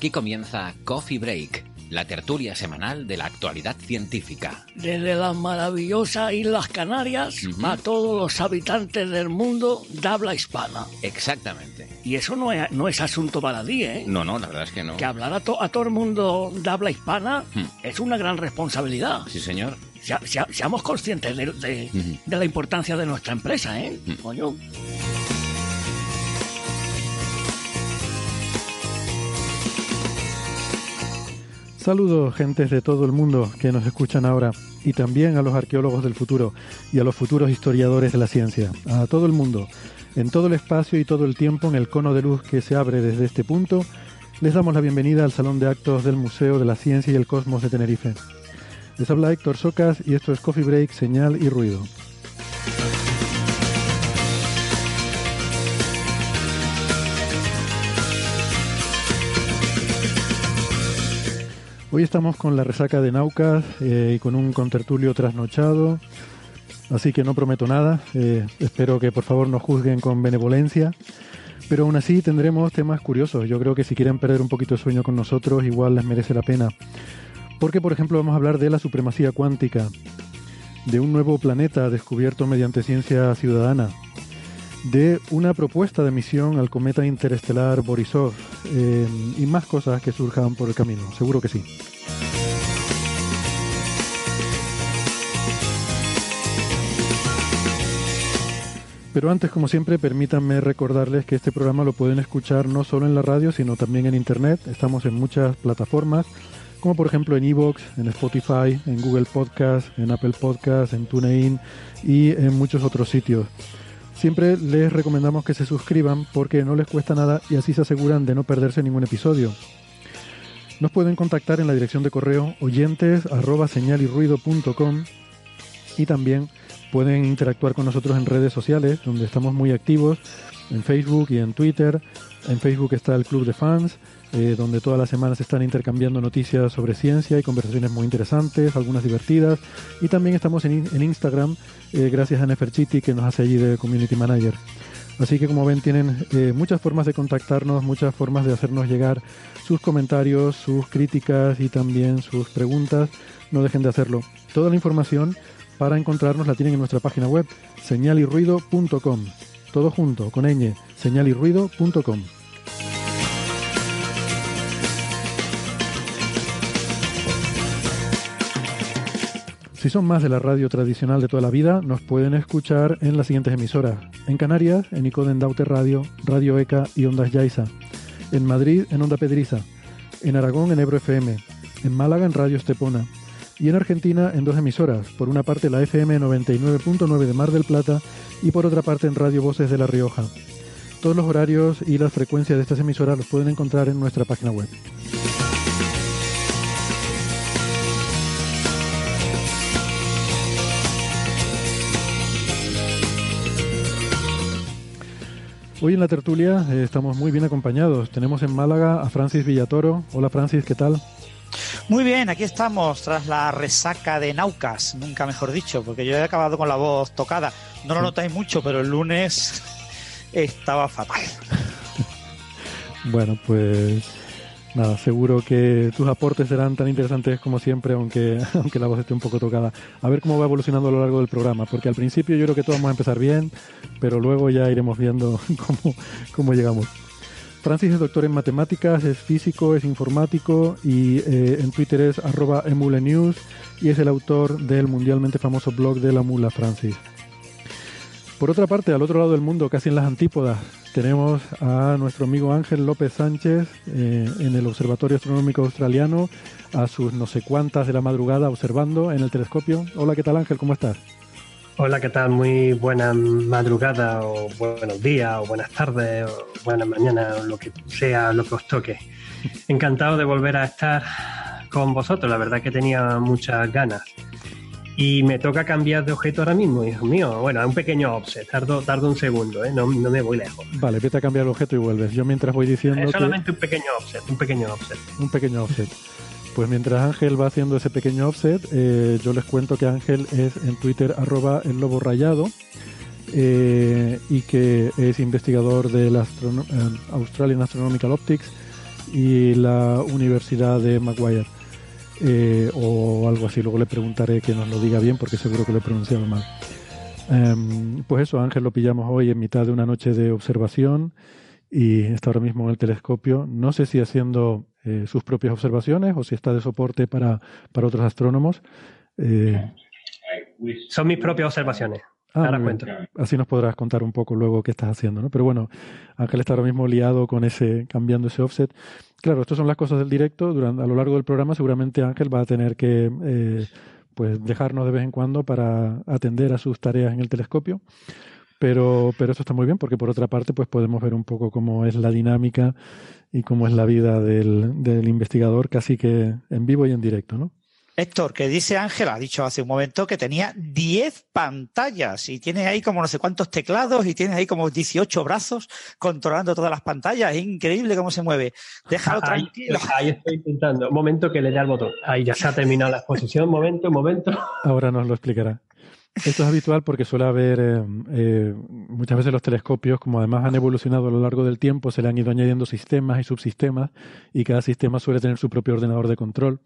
Aquí comienza Coffee Break, la tertulia semanal de la actualidad científica. Desde las maravillosas Islas Canarias a todos los habitantes del mundo de habla hispana. Exactamente. Y eso no es, no es asunto baladí, ¿eh? No, no, la verdad es que no. Que hablar a, to- a todo el mundo de habla hispana Hmm. es una gran responsabilidad. Sí, señor. Sea- seamos conscientes de, de- Ujú. de la importancia de nuestra empresa, ¿eh? Hmm. Coño. Saludos, gentes de todo el mundo que nos escuchan ahora, y también a los arqueólogos del futuro y a los futuros historiadores de la ciencia, a todo el mundo, en todo el espacio y todo el tiempo en el cono de luz que se abre desde este punto, les damos la bienvenida al Salón de Actos del Museo de la Ciencia y el Cosmos de Tenerife. Les habla Héctor Socas y esto es Coffee Break, Señal y Ruido. Hoy estamos con la resaca de Naucas eh, y con un contertulio trasnochado, así que no prometo nada. eh, espero que por favor nos juzguen con benevolencia. Pero aún así tendremos temas curiosos. Yo creo que si quieren perder un poquito de sueño con nosotros, igual les merece la pena. Porque, por ejemplo, vamos a hablar de la supremacía cuántica, de un nuevo planeta descubierto mediante ciencia ciudadana, de una propuesta de misión al cometa interestelar Borisov eh, y más cosas que surjan por el camino, seguro que sí. Pero antes, como siempre, permítanme recordarles que este programa lo pueden escuchar no solo en la radio, sino también en Internet. Estamos en muchas plataformas, como por ejemplo en Evox, en Spotify, en Google Podcast, en Apple Podcast, en TuneIn y en muchos otros sitios. Siempre les recomendamos que se suscriban porque no les cuesta nada y así se aseguran de no perderse ningún episodio. Nos pueden contactar en la dirección de correo oyentes arroba señalirruido.com y también pueden interactuar con nosotros en redes sociales donde estamos muy activos en Facebook y en Twitter. En Facebook está el Club de Fans, eh, donde todas las semanas se están intercambiando noticias sobre ciencia y conversaciones muy interesantes, algunas divertidas. Y también estamos en, in- en Instagram, eh, gracias a Neferchiti, que nos hace allí de Community Manager. Así que como ven, tienen eh, muchas formas de contactarnos, muchas formas de hacernos llegar sus comentarios, sus críticas y también sus preguntas. No dejen de hacerlo. Toda la información para encontrarnos la tienen en nuestra página web, señalirruido.com. Todo junto, con ñ, señalirruido.com. Si son más de la radio tradicional de toda la vida, nos pueden escuchar en las siguientes emisoras. En Canarias, en Icoden Daute Radio, Radio ECA y Ondas Yaiza. En Madrid, en Onda Pedriza. En Aragón, en Ebro FM. En Málaga, en Radio Estepona. Y en Argentina, en dos emisoras. Por una parte, la FM 99.9 de Mar del Plata y por otra parte, en Radio Voces de La Rioja. Todos los horarios y las frecuencias de estas emisoras los pueden encontrar en nuestra página web. Hoy en la tertulia eh, estamos muy bien acompañados. Tenemos en Málaga a Francis Villatoro. Hola Francis, ¿qué tal? Muy bien, aquí estamos tras la resaca de Naucas, nunca mejor dicho, porque yo he acabado con la voz tocada. No lo notáis mucho, pero el lunes estaba fatal. Bueno, pues nada, seguro que tus aportes serán tan interesantes como siempre, aunque, aunque la voz esté un poco tocada. A ver cómo va evolucionando a lo largo del programa, porque al principio yo creo que todos vamos a empezar bien, pero luego ya iremos viendo cómo, cómo llegamos. Francis es doctor en matemáticas, es físico, es informático y eh, en Twitter es arroba emulenews y es el autor del mundialmente famoso blog de la mula Francis. Por otra parte, al otro lado del mundo, casi en las antípodas, tenemos a nuestro amigo Ángel López Sánchez eh, en el Observatorio Astronómico Australiano, a sus no sé cuántas de la madrugada observando en el telescopio. Hola, ¿qué tal Ángel? ¿Cómo estás? Hola, ¿qué tal? Muy buena madrugada o buenos días o buenas tardes o buenas mañanas o lo que sea, lo que os toque. Encantado de volver a estar con vosotros, la verdad que tenía muchas ganas. Y me toca cambiar de objeto ahora mismo, hijo mío. Bueno, es un pequeño offset, tardo, tardo un segundo, ¿eh? no, me voy lejos. Vale, vete a cambiar el objeto y vuelves. Yo mientras voy diciendo. Es solamente un pequeño offset, un pequeño offset. Un pequeño offset. Pues mientras Ángel va haciendo ese pequeño offset, eh, yo les cuento que Ángel es en Twitter arroba el lobo rayado eh, y que es investigador de la Australian Astronomical Optics y la Universidad de Maguire. Eh, o algo así. Luego le preguntaré que nos lo diga bien porque seguro que lo he pronunciado mal. Em, pues eso, Ángel lo pillamos hoy en mitad de una noche de observación y está ahora mismo en el telescopio. No sé si haciendo eh, sus propias observaciones o si está de soporte para, para otros astrónomos. Eh, Son mis propias observaciones. Ah, Ahora cuento. Así nos podrás contar un poco luego qué estás haciendo, ¿no? Pero bueno, Ángel está ahora mismo liado con ese, cambiando ese offset. Claro, estas son las cosas del directo. Durante, a lo largo del programa seguramente Ángel va a tener que eh, pues dejarnos de vez en cuando para atender a sus tareas en el telescopio. Pero, pero eso está muy bien porque por otra parte pues podemos ver un poco cómo es la dinámica y cómo es la vida del, del investigador casi que en vivo y en directo, ¿no? Héctor, que dice Ángel, ha dicho hace un momento que tenía 10 pantallas y tiene ahí como no sé cuántos teclados y tiene ahí como 18 brazos controlando todas las pantallas. Es increíble cómo se mueve. Déjalo tranquilo. Ahí estoy intentando. Un momento que le dé al botón. Ahí ya se ha terminado la exposición. Un momento, un momento. Ahora nos lo explicará. Esto es habitual porque suele haber eh, eh, muchas veces los telescopios, como además han evolucionado a lo largo del tiempo, se le han ido añadiendo sistemas y subsistemas y cada sistema suele tener su propio ordenador de control.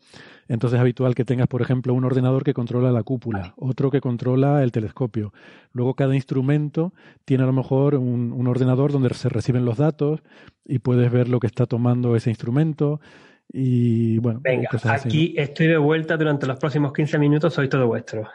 Entonces es habitual que tengas, por ejemplo, un ordenador que controla la cúpula, otro que controla el telescopio. Luego cada instrumento tiene a lo mejor un, un ordenador donde se reciben los datos y puedes ver lo que está tomando ese instrumento. Y bueno, venga, aquí estoy de vuelta durante los próximos 15 minutos, soy todo vuestro.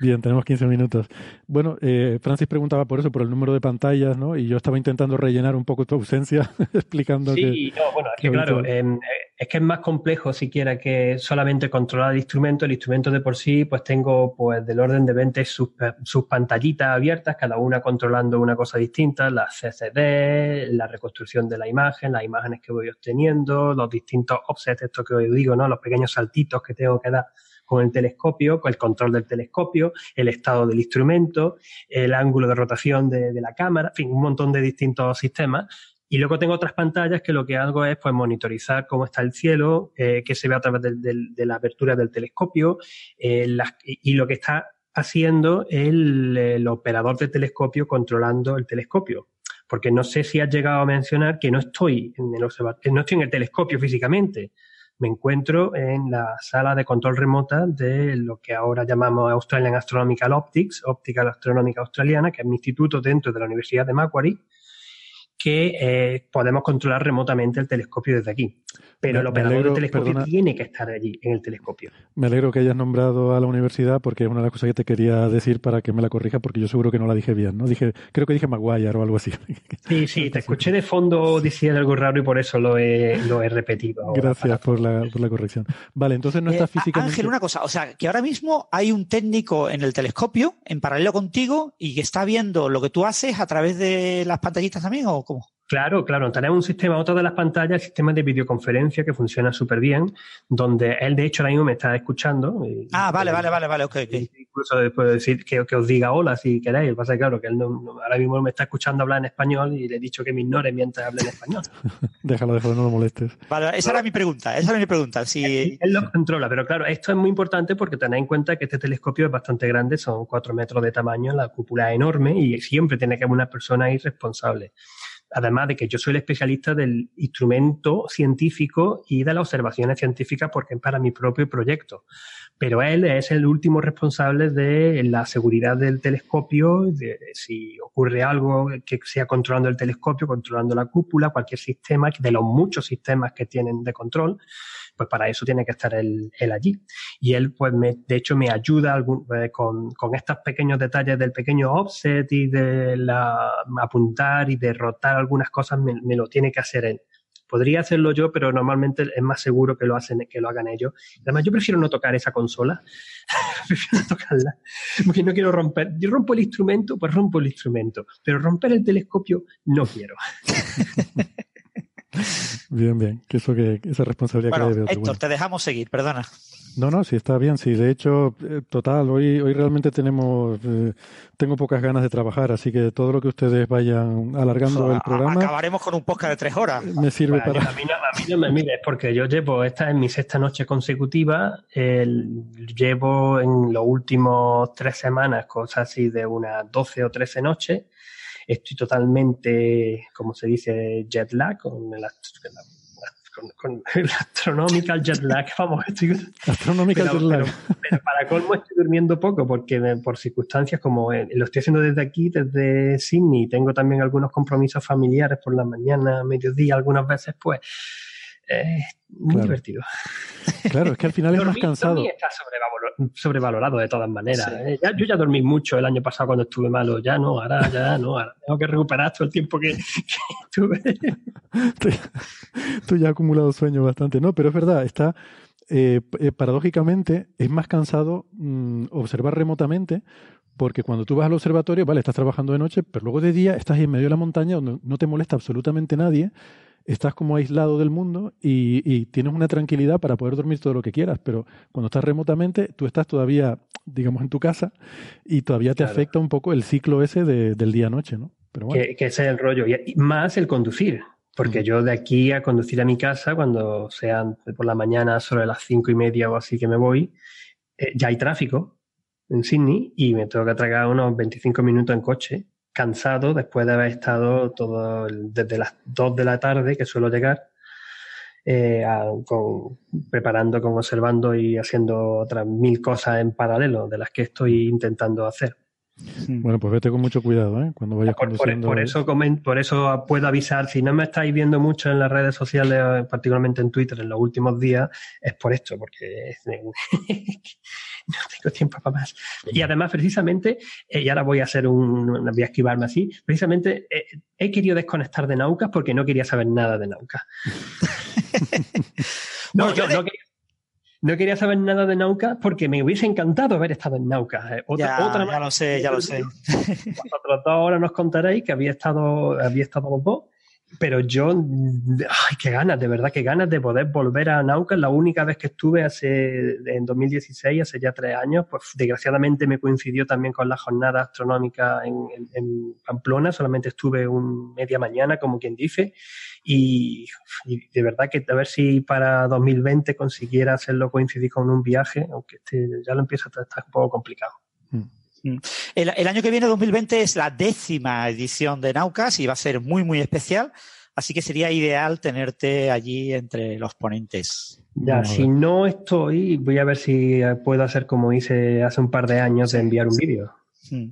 Bien, tenemos 15 minutos. Bueno, eh, Francis preguntaba por eso, por el número de pantallas, ¿no? Y yo estaba intentando rellenar un poco tu ausencia explicando sí, que... Sí, no, bueno, es que claro, em, es que es más complejo siquiera que solamente controlar el instrumento. El instrumento de por sí, pues tengo pues del orden de 20 sus, sus pantallitas abiertas, cada una controlando una cosa distinta, la CCD, la reconstrucción de la imagen, las imágenes que voy obteniendo, los distintos offsets, esto que os digo, ¿no? Los pequeños saltitos que tengo que dar con el telescopio, con el control del telescopio, el estado del instrumento, el ángulo de rotación de, la cámara, en fin, un montón de distintos sistemas. Y luego tengo otras pantallas que lo que hago es pues monitorizar cómo está el cielo, eh, que se ve a través de, la apertura del telescopio eh, y lo que está haciendo el, el operador del telescopio controlando el telescopio porque no sé si has llegado a mencionar que no estoy en el no estoy en el telescopio físicamente, me encuentro en la sala de control remota de lo que ahora llamamos Australian Astronomical Optics, óptica astronómica australiana, que es mi instituto dentro de la Universidad de Macquarie, que eh, podemos controlar remotamente el telescopio desde aquí. Pero el operador del telescopio tiene que estar allí, en el telescopio. Me alegro que hayas nombrado a la universidad porque es una de las cosas que te quería decir para que me la corrija porque yo seguro que no la dije bien, ¿no? Dije, creo que dije Maguire o algo así. Sí, sí, te escuché de fondo diciendo algo raro y por eso lo he, lo he repetido. Gracias por la, por la, corrección. Vale, entonces no está eh, físicamente... Ángel, una cosa, o sea, que ahora mismo hay un técnico en el telescopio en paralelo contigo y que está viendo lo que tú haces a través de las pantallitas también o cómo? Claro, claro. Tenemos un sistema, otra de las pantallas, el sistema de videoconferencia que funciona súper bien, donde él de hecho ahora mismo me está escuchando. ah, vale, vale, vale, vale, ok. Incluso puedo decir que, os diga hola si queréis. Pasa claro que él ahora mismo me está escuchando hablar en español y le he dicho que me ignore mientras hable en español. déjalo, déjalo, no lo molestes. Vale, esa era mi pregunta, esa era mi pregunta. Si... Él, lo controla, pero claro, esto es muy importante porque tened en cuenta que este telescopio es bastante grande, son cuatro metros de tamaño, la cúpula es enorme y siempre tiene que haber una persona ahí responsable además de que yo soy el especialista del instrumento científico y de las observaciones científicas porque es para mi propio proyecto. Pero él es el último responsable de la seguridad del telescopio, de si ocurre algo que sea controlando el telescopio, controlando la cúpula, cualquier sistema, de los muchos sistemas que tienen de control pues para eso tiene que estar él, allí. Y él, pues, me, de hecho, me ayuda eh, con, con, estos pequeños detalles del pequeño offset y de la, apuntar y derrotar algunas cosas, me, lo tiene que hacer él. Podría hacerlo yo, pero normalmente es más seguro que lo, hacen, que lo hagan ellos. Además, yo prefiero no tocar esa consola. prefiero no tocarla. Porque no quiero romper. Yo rompo el instrumento, pues rompo el instrumento. Pero romper el telescopio no quiero. Bien, bien. Que eso que esa responsabilidad bueno, que Héctor, te dejamos seguir, perdona. No, no, sí está bien, sí. De hecho, eh, total, hoy, hoy realmente tenemos, eh, tengo pocas ganas de trabajar, así que todo lo que ustedes vayan alargando el programa. Acabaremos con un podcast de tres horas. Me sirve para. A mí, no, me mires, porque yo llevo, esta es mi sexta noche consecutiva, llevo en los últimos tres semanas cosas así de unas 12 o 13 noches estoy totalmente, como se dice, jet lag, con el, con, el astronomical jet lag, vamos, estoy, astronomical jet lag. Pero, para colmo estoy durmiendo poco porque por circunstancias como eh, lo estoy haciendo desde aquí, desde Sydney, tengo también algunos compromisos familiares por la mañana, mediodía, algunas veces, pues eh, muy divertido. Claro, es que al final es más cansado. está sobrevalorado, de todas maneras. ¿eh? yo ya dormí mucho el año pasado cuando estuve malo. Ya no, ahora ya no. Ahora tengo que recuperar todo el tiempo que, estuve. tú, ya has acumulado sueño bastante. No, pero es verdad, está. Eh, eh, paradójicamente, es más cansado mm, observar remotamente porque cuando tú vas al observatorio, vale, estás trabajando de noche, pero luego de día estás en medio de la montaña donde no te molesta absolutamente nadie estás como aislado del mundo y, tienes una tranquilidad para poder dormir todo lo que quieras, pero cuando estás remotamente, tú estás todavía, digamos, en tu casa y todavía te afecta un poco el ciclo ese del día-noche, ¿no? Pero que, ese es el rollo, y más el conducir. Porque yo de aquí a conducir a mi casa, cuando sean por la mañana sobre las cinco y media o así que me voy, eh, ya hay tráfico en Sydney y me tengo que tragar unos 25 minutos en coche cansado después de haber estado todo desde las 2 de la tarde, que suelo llegar, eh, con, preparando, con observando y haciendo otras mil cosas en paralelo de las que estoy intentando hacer. Hmm. Bueno, pues vete con mucho cuidado, ¿eh? Cuando vayas por, conduciendo. Por, eso por eso puedo avisar. Si no me estáis viendo mucho en las redes sociales, particularmente en Twitter, en los últimos días, es por esto, porque no tengo tiempo para más. Y además, precisamente, eh, y ahora voy a hacer un, voy a esquivarme así, precisamente eh, he querido desconectar de Naucas porque no quería saber nada de Naucas. no, yo no quería no quería saber nada de Nauca porque me hubiese encantado haber estado en Nauca. Eh, otra, ya, otra ya lo sé, ya lo sé. Vosotros dos ahora nos contaréis que había estado, había estado los dos. Pero yo, ay, qué ganas, de verdad, qué ganas de poder volver a Nauca. La única vez que estuve hace, en 2016, hace ya tres años, pues desgraciadamente me coincidió también con la jornada astronómica en, en Pamplona. Solamente estuve un media mañana, como quien dice. Y, de verdad que a ver si para 2020 consiguiera hacerlo coincidir con un viaje, aunque este ya lo empieza a estar un poco complicado. Mm. Mm. El, año que viene, 2020, es la décima edición de Naucas y va a ser muy, muy especial. Así que sería ideal tenerte allí entre los ponentes. Ya, si no estoy, voy a ver si puedo hacer como hice hace un par de años de enviar un vídeo. Mm.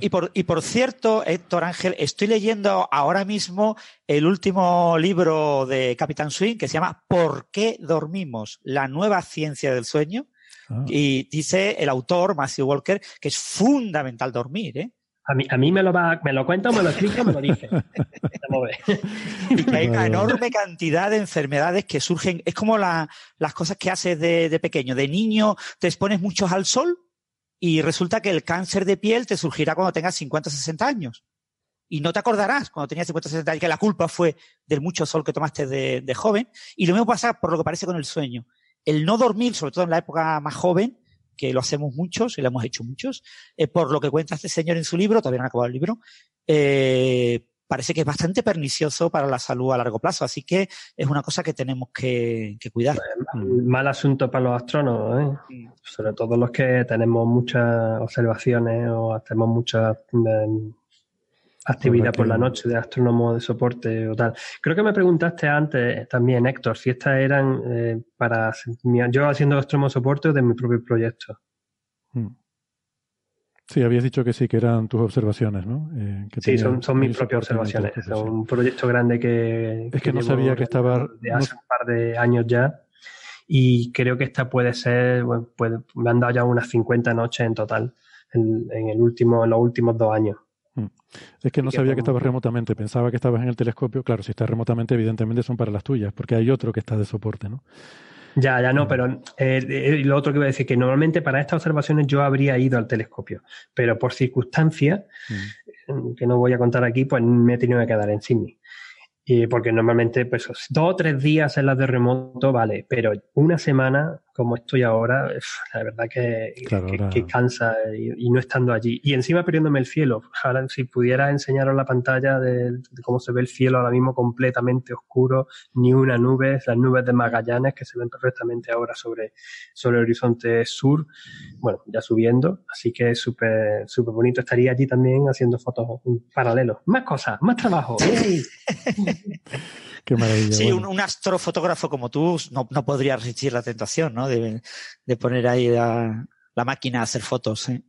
Y por, y por cierto, Héctor Ángel, estoy leyendo ahora mismo el último libro de Capitán Swing que se llama ¿Por qué dormimos? La nueva ciencia del sueño. Ah. Y dice el autor, Matthew Walker, que es fundamental dormir, ¿eh? A mí, a mí me lo va, me lo cuenta, me lo explica, me lo dice. y que hay una enorme cantidad de enfermedades que surgen. Es como las cosas que haces de, de, pequeño. De niño te expones mucho al sol y resulta que el cáncer de piel te surgirá cuando tengas 50 o 60 años. Y no te acordarás cuando tenías 50 o 60 años que la culpa fue del mucho sol que tomaste de, joven. Y lo mismo pasa por lo que parece con el sueño. El no dormir, sobre todo en la época más joven, que lo hacemos muchos y lo hemos hecho muchos, eh, por lo que cuenta este señor en su libro, todavía no ha acabado el libro, eh, parece que es bastante pernicioso para la salud a largo plazo. Así que es una cosa que tenemos que, cuidar. Mal asunto para los astrónomos, ¿eh? sobre todo los que tenemos muchas observaciones o hacemos muchas mm, actividad por la noche de astrónomo de soporte o tal. Creo que me preguntaste antes también, Héctor, si estas eran eh, para yo haciendo astrónomo de soporte o de mi propio proyecto. Hmm. Sí, habías dicho que sí, que eran tus observaciones, ¿no? Eh, sí, son, son mis propias observaciones. Es un proyecto grande que... Es que, no sabía que estaba... De hace un par de años ya. Y creo que esta puede ser... Bueno, me han dado ya unas 50 noches en total en, el último, en los últimos dos años. Hmm. Es que no sabía que estabas remotamente, pensaba que estabas en el telescopio. Claro, si estás remotamente, evidentemente son para las tuyas, porque hay otro que está de soporte, ¿no? Ya, ya no, pero eh, eh, lo otro que voy a decir, que normalmente para estas observaciones yo habría ido al telescopio, pero por circunstancias, mm. que no voy a contar aquí, pues me he tenido que quedar en Sydney. Y porque normalmente, pues dos o tres días en las de remoto, vale, pero una semana, como estoy ahora, la verdad que, que, cansa y, no estando allí. Y encima perdiéndome el cielo. Ahora, si pudiera enseñaros la pantalla de, cómo se ve el cielo ahora mismo completamente oscuro, ni una nube, las nubes de Magallanes que se ven perfectamente ahora sobre, sobre el horizonte sur, bueno, ya subiendo, así que es súper, súper bonito. Estaría allí también haciendo fotos paralelos. Más cosas, más trabajo. Qué maravilla. Sí, un, astrofotógrafo como tú no, no, podría resistir la tentación, ¿no? De, de poner ahí la, la, máquina a hacer fotos. ¿eh?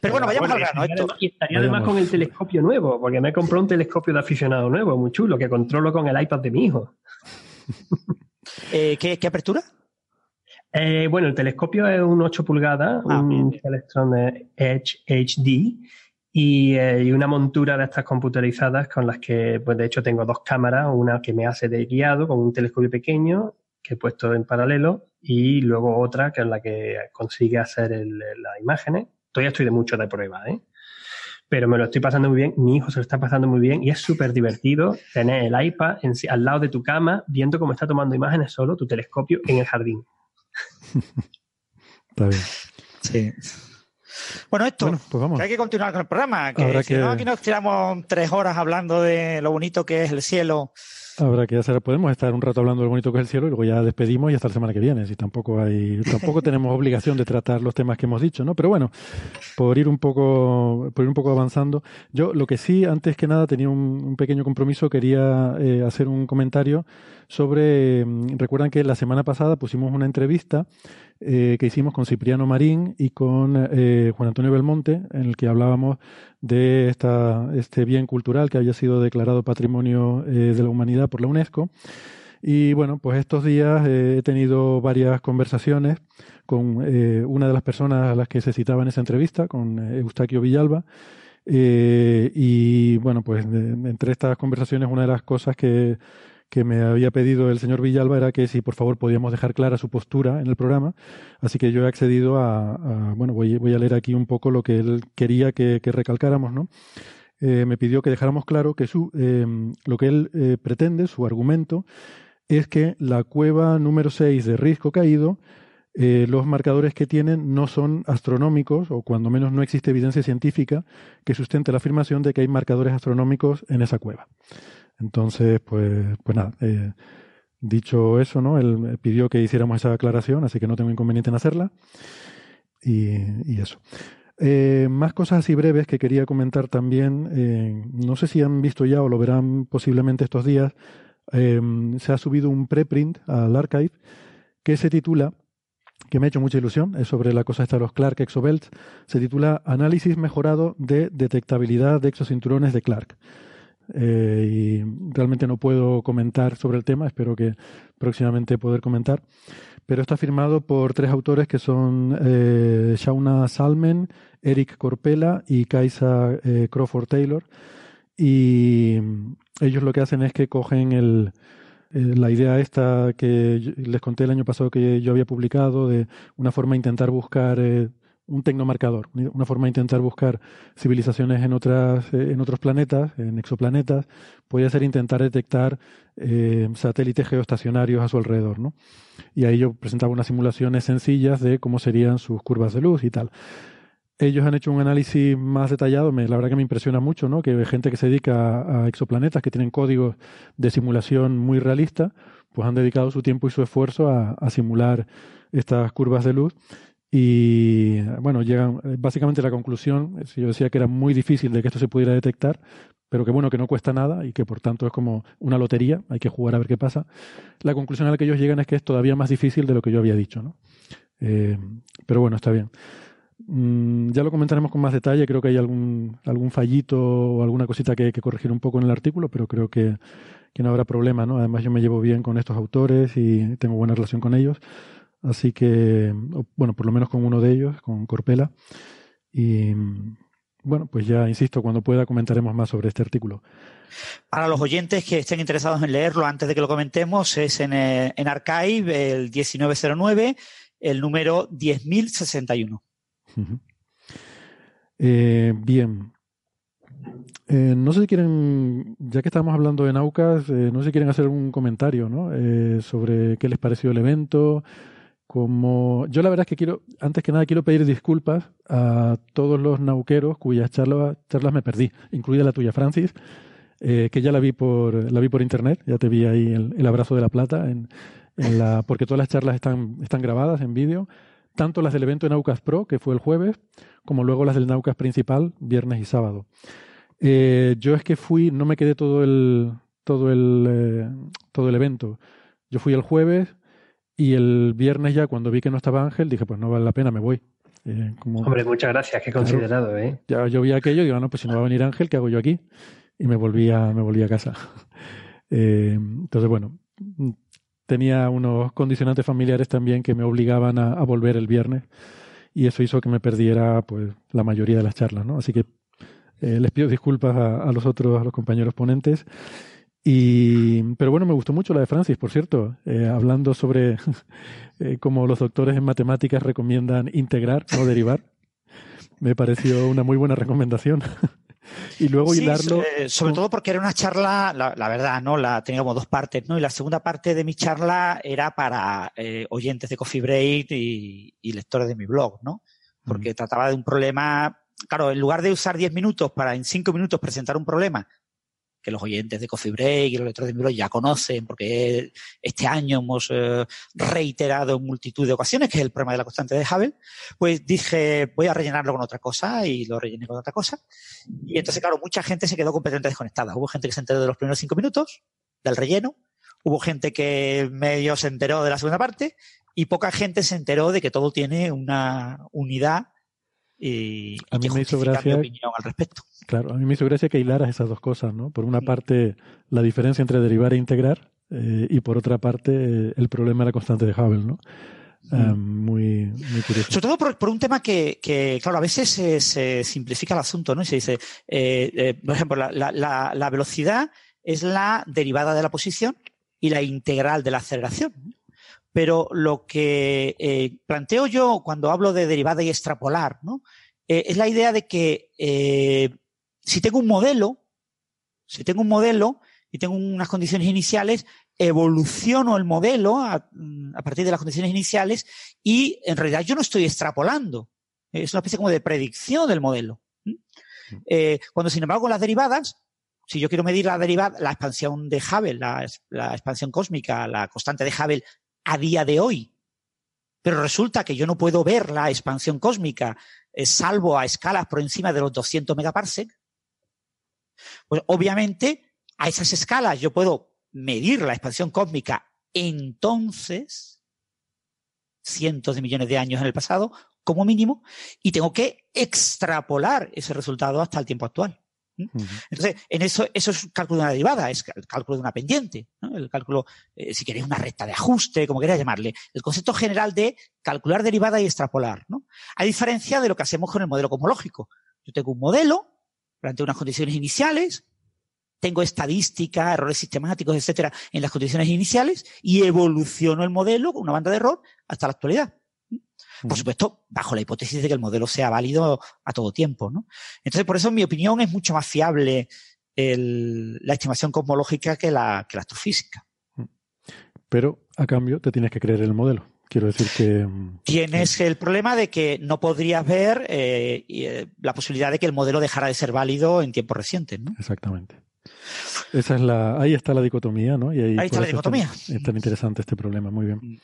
Pero bueno, vayamos al grano. Y estaría además con el telescopio nuevo, porque me he comprado un telescopio de aficionado nuevo, muy chulo, que controlo con el iPad de mi hijo. eh, ¿qué, ¿qué, apertura? Eh, bueno, el telescopio es un 8 pulgadas, ah, un Celestron Edge HD, eh, y, una montura de estas computarizadas con las que, pues de hecho, tengo dos cámaras, una que me hace de guiado con un telescopio pequeño que he puesto en paralelo y luego otra que es la que consigue hacer las imágenes. Todavía estoy de mucho de prueba, ¿eh? Pero me lo estoy pasando muy bien, mi hijo se lo está pasando muy bien y es súper divertido tener el iPad al lado de tu cama viendo cómo está tomando imágenes solo tu telescopio en el jardín. está bien. Sí. Bueno, esto, pues hay que continuar con el programa, que si no aquí nos tiramos tres horas hablando de lo bonito que es el cielo. Habrá que hacer, podemos estar un rato hablando de lo bonito que es el cielo y luego ya despedimos y hasta la semana que viene. Si tampoco hay, tampoco tenemos obligación de tratar los temas que hemos dicho, ¿no? Pero bueno, por ir un poco, por ir un poco avanzando, yo lo que sí, antes que nada, tenía un, pequeño compromiso, quería eh, hacer un comentario sobre, mm, recuerdan que la semana pasada pusimos una entrevista eh, que hicimos con Cipriano Marín y con eh, Juan Antonio Belmonte, en el que hablábamos de esta, este bien cultural que había sido declarado Patrimonio eh, de la Humanidad por la UNESCO. Y bueno, pues estos días he tenido varias conversaciones con una de las personas a las que se citaba en esa entrevista, con Eustaquio Villalba. y bueno, pues entre estas conversaciones una de las cosas que que me había pedido el señor Villalba era que si por favor podíamos dejar clara su postura en el programa. Así que yo he accedido a, bueno, voy, voy, a leer aquí un poco lo que él quería que, recalcáramos, ¿no? Eh, me pidió que dejáramos claro que su, eh, lo que él eh, pretende, su argumento, es que la cueva número 6 de Risco Caído, los marcadores que tienen no son astronómicos, o cuando menos no existe evidencia científica que sustente la afirmación de que hay marcadores astronómicos en esa cueva. Entonces, pues, pues nada, eh, dicho eso, ¿no? Él pidió que hiciéramos esa aclaración, así que no tengo inconveniente en hacerla. Y, eso. Eh, más cosas así breves que quería comentar también. Eh, no sé si han visto ya o lo verán posiblemente estos días. se ha subido un preprint al archive que se titula, que me ha hecho mucha ilusión, es sobre la cosa de los Clark Exobelts, se titula Análisis mejorado de detectabilidad de exocinturones de Clark. Eh, y realmente no puedo comentar sobre el tema, espero que próximamente poder comentar. Pero está firmado por tres autores que son eh, Shauna Salmen, Eric Corpela y Kaisa eh, Crawford Taylor. Y ellos lo que hacen es que cogen el, la idea esta que les conté el año pasado que yo había publicado de una forma de intentar buscar un tecnomarcador, una forma de intentar buscar civilizaciones en otras, eh, en otros planetas, en exoplanetas, puede ser intentar detectar eh, satélites geoestacionarios a su alrededor, ¿no? Y ahí yo presentaba unas simulaciones sencillas de cómo serían sus curvas de luz y tal. Ellos han hecho un análisis más detallado, me, la verdad que me impresiona mucho, ¿no? Que gente que se dedica a, exoplanetas, que tienen códigos de simulación muy realistas, pues han dedicado su tiempo y su esfuerzo a, simular estas curvas de luz Y bueno, llegan básicamente la conclusión, yo decía que era muy difícil de que esto se pudiera detectar, pero que bueno, que no cuesta nada y que por tanto es como una lotería, hay que jugar a ver qué pasa. La conclusión a la que ellos llegan es que es todavía más difícil de lo que yo había dicho, ¿no? Eh, pero bueno, está bien. Mm, ya lo comentaremos con más detalle, creo que hay algún, algún fallito o alguna cosita que hay que corregir un poco en el artículo, pero creo que, que no habrá problema, ¿no? Además yo me llevo bien con estos autores y tengo buena relación con ellos. Así que, bueno, por lo menos con uno de ellos, con Corpela. Y bueno, pues ya insisto, cuando pueda comentaremos más sobre este artículo. Para los oyentes que estén interesados en leerlo antes de que lo comentemos, es en, eh, en Archive el 1909, el número 10.061. eh, bien. Eh, no sé si quieren, ya que estamos hablando de Naucas, eh, no sé si quieren hacer un comentario ¿no? Eh, sobre qué les pareció el evento, como yo la verdad es que quiero, antes que nada quiero pedir disculpas a todos los nauqueros cuyas charlas, me perdí, incluida la tuya, Francis, que ya la vi por la vi por internet, ya te vi ahí el, abrazo de la plata, porque todas las charlas están, están grabadas en vídeo, tanto las del evento de Naucas Pro, que fue el jueves, como luego las del Naucas principal, viernes y sábado. Eh, yo es que fui, no me quedé todo el todo el eh, todo el evento. Yo fui el jueves, y el viernes ya, cuando vi que no estaba Ángel, dije, pues no vale la pena, me voy. Eh, como, Hombre, muchas gracias, qué considerado, claro, ¿eh? Ya yo vi aquello y digo, no, pues si no va a venir Ángel, ¿qué hago yo aquí? Y me volví a, me volví a casa. entonces, bueno, tenía unos condicionantes familiares también que me obligaban a, volver el viernes y eso hizo que me perdiera pues la mayoría de las charlas, ¿no? Así que eh, les pido disculpas a, a los otros, a los compañeros ponentes y, pero bueno, me gustó mucho la de Francis, por cierto, eh, hablando sobre eh, cómo los doctores en matemáticas recomiendan integrar, no derivar. Me pareció una muy buena recomendación. y luego sí, hilarlo. Eh, sobre todo porque era una charla, la, la, verdad, ¿no? La tenía como dos partes, ¿no? Y la segunda parte de mi charla era para eh, oyentes de Coffee Break y, y, lectores de mi blog, ¿no? Porque trataba de un problema. Claro, en lugar de usar 10 minutos para en 5 minutos presentar un problema que los oyentes de Coffee Break y los lectores de mi blog ya conocen, porque este año hemos eh, reiterado en multitud de ocasiones, que es el problema de la constante de Hubble, pues dije, voy a rellenarlo con otra cosa y lo rellené con otra cosa. Y entonces, claro, mucha gente se quedó completamente desconectada. Hubo gente que se enteró de los primeros cinco minutos del relleno, hubo gente que medio se enteró de la segunda parte y poca gente se enteró de que todo tiene una unidad y, a mí me hizo gracia, mi opinión al respecto. Claro, a mí me hizo gracia que hilaras esas dos cosas, ¿no? Por una parte, la diferencia entre derivar e integrar, eh, y por otra parte, eh, el problema de la constante de Hubble, ¿no? Um, muy, muy curioso. Sobre todo por, por un tema que, que, claro, a veces se, se, simplifica el asunto, ¿no? Y se dice, eh, eh, por ejemplo, la, la, la, velocidad es la derivada de la posición y la integral de la aceleración. Pero lo que planteo yo cuando hablo de derivada y extrapolar, ¿no? Es la idea de que si tengo un modelo, si tengo un modelo y tengo unas condiciones iniciales, evoluciono el modelo a, a, partir de las condiciones iniciales y en realidad yo no estoy extrapolando. Es una especie como de predicción del modelo. Eh, cuando sin embargo las derivadas, si yo quiero medir la derivada, la expansión de Hubble, la, la expansión cósmica, la constante de Hubble a día de hoy. Pero resulta que yo no puedo ver la expansión cósmica eh, salvo a escalas por encima de los 200 megaparsec. Pues obviamente a esas escalas yo puedo medir la expansión cósmica entonces, cientos de millones de años en el pasado, como mínimo, y tengo que extrapolar ese resultado hasta el tiempo actual. Entonces, en eso, eso es cálculo de una derivada, es el cálculo de una pendiente, ¿no? el cálculo, eh, si queréis, una recta de ajuste, como queráis llamarle, el concepto general de calcular derivada y extrapolar, ¿no? A diferencia de lo que hacemos con el modelo cosmológico. Yo tengo un modelo, plantea unas condiciones iniciales, tengo estadística, errores sistemáticos, etcétera, en las condiciones iniciales y evoluciono el modelo con una banda de error hasta la actualidad. Por supuesto, bajo la hipótesis de que el modelo sea válido a todo tiempo, ¿no? Entonces, por eso, en mi opinión, es mucho más fiable el, la estimación cosmológica que la, que la astrofísica. Pero, a cambio, te tienes que creer el modelo. Quiero decir que. Tienes el problema de que no podrías ver eh, eh, la posibilidad de que el modelo dejara de ser válido en tiempos recientes, ¿no? Exactamente. Esa es la, ahí está la dicotomía, ¿no? Y ahí, ahí está la dicotomía. Es tan, es tan, interesante este problema, muy bien.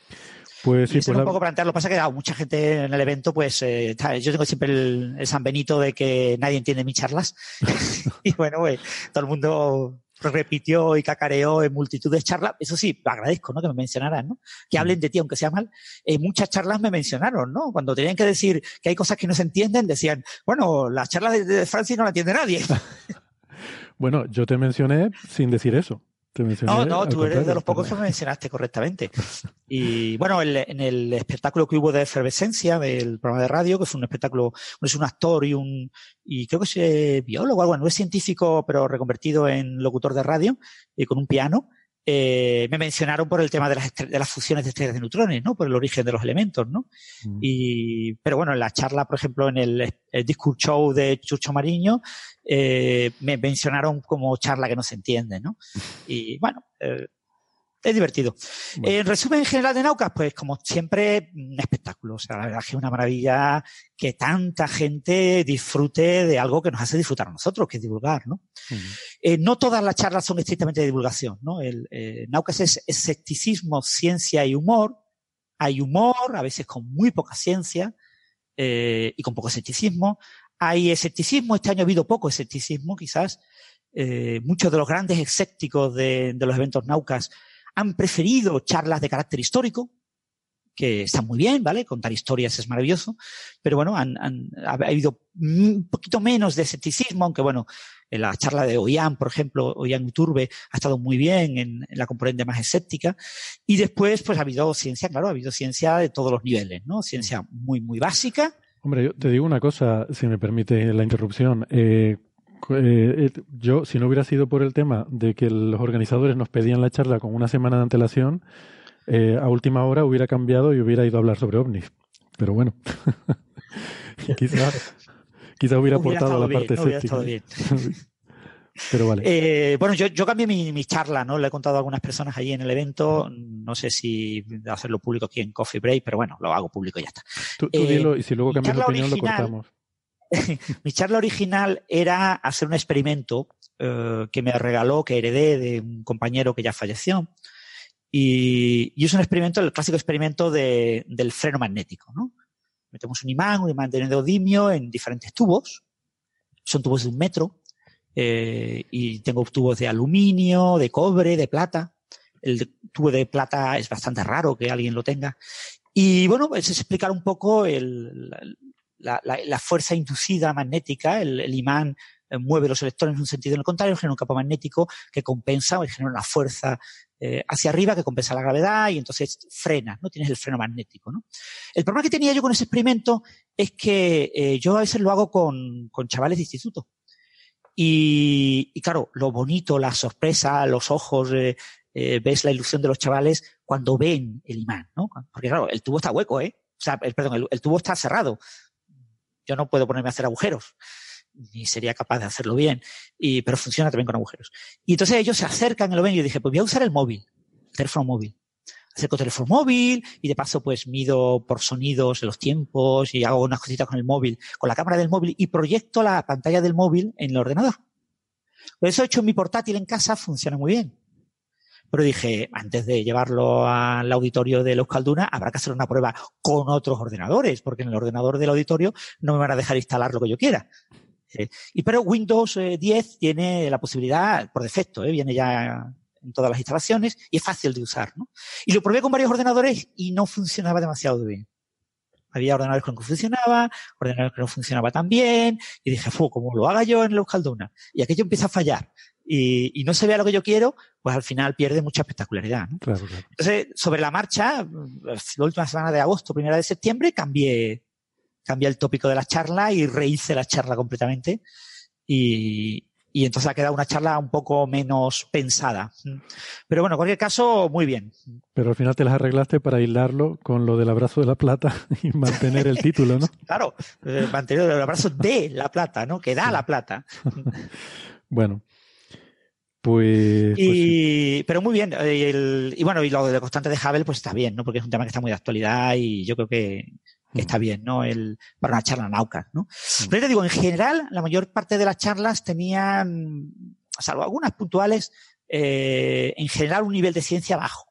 Pues sí, pues la- un poco plantear. Lo que pasa que claro, mucha gente en el evento, pues eh, yo tengo siempre el, el San Benito de que nadie entiende mis charlas. y bueno, pues todo el mundo repitió y cacareó en multitud de charlas. Eso sí, agradezco, ¿no? Que me mencionaran, ¿no? Que Mm. hablen de ti, aunque sea mal. En muchas charlas me mencionaron, ¿no? Cuando tenían que decir que hay cosas que no se entienden, decían, bueno, la charla de, de Francis no la entiende nadie. Bueno, yo te mencioné sin decir eso. Te No, no, tú eres de los pocos que me mencionaste correctamente. Y bueno, el- en el espectáculo que hubo de efervescencia del programa de radio, que fue un espectáculo, es un actor y un, y creo que es eh, biólogo, algo, no es científico, pero reconvertido en locutor de radio, y con un piano, eh, me mencionaron por el tema de las, de las fusiones de estrellas de neutrones, ¿no? Por el origen de los elementos, ¿no? Mm. Y, pero bueno, en la charla, por ejemplo, en el, el Discourse Show de Chucho Mariño, eh, me mencionaron como charla que no se entiende, ¿no? Y bueno, eh, es divertido. Bueno. En resumen general de Naucas, pues como siempre, un espectáculo. O sea, la verdad es que es una maravilla que tanta gente disfrute de algo que nos hace disfrutar a nosotros, que es divulgar, ¿no? Eh, no todas las charlas son estrictamente de divulgación, ¿no? El, eh, Naucas es escepticismo, ciencia y humor. Hay humor, a veces con muy poca ciencia eh, y con poco escepticismo. Hay escepticismo, este año ha habido poco escepticismo, quizás. Eh, muchos de los grandes escépticos de, de los eventos Naucas han preferido charlas de carácter histórico, que están muy bien, ¿vale? Contar historias es maravilloso, pero bueno, ha habido un poquito menos de escepticismo, aunque bueno, en la charla de Ollán, por ejemplo, Ollán Uturbe ha estado muy bien en, en la componente más escéptica, y después pues ha habido ciencia, claro, ha habido ciencia de todos los niveles, ¿no? Ciencia muy, muy básica, Hombre, yo te digo una cosa, si me permite la interrupción. Eh, eh, eh, yo, si no hubiera sido por el tema de que los organizadores nos pedían la charla con una semana de antelación, eh, a última hora hubiera cambiado y hubiera ido a hablar sobre ovnis. Pero bueno, quizá, quizá hubiera aportado estado la bien, parte escéptica. bien. Pero vale. Eh, bueno, yo, yo cambié mi, mi charla, ¿no? Le he contado a algunas personas allí en el evento. No sé si hacerlo público aquí en Coffee Break, pero bueno, lo hago público y ya está. tú tú dilo y si luego cambias de opinión lo cortamos. Mi charla original era hacer un experimento eh, que me regaló, que heredé de un compañero que ya falleció. Y, y es un experimento, el clásico experimento de- del freno magnético, ¿no? Metemos un imán, un imán de neodimio en diferentes tubos. Son tubos de un metro. eh, y tengo tubos de aluminio, de cobre, de plata. El tubo de plata es bastante raro que alguien lo tenga. Y bueno, pues es explicar un poco el, la, la- la fuerza inducida magnética, el, el imán eh, mueve los electrones en un sentido en el contrario, genera un campo magnético que compensa, o genera una fuerza eh, hacia arriba que compensa la gravedad y entonces frena, ¿no? Tienes el freno magnético, ¿no? El problema que tenía yo con ese experimento es que eh, yo a veces lo hago con, con chavales de instituto. Y, y claro, lo bonito, la sorpresa, los ojos, eh, eh, ves la ilusión de los chavales cuando ven el imán, ¿no? Porque claro, el tubo está hueco, ¿eh? O sea, el, perdón, el tubo está cerrado. Yo no puedo ponerme a hacer agujeros, ni sería capaz de hacerlo bien, y, pero funciona también con agujeros. Y entonces ellos se acercan y lo ven y yo dije, pues voy a usar el móvil, el teléfono móvil. Acerco el teléfono móvil y de paso pues mido por sonidos los tiempos y hago unas cositas con el móvil, con la cámara del móvil y proyecto la pantalla del móvil en el ordenador. Por eso he hecho mi portátil en casa, funciona muy bien. Pero dije, antes de llevarlo al auditorio de la Euskalduna, habrá que hacer una prueba con otros ordenadores, porque en el ordenador del auditorio no me van a dejar instalar lo que yo quiera. Eh, y pero Windows eh, 10 tiene la posibilidad, por defecto, eh, viene ya en todas las instalaciones y es fácil de usar. ¿no? Y lo probé con varios ordenadores y no funcionaba demasiado bien. Había ordenadores con que funcionaba, ordenadores que no funcionaba tan bien, y dije, fu, como lo haga yo en la Euskalduna, y aquello empieza a fallar, y, y no se vea lo que yo quiero, pues al final pierde mucha espectacularidad. ¿no? Claro, claro. Entonces, sobre la marcha, la última semana de agosto, primera de septiembre, cambié, cambié el tópico de la charla y rehice la charla completamente. Y, y entonces ha quedado una charla un poco menos pensada. Pero bueno, en cualquier caso, muy bien. Pero al final te las arreglaste para aislarlo con lo del abrazo de la plata y mantener el título, ¿no? Claro, eh, mantener el abrazo de la plata, ¿no? Que da la plata. Bueno, pues, pues sí. Y, pero muy bien. eh, Y, el- y bueno, y lo de la constante de Hubble, pues está bien, ¿no? Porque es un tema que está muy de actualidad y yo creo que, que está bien, ¿no? El, para una charla nauca, ¿no? Pero ya te digo, en general, la mayor parte de las charlas tenían, salvo algunas puntuales, eh, en general un nivel de ciencia bajo.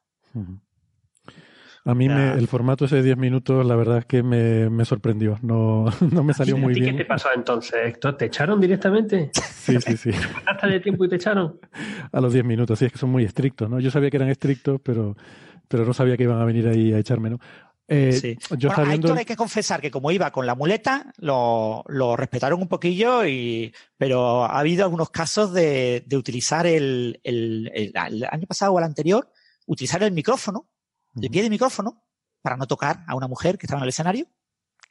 A mí me, el formato ese de 10 minutos, la verdad es que me, me sorprendió. No, no me salió muy bien. ¿Qué te pasó entonces, Héctor? ¿Te echaron directamente? Sí, sí, sí. ¿Hasta de tiempo y te echaron? A los 10 minutos, sí, es que son muy estrictos, ¿no? Yo sabía que eran estrictos, pero, pero no sabía que iban a venir ahí a echarme, ¿no? Eh, sí. Yo bueno, Héctor hay que confesar que como iba con la muleta, lo, lo respetaron un poquillo, y, pero ha habido algunos casos de, de utilizar el, el, el, el, año pasado o el anterior, utilizar el micrófono, el pie de micrófono, para no tocar a una mujer que estaba en el escenario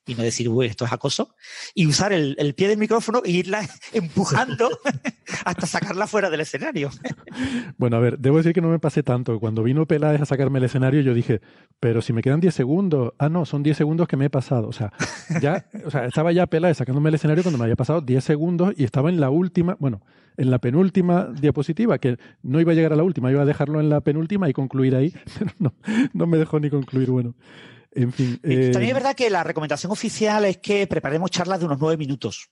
y no decir, uy, esto es acoso, y usar el, el pie del micrófono e irla empujando hasta sacarla fuera del escenario. bueno, a ver, debo decir que no me pasé tanto. Cuando vino Peláez a sacarme el escenario, yo dije, pero si me quedan 10 segundos, ah, no, son 10 segundos que me he pasado. O sea, ya, o sea, estaba ya Peláez sacándome el escenario cuando me había pasado 10 segundos y estaba en la última, bueno, en la penúltima diapositiva, que no iba a llegar a la última, iba a dejarlo en la penúltima y concluir ahí, pero no, no me dejó ni concluir. Bueno, en fin. Eh... También es verdad que la recomendación oficial es que preparemos charlas de unos nueve minutos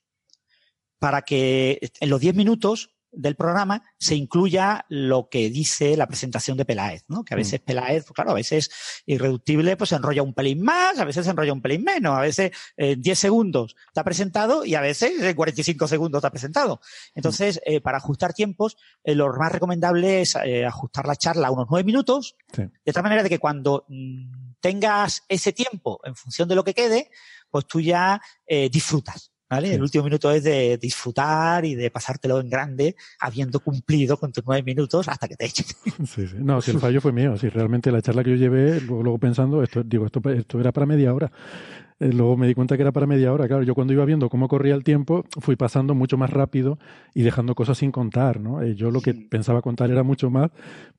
para que en los diez minutos del programa se incluya lo que dice la presentación de Peláez, ¿no? Que a veces Peláez, pues claro, a veces irreductible, pues se enrolla un pelín más, a veces se enrolla un pelín menos, a veces en 10 segundos está presentado y a veces en 45 segundos está presentado. Entonces, eh, para ajustar tiempos, eh, lo más recomendable es eh, ajustar la charla a unos 9 minutos, sí. de tal manera de que cuando mmm, tengas ese tiempo en función de lo que quede, pues tú ya eh, disfrutas. ¿Vale? Sí. El último minuto es de disfrutar y de pasártelo en grande, habiendo cumplido con tus nueve minutos hasta que te echen. Sí, sí. No, si el fallo fue mío, si realmente la charla que yo llevé, luego, luego pensando, esto, digo, esto, esto era para media hora. Eh, luego me di cuenta que era para media hora. Claro, yo cuando iba viendo cómo corría el tiempo, fui pasando mucho más rápido y dejando cosas sin contar, ¿no? Eh, yo lo que pensaba contar era mucho más,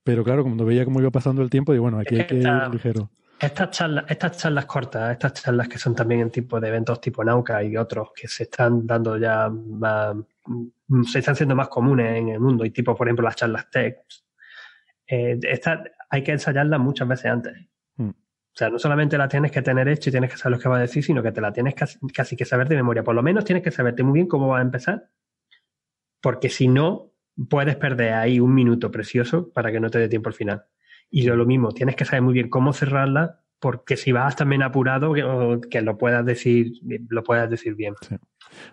pero claro, cuando veía cómo iba pasando el tiempo, digo, bueno, aquí hay que ir ligero. Estas charlas, estas charlas cortas, estas charlas que son también en tipo de eventos tipo Nauca y otros que se están dando ya más, se están siendo más comunes en el mundo y tipo, por ejemplo, las charlas tech, eh, esta, hay que ensayarlas muchas veces antes. Mm. O sea, no solamente la tienes que tener hecho y tienes que saber lo que va a decir, sino que te la tienes casi, casi que saber de memoria. Por lo menos tienes que saberte muy bien cómo va a empezar, porque si no, puedes perder ahí un minuto precioso para que no te dé tiempo al final. Y lo mismo, tienes que saber muy bien cómo cerrarla, porque si vas también apurado, que, que lo puedas decir, lo puedas decir bien. Sí.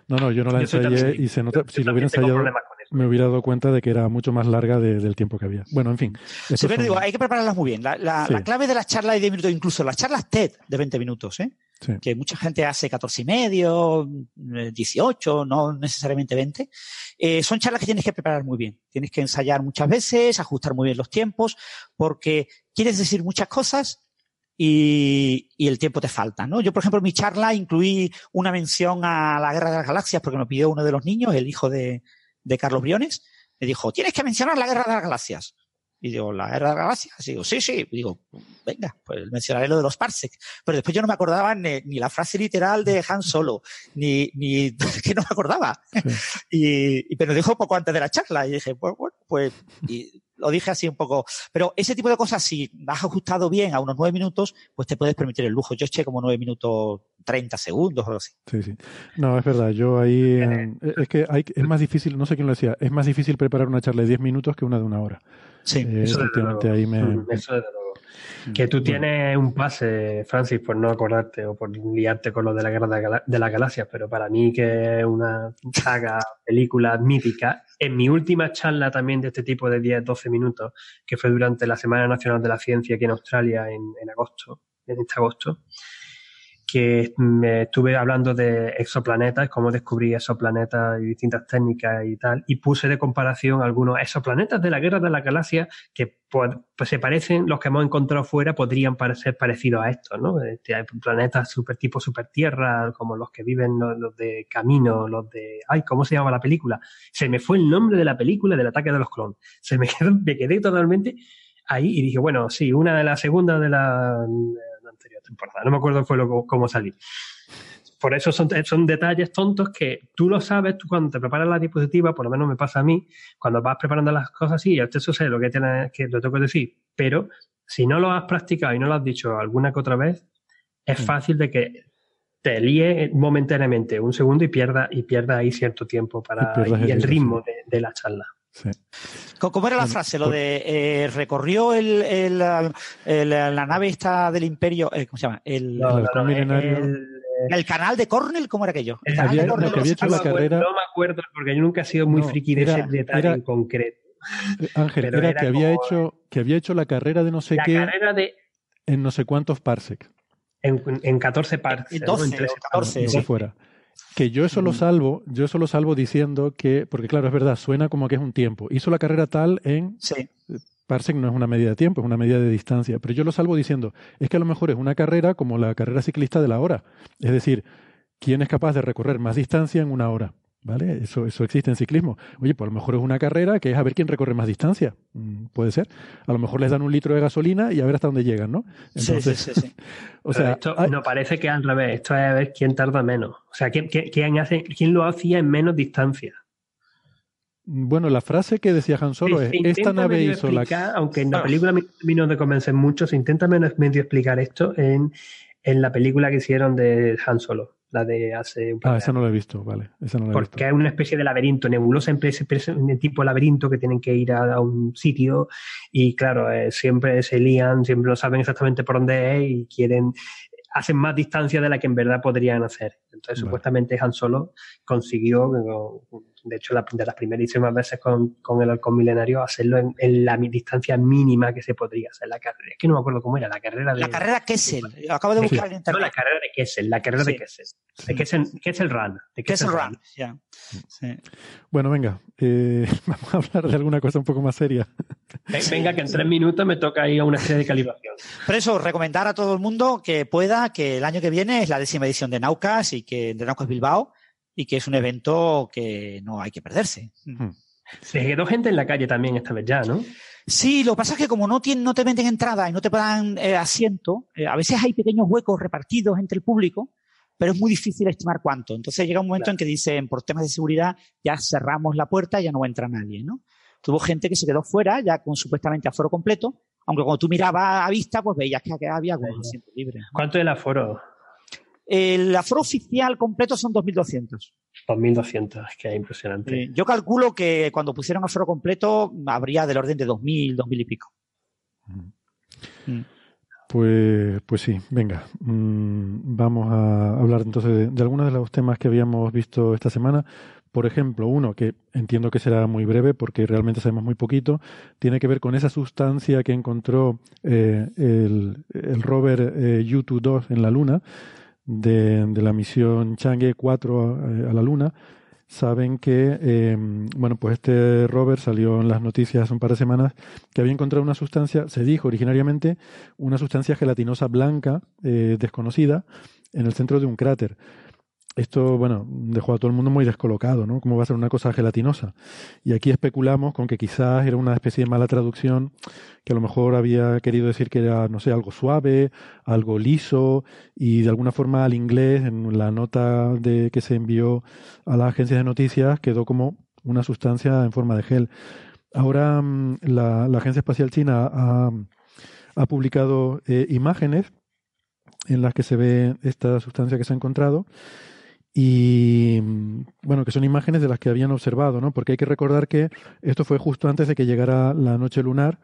No, no, yo no la yo ensayé también, y se nota, si lo hubiera ensayado, me hubiera dado cuenta de que era mucho más larga de, del tiempo que había. Bueno, en fin. Sí, pero son... digo, hay que prepararlas muy bien. La, la, sí. la, clave de las charlas de 10 minutos, incluso las charlas TED de 20 minutos, ¿eh? Que mucha gente hace 14 y medio, 18, no necesariamente 20, eh, son charlas que tienes que preparar muy bien. Tienes que ensayar muchas veces, ajustar muy bien los tiempos, porque quieres decir muchas cosas y, el tiempo te falta, ¿no? Yo, por ejemplo, en mi charla incluí una mención a la Guerra de las Galaxias porque me pidió uno de los niños, el hijo de Carlos Briones, me dijo, tienes que mencionar la Guerra de las Galaxias. Y digo, ¿la guerra de galaxias? Y digo, sí, sí. Y digo, venga, pues mencionaré lo de los parsecs. Pero después yo no me acordaba ni, ni la frase literal de Han Solo, ni, ni, que no me acordaba. Sí. Y, pero dijo poco antes de la charla. Y dije, pues, bueno, pues, y lo dije así un poco. Pero ese tipo de cosas, si has ajustado bien a unos nueve minutos, pues te puedes permitir el lujo. Yo eché como nueve minutos 30 segundos o algo así. Sí, sí. No, es verdad. Yo ahí, es que hay, es más difícil, no sé quién lo decía, es más difícil preparar una charla de 10 minutos que una de una hora. Sí, eh, eso, efectivamente ahí me... Mm, eso desde luego. Que tú tienes un pase, Francis, por no acordarte o por liarte con lo de la guerra de, la, de las galaxias, pero para mí que es una saga, película mítica, en mi última charla también de este tipo de 10-12 minutos, que fue durante la Semana Nacional de la Ciencia aquí en Australia en, en agosto, en este agosto, que me estuve hablando de exoplanetas, cómo descubrí exoplanetas y distintas técnicas y tal, y puse de comparación algunos exoplanetas de la Guerra de la Galaxia que pues, pues se parecen, los que hemos encontrado fuera podrían parecer parecidos a estos, ¿no? Este, hay planetas super tipo super tierra, como los que viven los, de Camino, los de, ay, ¿cómo se llama la película? Se me fue el nombre de la película del ataque de los clones. Se me quedó, me quedé totalmente ahí y dije, bueno, sí, una de las segundas de la anterior temporada. No me acuerdo fue lo, cómo salí. Por eso son, son detalles tontos que tú lo sabes, tú cuando te preparas la diapositiva, por lo menos me pasa a mí, cuando vas preparando las cosas, sí, ya eso sé lo que tienes que lo tengo que decir, pero si no lo has practicado y no lo has dicho alguna que otra vez, es mm. fácil de que te líe momentáneamente un segundo y pierda, y pierda ahí cierto tiempo para y, y el ritmo de, de, la charla. Sí. ¿Cómo era la frase? Lo de eh, recorrió el, el, la nave esta del imperio, eh, ¿cómo se llama? El, el, canal de Cornell, ¿cómo era aquello? El había, de Cornell, que había hecho la carrera... No me acuerdo porque yo nunca he sido muy friki de ese detalle en concreto. Eh, Ángel, era, que había hecho que había hecho la carrera de no sé qué carrera de... en no sé cuántos parsecs. En, en 14 parsecs. En 12 en 14, sí. fuera. Que yo eso lo salvo, yo eso lo salvo diciendo que, porque claro, es verdad, suena como que es un tiempo. Hizo la carrera tal en sí. Parsec no es una medida de tiempo, es una medida de distancia. Pero yo lo salvo diciendo, es que a lo mejor es una carrera como la carrera ciclista de la hora. Es decir, ¿quién es capaz de recorrer más distancia en una hora? ¿Vale? Eso, eso existe en ciclismo. Oye, pues a lo mejor es una carrera que es a ver quién recorre más distancia. Mm, puede ser. A lo mejor les dan un litro de gasolina y a ver hasta dónde llegan, ¿no? Entonces, sí, sí, sí. o sea, esto no parece que al revés. Esto es a ver quién tarda menos. O sea, quién, quién, hace, quién lo hacía en menos distancia. Bueno, la frase que decía Han Solo es, esta nave hizo la... Aunque en la película me terminó de convencer mucho, se intenta menos medio explicar esto en, en la película que hicieron de Han Solo la de hace un Ah, esa no la he visto, vale. Esa no la Porque he es una especie de laberinto, nebulosa de tipo laberinto que tienen que ir a, un sitio y claro, eh, siempre se lían, siempre no saben exactamente por dónde es y quieren hacen más distancia de la que en verdad podrían hacer. Entonces, supuestamente Han Solo consiguió, de hecho, de las primerísimas veces con, con el halcón milenario, hacerlo en, la distancia mínima que se podría hacer. La carrera, es que no me acuerdo cómo era, la carrera de... La carrera Kessel, acabo de buscar en internet. No, la carrera de Kessel, la carrera de Kessel. De Kessel, Kessel Run. De Kessel, Run, ya. Bueno, venga, eh, vamos a hablar de alguna cosa un poco más seria. Venga, que en tres minutos me toca ir a una serie de calibración. Por eso, recomendar a todo el mundo que pueda, que el año que viene es la décima edición de Naucas y que de Naucas Bilbao y que es un evento que no hay que perderse. Se quedó gente en la calle también esta vez ya, ¿no? Sí, lo que pasa es que como no, tienen, no te venden entrada y no te dan eh, asiento, eh, a veces hay pequeños huecos repartidos entre el público, pero es muy difícil estimar cuánto. Entonces llega un momento en que dicen, por temas de seguridad, ya cerramos la puerta y ya no entra nadie, ¿no? Tuvo gente que se quedó fuera, ya con supuestamente aforo completo, aunque cuando tú mirabas a vista, pues veías que había algunos asientos libres. ¿Cuánto es el aforo? El aforo oficial completo son 2.200. 2.200, es que es impresionante. yo calculo que cuando pusieron aforo completo habría del orden de 2.000, 2.000 y pico. Mm. Pues, pues sí, venga. Mm, vamos a hablar entonces de, de, algunos de los temas que habíamos visto esta semana. Por ejemplo, uno que entiendo que será muy breve porque realmente sabemos muy poquito, tiene que ver con esa sustancia que encontró eh, el, el, rover eh, U-2 en la Luna de, la misión Chang'e 4 a, a, la Luna. Saben que, eh, bueno, pues este rover salió en las noticias hace un par de semanas que había encontrado una sustancia, se dijo originariamente, una sustancia gelatinosa blanca eh, desconocida en el centro de un cráter esto, bueno, dejó a todo el mundo muy descolocado, ¿no? ¿Cómo va a ser una cosa gelatinosa? Y aquí especulamos con que quizás era una especie de mala traducción, que a lo mejor había querido decir que era, no sé, algo suave, algo liso, y de alguna forma al inglés, en la nota de que se envió a la agencia de noticias, quedó como una sustancia en forma de gel. Ahora mm, la, la Agencia Espacial China ha, ha publicado eh, imágenes en las que se ve esta sustancia que se ha encontrado y bueno, que son imágenes de las que habían observado, ¿no? Porque hay que recordar que esto fue justo antes de que llegara la noche lunar.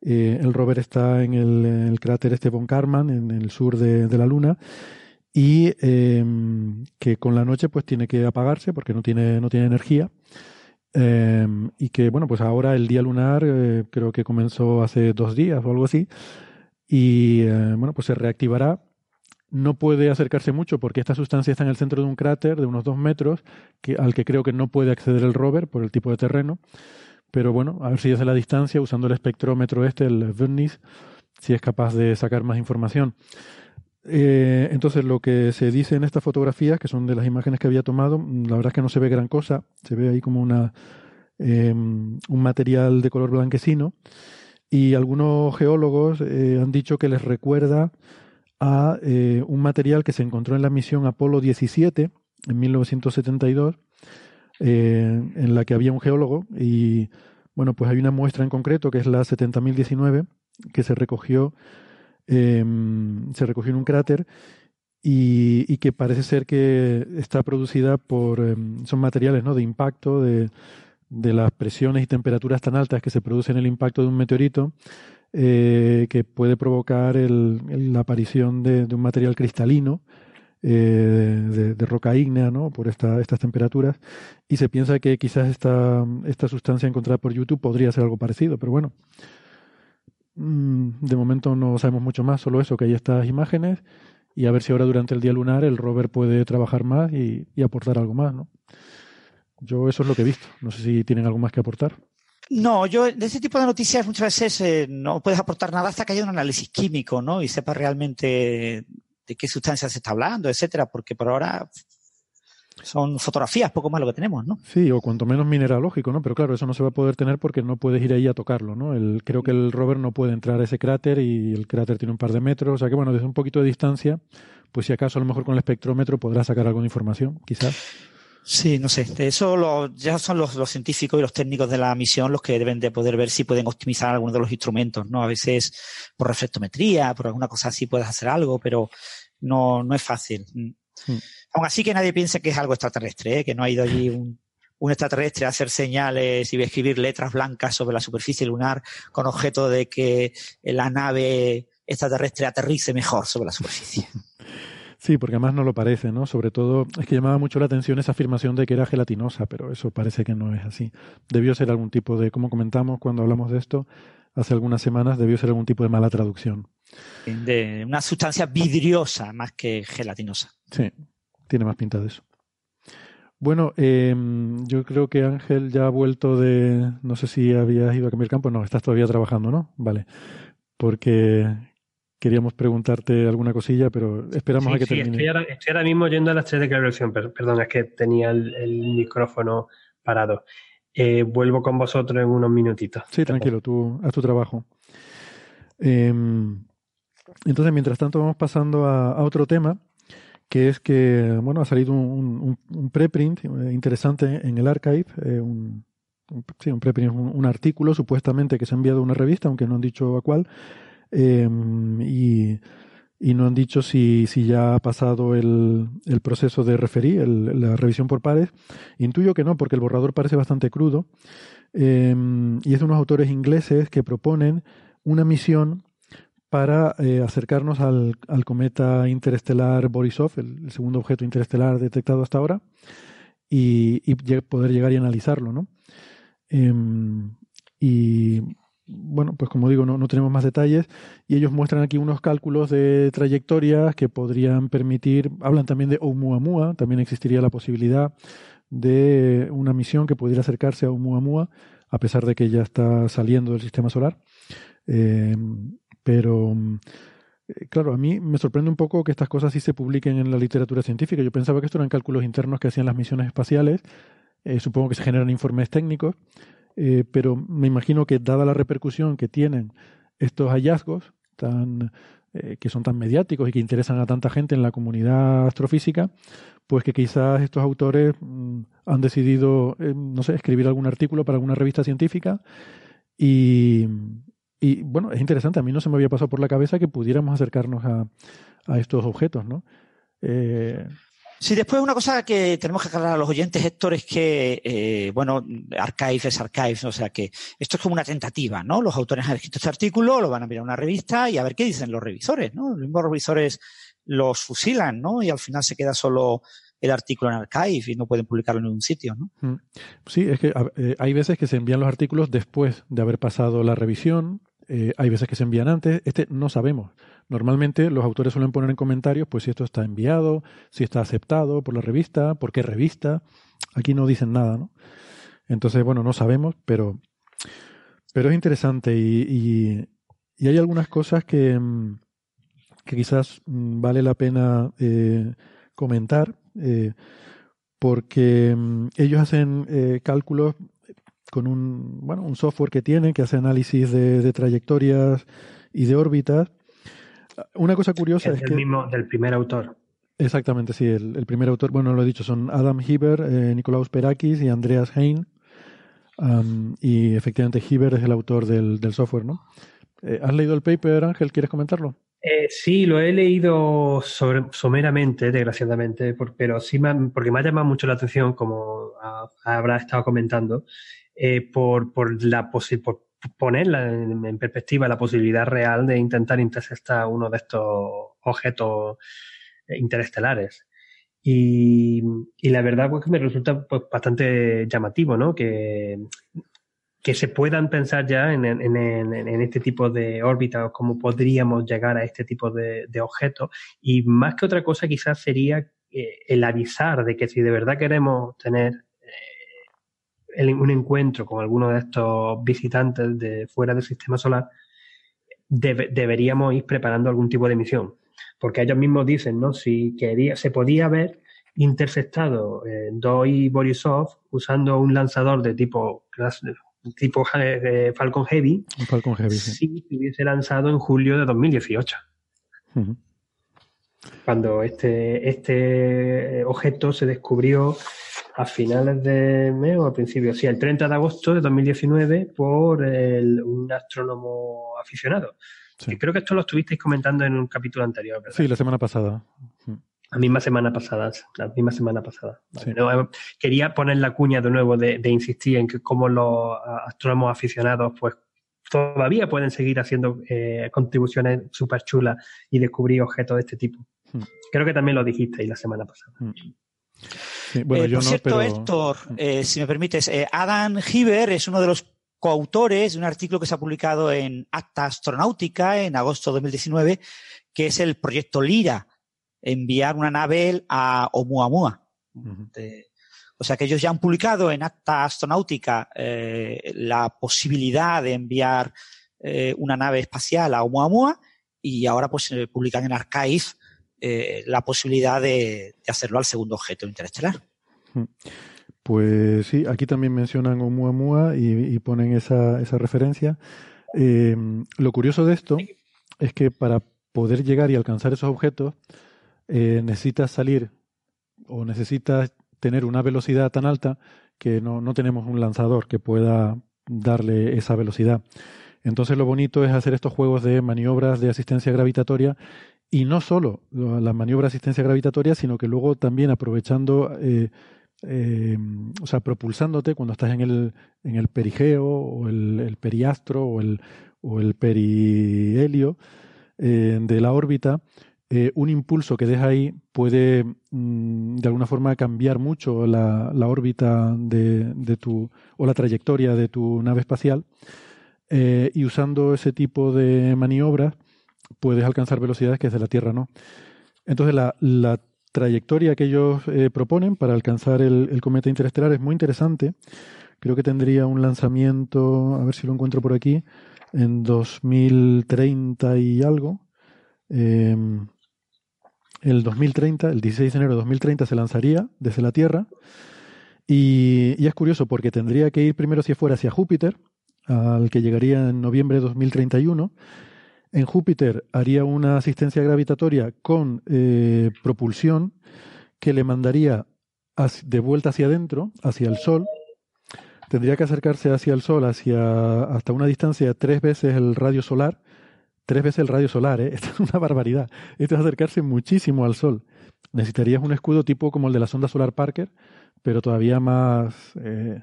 Eh, el rover está en el, cráter este von Karman, en el sur de, la Luna, y eh, que con la noche pues tiene que apagarse porque no tiene, no tiene energía. Eh, y que bueno, pues ahora el día lunar creo que comenzó hace dos días o algo así. Y bueno, pues se reactivará no puede acercarse mucho porque esta sustancia está en el centro de un cráter de unos dos metros, que, al que creo que no puede acceder el rover por el tipo de terreno. Pero bueno, a ver si desde la distancia, usando el espectrómetro este, el Vernis, si es capaz de sacar más información. Eh, entonces, lo que se dice en estas fotografías, que son de las imágenes que había tomado, la verdad es que no se ve gran cosa. Se ve ahí como una, eh, un material de color blanquecino. Y algunos geólogos eh, han dicho que les recuerda a eh, un material que se encontró en la misión Apolo 17 en 1972, eh, en la que había un geólogo y bueno, pues hay una muestra en concreto que es la 70.019 que se recogió, eh, se recogió en un cráter y, y, que parece ser que está producida por, em, son materiales ¿no? de impacto, de, de las presiones y temperaturas tan altas que se producen en el impacto de un meteorito, eh, que puede provocar la aparición de, un material cristalino eh, de, roca ígnea, ¿no? Por estas temperaturas. Y se piensa que quizás esta, esta sustancia encontrada por YouTube podría ser algo parecido, pero bueno. Mm, de momento no sabemos mucho más, solo eso, que hay estas imágenes y a ver si ahora durante el día lunar el rover puede trabajar más y, aportar algo más, ¿no? Yo eso es lo que he visto. No sé si tienen algo más que aportar. No, yo de ese tipo de noticias muchas veces eh, no puedes aportar nada hasta que haya un análisis químico, ¿no? Y sepas realmente de qué sustancias se está hablando, etcétera, porque por ahora son fotografías, poco más lo que tenemos, ¿no? Sí, o cuanto menos mineralógico, ¿no? Pero claro, eso no se va a poder tener porque no puedes ir ahí a tocarlo, ¿no? El, creo que el rover no puede entrar a ese cráter y el cráter tiene un par de metros, o sea que bueno, desde un poquito de distancia, pues si acaso a lo mejor con el espectrómetro podrás sacar alguna información, quizás. Sí, no sé. Eso ya son los, científicos y los técnicos de la misión los que deben de poder ver si pueden optimizar algunos de los instrumentos, ¿no? A veces por reflectometría, por alguna cosa así puedes hacer algo, pero no, no es fácil. Mm. Aún así que nadie piense que es algo extraterrestre, ¿eh? que no ha ido allí un, extraterrestre a hacer señales y a escribir letras blancas sobre la superficie lunar con objeto de que la nave extraterrestre aterrice mejor sobre la superficie. Sí, porque además no lo parece, ¿no? Sobre todo, es que llamaba mucho la atención esa afirmación de que era gelatinosa, pero eso parece que no es así. Debió ser algún tipo de, como comentamos cuando hablamos de esto hace algunas semanas, debió ser algún tipo de mala traducción. De una sustancia vidriosa más que gelatinosa. Sí, tiene más pinta de eso. Bueno, eh, yo creo que Ángel ya ha vuelto de. No sé si habías ido a cambiar campo. No, estás todavía trabajando, ¿no? Vale. Porque queríamos preguntarte alguna cosilla, pero esperamos a que termine. Estoy ahora, estoy ahora mismo yendo a las 3 de clarificación. Perdón, es que tenía el, micrófono parado. Eh, vuelvo con vosotros en unos minutitos. Sí, tranquilo, tú haz tu trabajo. Em, entonces, mientras tanto, vamos pasando a otro tema que es que, bueno, ha salido un, preprint eh, interesante en el archive, eh, un, sí, un preprint, un, artículo supuestamente que se ha enviado a una revista, aunque no han dicho a cuál, em, y, no han dicho si, si ya ha pasado el, el proceso de referir, la revisión por pares. Intuyo que no, porque el borrador parece bastante crudo, em, y es de unos autores ingleses que proponen una misión para eh, acercarnos al, cometa interestelar Borisov, el, segundo objeto interestelar detectado hasta ahora, y, poder llegar y analizarlo, ¿no? Em, y bueno, pues como digo, no, no, tenemos más detalles y ellos muestran aquí unos cálculos de trayectorias que podrían permitir, hablan también de Oumuamua, también existiría la posibilidad de una misión que pudiera acercarse a Oumuamua, a pesar de que ya está saliendo del sistema solar. Eh, pero, eh, claro, a mí me sorprende un poco que estas cosas sí se publiquen en la literatura científica. Yo pensaba que esto eran cálculos internos que hacían las misiones espaciales. Eh, supongo que se generan informes técnicos, eh, pero me imagino que dada la repercusión que tienen estos hallazgos tan, que son tan mediáticos y que interesan a tanta gente en la comunidad astrofísica, pues que quizás estos autores mm, han decidido, no sé, escribir algún artículo para alguna revista científica y, bueno, es interesante, a mí no se me había pasado por la cabeza que pudiéramos acercarnos a, estos objetos, ¿no? Eh... Sí, después una cosa que tenemos que aclarar a los oyentes, Héctor, es que, eh, bueno, Archive es Archive, o sea que esto es como una tentativa, ¿no? Los autores han escrito este artículo, lo van a mirar a una revista y a ver qué dicen los revisores, ¿no? Los mismos revisores los fusilan, ¿no? Y al final se queda solo el artículo en Archive y no pueden publicarlo en ningún sitio, ¿no? Mm. Sí, es que eh, hay veces que se envían los artículos después de haber pasado la revisión, eh, hay veces que se envían antes, este no sabemos. Normalmente los autores suelen poner en comentarios pues si esto está enviado, si está aceptado por la revista, por qué revista. Aquí no dicen nada, ¿no? Entonces, bueno, no sabemos, pero, pero es interesante y, y, hay algunas cosas que, mm, que quizás mm, vale la pena eh, comentar, eh, porque mm, ellos hacen cálculos con un, bueno, un software que tiene que hace análisis de, trayectorias y de órbitas. Una cosa curiosa es, es el mismo del primer autor. Exactamente, sí, el, primer autor, bueno, lo he dicho, son Adam Hiber, eh, Nicolaus Perakis y Andreas Hein. y efectivamente Hiber es el autor del, software, ¿no? Eh, ¿Has leído el paper, Ángel? ¿Quieres comentarlo? Eh, sí, lo he leído someramente, desgraciadamente, pero sí porque me ha llamado mucho la atención, como habrá estado comentando, eh, por, por, la por ponerla en, perspectiva la posibilidad real de intentar interceptar uno de estos objetos interestelares. Y, la verdad pues que me resulta pues, bastante llamativo, ¿no? Que, que se puedan pensar ya en, en, este tipo de órbitas, cómo podríamos llegar a este tipo de, objetos. Y más que otra cosa quizás sería eh, el avisar de que si de verdad queremos tener eh, un encuentro con alguno de estos visitantes de fuera del sistema solar, deberíamos ir preparando algún tipo de misión porque ellos mismos dicen, ¿no? Si quería, se podía haber interceptado eh, Doi Borisov usando un lanzador de tipo tipo eh, Falcon Heavy, Falcon Heavy si se hubiese lanzado en julio de 2018. Cuando este, este objeto se descubrió a finales de mes o a principios, sí, el 30 de agosto de 2019 por un astrónomo aficionado. Creo que esto lo estuvisteis comentando en un capítulo anterior, Sí, la semana pasada. La misma semana pasada, la misma semana pasada. Eh, quería poner la cuña de nuevo de, insistir en que como los astrónomos aficionados, pues todavía pueden seguir haciendo eh, contribuciones súper chulas y descubrir objetos de este tipo. Hmm. Creo que también lo dijisteis la semana pasada. Bueno, yo por cierto, Héctor, hmm. si me permites, Adam Hiver es uno de los coautores de un artículo que se ha publicado en Acta Astronáutica en agosto de 2019, que es el proyecto LIRA, enviar una nave a Oumuamua. o sea que ellos ya han publicado en Acta Astronáutica eh, la posibilidad de enviar eh, una nave espacial a Oumuamua y ahora pues publican en Archive eh, la posibilidad de, hacerlo al segundo objeto interestelar. Pues sí, aquí también mencionan Oumuamua y, y ponen esa, esa referencia. Eh, lo curioso de esto es que para poder llegar y alcanzar esos objetos eh, necesitas salir o necesitas tener una velocidad tan alta que no, no tenemos un lanzador que pueda darle esa velocidad. Entonces lo bonito es hacer estos juegos de maniobras de asistencia gravitatoria y no solo las maniobras de asistencia gravitatoria, sino que luego también aprovechando eh, eh, o sea, propulsándote cuando estás en el, en el perigeo o el, periastro o el, o el perihelio eh, de la órbita, eh, un impulso que deja ahí puede mm, de alguna forma cambiar mucho la, la órbita de, de, tu o la trayectoria de tu nave espacial y usando ese tipo de maniobras puedes alcanzar velocidades que desde la Tierra no. Entonces la, la trayectoria que ellos eh, proponen para alcanzar el, cometa interestelar es muy interesante. Creo que tendría un lanzamiento, a ver si lo encuentro por aquí, en 2030 y algo. Em, el 2030, el 16 de enero de 2030 se lanzaría desde la Tierra. Y, y, es curioso porque tendría que ir primero si fuera hacia Júpiter, al que llegaría en noviembre de 2031 en Júpiter haría una asistencia gravitatoria con eh, propulsión que le mandaría de vuelta hacia adentro, hacia el Sol. Tendría que acercarse hacia el Sol hacia, hasta una distancia de tres veces el radio solar. Tres veces el radio solar, ¿eh? Esto es una barbaridad. Esto es acercarse muchísimo al Sol. Necesitarías un escudo tipo como el de la sonda solar Parker, pero todavía más, eh,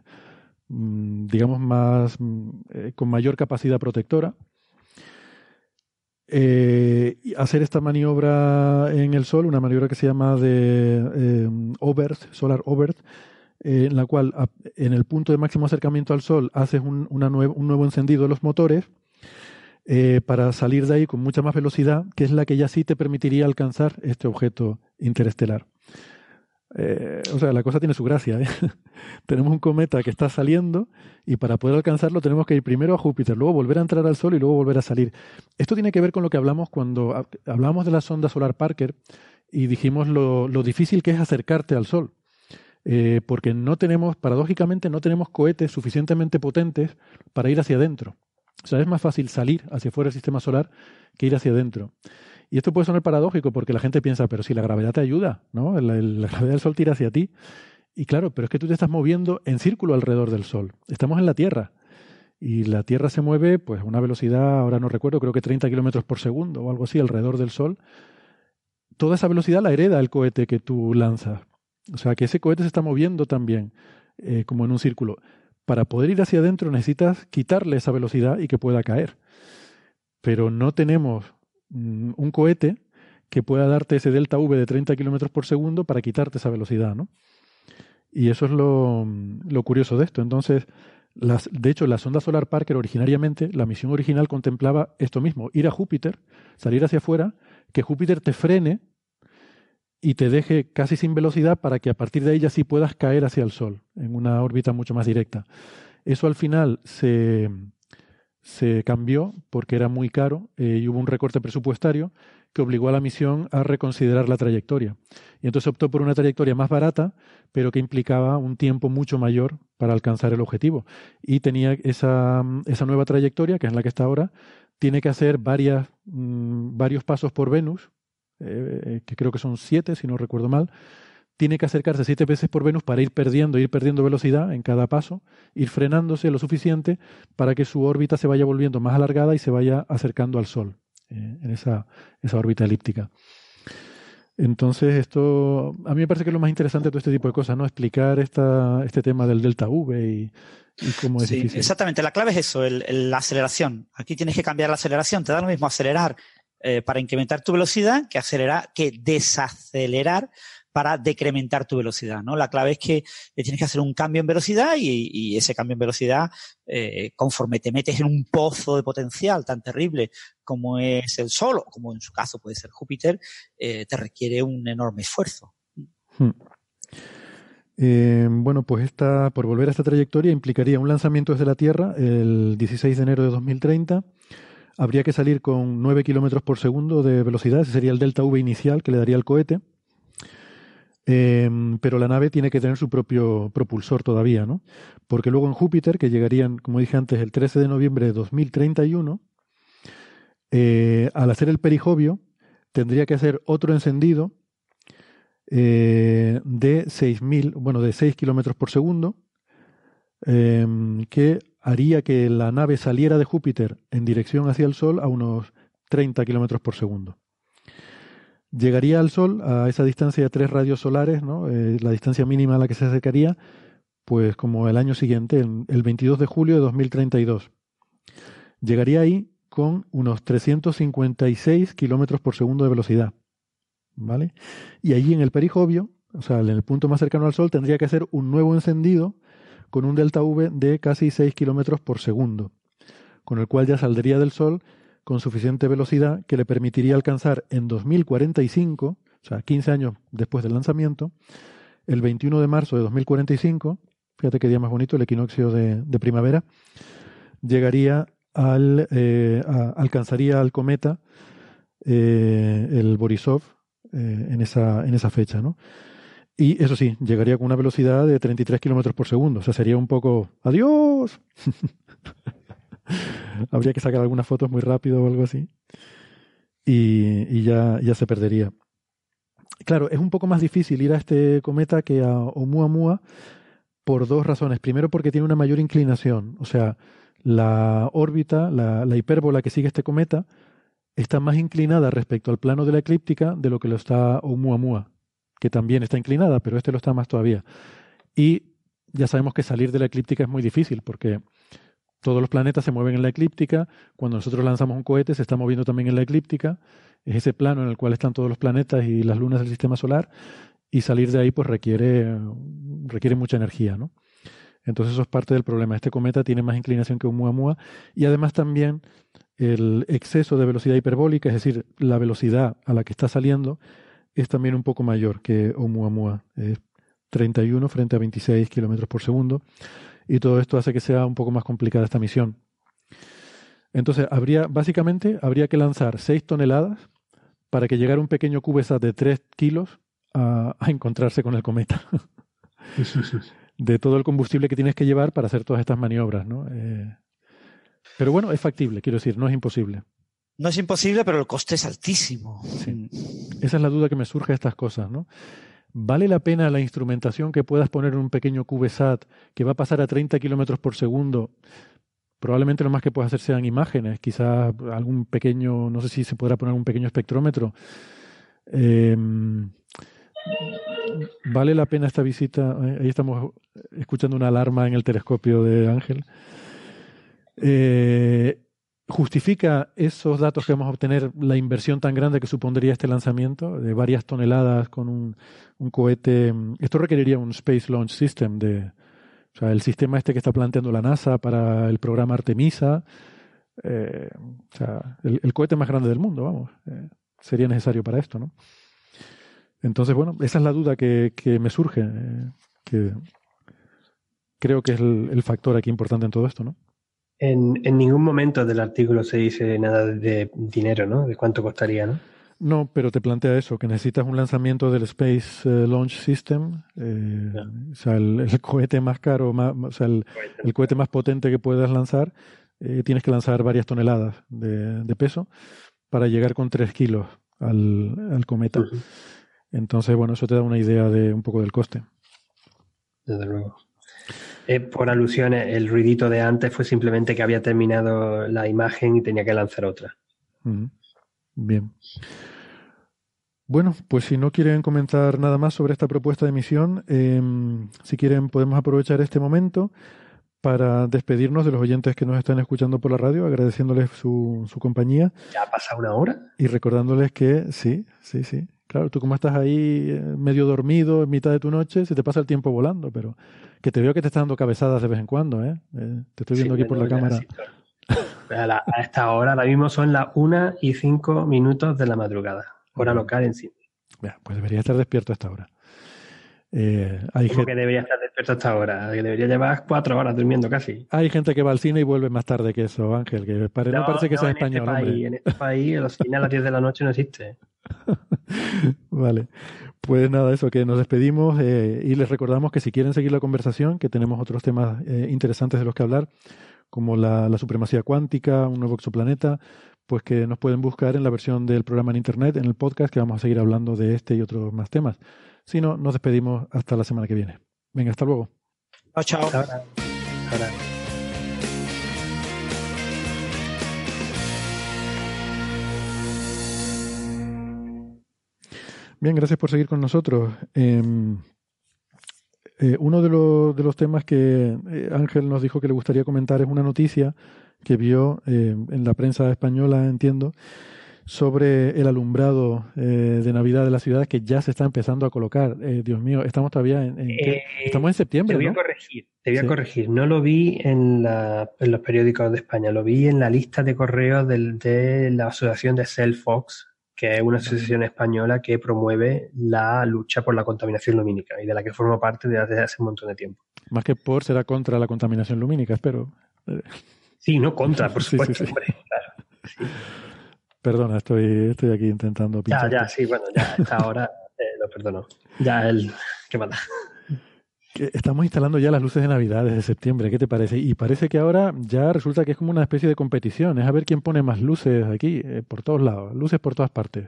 mm, digamos, más, mm, con mayor capacidad protectora eh, hacer esta maniobra en el Sol, una maniobra que se llama de eh, Solar Obert, eh, en la cual en el punto de máximo acercamiento al Sol haces un, un nuevo encendido de los motores eh, para salir de ahí con mucha más velocidad, que es la que ya sí te permitiría alcanzar este objeto interestelar. Eh, o sea, la cosa tiene su gracia. ¿eh? tenemos un cometa que está saliendo y para poder alcanzarlo tenemos que ir primero a Júpiter, luego volver a entrar al Sol y luego volver a salir. Esto tiene que ver con lo que hablamos cuando hablamos de la sonda solar Parker y dijimos lo, difícil que es acercarte al Sol. Eh, porque no tenemos, paradójicamente, no tenemos cohetes suficientemente potentes para ir hacia adentro. O sea, es más fácil salir hacia fuera del sistema solar que ir hacia adentro. Y esto puede sonar paradójico porque la gente piensa, pero si la gravedad te ayuda, ¿no? La, gravedad del Sol tira hacia ti. Y claro, pero es que tú te estás moviendo en círculo alrededor del Sol. Estamos en la Tierra. Y la Tierra se mueve pues a una velocidad, ahora no recuerdo, creo que 30 kilómetros por segundo o algo así alrededor del Sol. Toda esa velocidad la hereda el cohete que tú lanzas. O sea que ese cohete se está moviendo también, eh, como en un círculo. Para poder ir hacia adentro necesitas quitarle esa velocidad y que pueda caer. Pero no tenemos mm, un cohete que pueda darte ese delta V de 30 kilómetros por segundo para quitarte esa velocidad, ¿no? Y eso es lo, lo curioso de esto. Entonces, las, de hecho, la sonda solar Parker originariamente, la misión original contemplaba esto mismo, ir a Júpiter, salir hacia afuera, que Júpiter te frene y te deje casi sin velocidad para que a partir de ella sí puedas caer hacia el Sol en una órbita mucho más directa. Eso al final se, se cambió porque era muy caro eh, y hubo un recorte presupuestario que obligó a la misión a reconsiderar la trayectoria. Y entonces optó por una trayectoria más barata, pero que implicaba un tiempo mucho mayor para alcanzar el objetivo. Y tenía esa, esa nueva trayectoria, que es la que está ahora, tiene que hacer varias, mm, varios pasos por Venus, eh, que creo que son siete, si no recuerdo mal, tiene que acercarse siete veces por Venus para ir perdiendo, ir perdiendo velocidad en cada paso, ir frenándose lo suficiente para que su órbita se vaya volviendo más alargada y se vaya acercando al Sol eh, en esa, esa órbita elíptica. Entonces, esto a mí me parece que es lo más interesante de todo este tipo de cosas, ¿no? Explicar esta, este tema del delta V y, cómo es difícil. Exactamente, la clave es eso, la aceleración. Aquí tienes que cambiar la aceleración, te da lo mismo acelerar eh, para incrementar tu velocidad que acelerar, que desacelerar para decrementar tu velocidad, ¿no? La clave es que tienes que hacer un cambio en velocidad y, ese cambio en velocidad, eh, conforme te metes en un pozo de potencial tan terrible como es el Sol, o como en su caso puede ser Júpiter, eh, te requiere un enorme esfuerzo. Hmm. Eh, bueno, pues esta, por volver a esta trayectoria, implicaría un lanzamiento desde la Tierra el 16 de enero de 2030. Habría que salir con 9 kilómetros por segundo de velocidad, ese sería el delta V inicial que le daría el cohete. Em, pero la nave tiene que tener su propio propulsor todavía, ¿no? Porque luego en Júpiter, que llegarían, como dije antes, el 13 de noviembre de 2031, eh, al hacer el perijovio, tendría que hacer otro encendido eh, de 6.000, bueno, de 6 kilómetros por segundo, em, que haría que la nave saliera de Júpiter en dirección hacia el Sol a unos 30 kilómetros por segundo llegaría al Sol a esa distancia de tres radios solares, ¿no? Eh, la distancia mínima a la que se acercaría, pues como el año siguiente, el 22 de julio de 2032. Llegaría ahí con unos 356 kilómetros por segundo de velocidad. ¿Vale? Y allí en el perijovio, o sea, en el punto más cercano al Sol, tendría que hacer un nuevo encendido con un delta V de casi 6 kilómetros por segundo, con el cual ya saldría del Sol con suficiente velocidad que le permitiría alcanzar en 2045, o sea, 15 años después del lanzamiento, el 21 de marzo de 2045, fíjate qué día más bonito, el equinoccio de, primavera, llegaría al, eh, alcanzaría al cometa eh, el Borisov eh, en, esa, en esa fecha, ¿no? Y eso sí, llegaría con una velocidad de 33 kilómetros por segundo. O sea, sería un poco. ¡Adiós! Habría que sacar algunas fotos muy rápido o algo así. Y, ya, ya se perdería. Claro, es un poco más difícil ir a este cometa que a Oumuamua por dos razones. Primero, porque tiene una mayor inclinación. O sea, la órbita, la, la hipérbola que sigue este cometa, está más inclinada respecto al plano de la eclíptica de lo que lo está Oumuamua, que también está inclinada, pero este lo está más todavía. Y ya sabemos que salir de la eclíptica es muy difícil, porque todos los planetas se mueven en la eclíptica. Cuando nosotros lanzamos un cohete, se está moviendo también en la eclíptica. Es ese plano en el cual están todos los planetas y las lunas del sistema solar. Y salir de ahí, pues requiere, requiere mucha energía, ¿no? Entonces, eso es parte del problema. Este cometa tiene más inclinación que un Muamua. Y además, también el exceso de velocidad hiperbólica, es decir, la velocidad a la que está saliendo, es también un poco mayor que Oumuamua. Es 31 frente a 26 kilómetros por segundo y todo esto hace que sea un poco más complicada esta misión. Entonces, habría, básicamente, habría que lanzar 6 toneladas para que llegara un pequeño CubeSat de 3 kilos a, encontrarse con el cometa. de todo el combustible que tienes que llevar para hacer todas estas maniobras, ¿no? Eh, pero bueno, es factible, quiero decir, no es imposible. No es imposible, pero el coste es altísimo. Esa es la duda que me surge de estas cosas, ¿no? ¿Vale la pena la instrumentación que puedas poner en un pequeño CubeSat que va a pasar a 30 kilómetros por segundo? Probablemente lo más que puedas hacer sean imágenes, quizás algún pequeño, no sé si se podrá poner un pequeño espectrómetro. Em, vale la pena esta visita. Eh, ahí estamos escuchando una alarma en el telescopio de Ángel. Eh, ¿Justifica esos datos que vamos a obtener la inversión tan grande que supondría este lanzamiento de varias toneladas con un, cohete? Esto requeriría un Space Launch System, de, o sea, el sistema este que está planteando la NASA para el programa Artemisa. Eh, o sea, el, cohete más grande del mundo, vamos. Eh, sería necesario para esto, ¿no? Entonces, bueno, esa es la duda que, que me surge, eh, que creo que es el, el factor aquí importante en todo esto, ¿no? En, en, ningún momento del artículo se dice nada de dinero, ¿no? De cuánto costaría, ¿no? No, pero te plantea eso, que necesitas un lanzamiento del Space eh, Launch System, eh, o sea, el, cohete más caro, más, o sea, el, el, cohete más potente que puedas lanzar, eh, tienes que lanzar varias toneladas de, de, peso para llegar con 3 kilos al, al cometa. Entonces, bueno, eso te da una idea de un poco del coste. Desde luego. Eh, por alusiones, el ruidito de antes fue simplemente que había terminado la imagen y tenía que lanzar otra. Bien. Bueno, pues si no quieren comentar nada más sobre esta propuesta de misión, eh, si quieren podemos aprovechar este momento para despedirnos de los oyentes que nos están escuchando por la radio, agradeciéndoles su, su compañía. ¿Ya ha pasado una hora? Y recordándoles que sí, sí, sí. Claro, tú como estás ahí eh, medio dormido en mitad de tu noche, se te pasa el tiempo volando, pero que te veo que te estás dando cabezadas de vez en cuando, ¿eh? eh te estoy viendo aquí por la cámara. A, esta hora, ahora mismo son las una y cinco minutos de la madrugada, hora local en sí. pues debería estar despierto a esta hora. Eh, hay gente... que debería estar despierto a esta hora? Que debería llevar cuatro horas durmiendo casi. Hay gente que va al cine y vuelve más tarde que eso, Ángel, que no, parece que sea en español. Este país, en este país, los cines a las 10 de la noche no existe. vale. Pues nada, eso, que nos despedimos eh, y les recordamos que si quieren seguir la conversación, que tenemos otros temas eh, interesantes de los que hablar, como la, la, supremacía cuántica, un nuevo exoplaneta, pues que nos pueden buscar en la versión del programa en Internet, en el podcast, que vamos a seguir hablando de este y otros más temas. Si no, nos despedimos hasta la semana que viene. Venga, hasta luego. Chao, chao. Bien, gracias por seguir con nosotros. Eh, eh, uno de, lo, de, los temas que eh, Ángel nos dijo que le gustaría comentar es una noticia que vio eh, en la prensa española, entiendo, sobre el alumbrado de Navidad de la ciudad que ya se está empezando a colocar. Dios mío, estamos todavía en, estamos en septiembre. Te voy ¿no? a corregir, te voy a corregir. No lo vi en, la, en, los periódicos de España, lo vi en la lista de correos del, de la asociación de Cellfox que es una asociación española que promueve la lucha por la contaminación lumínica y de la que formo parte desde hace un montón de tiempo. Más que por, será contra la contaminación lumínica, espero. Sí, no contra, por supuesto, sí, sí, hombre, claro. Perdona, estoy, estoy aquí intentando pinchar. Ya, ya, sí, bueno, ya esta ahora eh, lo perdono. Ya el... ¿Qué manda? Estamos instalando ya las luces de Navidad desde septiembre, ¿qué te parece? Y parece que ahora ya resulta que es como una especie de competición, es a ver quién pone más luces aquí, eh, por todos lados, luces por todas partes.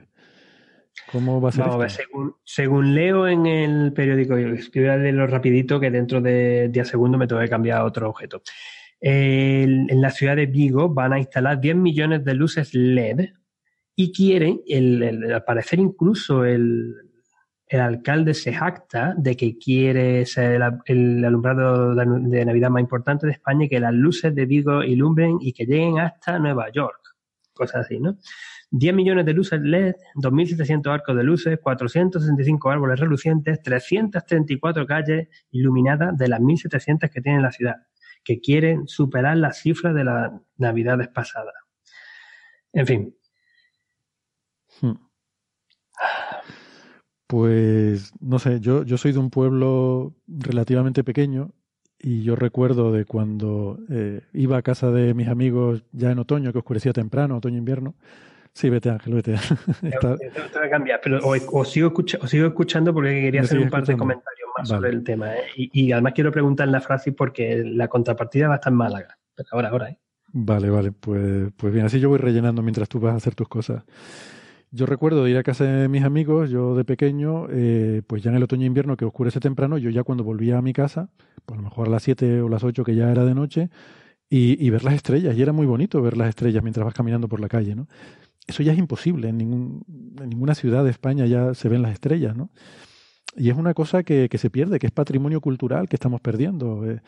¿Cómo va a ser? Vamos a ver, según, según, leo en el periódico, yo voy a leerlo rapidito, que dentro de 10 segundos me tengo que cambiar a otro objeto. El, en la ciudad de Vigo van a instalar 10 millones de luces LED y quieren, el, al parecer incluso el, el alcalde se jacta de que quiere ser el, alumbrado de Navidad más importante de España y que las luces de Vigo ilumbren y que lleguen hasta Nueva York. Cosas así, ¿no? 10 millones de luces LED, 2.700 arcos de luces, 465 árboles relucientes, 334 calles iluminadas de las 1.700 que tiene la ciudad, que quieren superar las cifras de las Navidades pasadas. En fin. Hmm. Pues no sé, yo, yo soy de un pueblo relativamente pequeño y yo recuerdo de cuando eh, iba a casa de mis amigos ya en otoño, que oscurecía temprano, otoño-invierno. Sí, vete Ángel, vete. Está... Te voy a cambiar, pero o, o, sigo escucha, o, sigo escuchando porque quería hacer un par de comentarios más vale. sobre el tema. ¿eh? Y, y, además quiero preguntar la frase porque la contrapartida va a estar en Málaga. Pero ahora, ahora, ¿eh? Vale, vale, pues, pues bien, así yo voy rellenando mientras tú vas a hacer tus cosas. Yo recuerdo ir a casa de mis amigos, yo de pequeño, eh, pues ya en el otoño e invierno que oscurece temprano, yo ya cuando volvía a mi casa, pues a lo mejor a las 7 o las 8 que ya era de noche, y, ver las estrellas, y era muy bonito ver las estrellas mientras vas caminando por la calle, ¿no? Eso ya es imposible, en, ninguna ciudad de España ya se ven las estrellas, ¿no? y es una cosa que, se pierde, que es patrimonio cultural que estamos perdiendo. Eh,